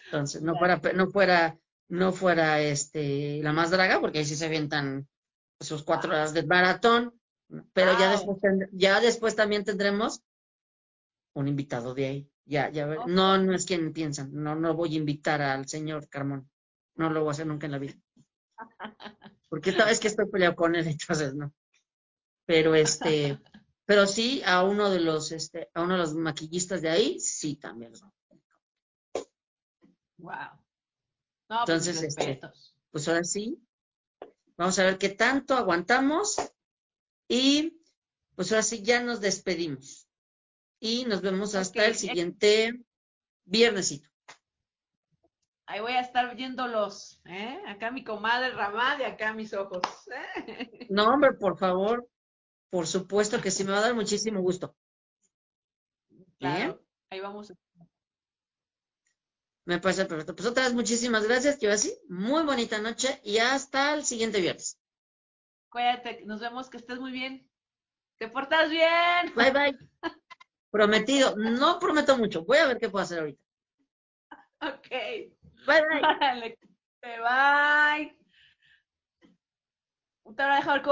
Entonces, no fuera, no fuera, no fuera este la más draga, porque ahí sí se avientan sus cuatro horas de maratón, pero ya después ya después también tendremos un invitado de ahí. Ya, ya, no, no es quien piensan. No, no voy a invitar al señor Carmón. No lo voy a hacer nunca en la vida. <laughs> Porque esta vez que estoy peleado con él, <laughs> entonces no. Pero este, pero sí, a uno de los, este, a uno de los maquillistas de ahí, sí también. Wow. No, pues, entonces, este, pues ahora sí, vamos a ver qué tanto aguantamos y pues ahora sí ya nos despedimos y nos vemos hasta el siguiente viernesito. Ahí voy a estar viéndolos, ¿eh? Acá mi comadre Ramad y acá mis ojos. ¿eh? No, hombre, por favor. Por supuesto que sí, me va a dar muchísimo gusto. Claro, ahí vamos. Me parece perfecto. Pues otra vez muchísimas gracias, que así. Muy bonita noche y hasta el siguiente viernes. Cuídate, nos vemos, que estés muy bien. Te portas bien. Bye, bye. <laughs> Prometido. No prometo mucho. Voy a ver qué puedo hacer ahorita. Ok. Bye, bye. A dejar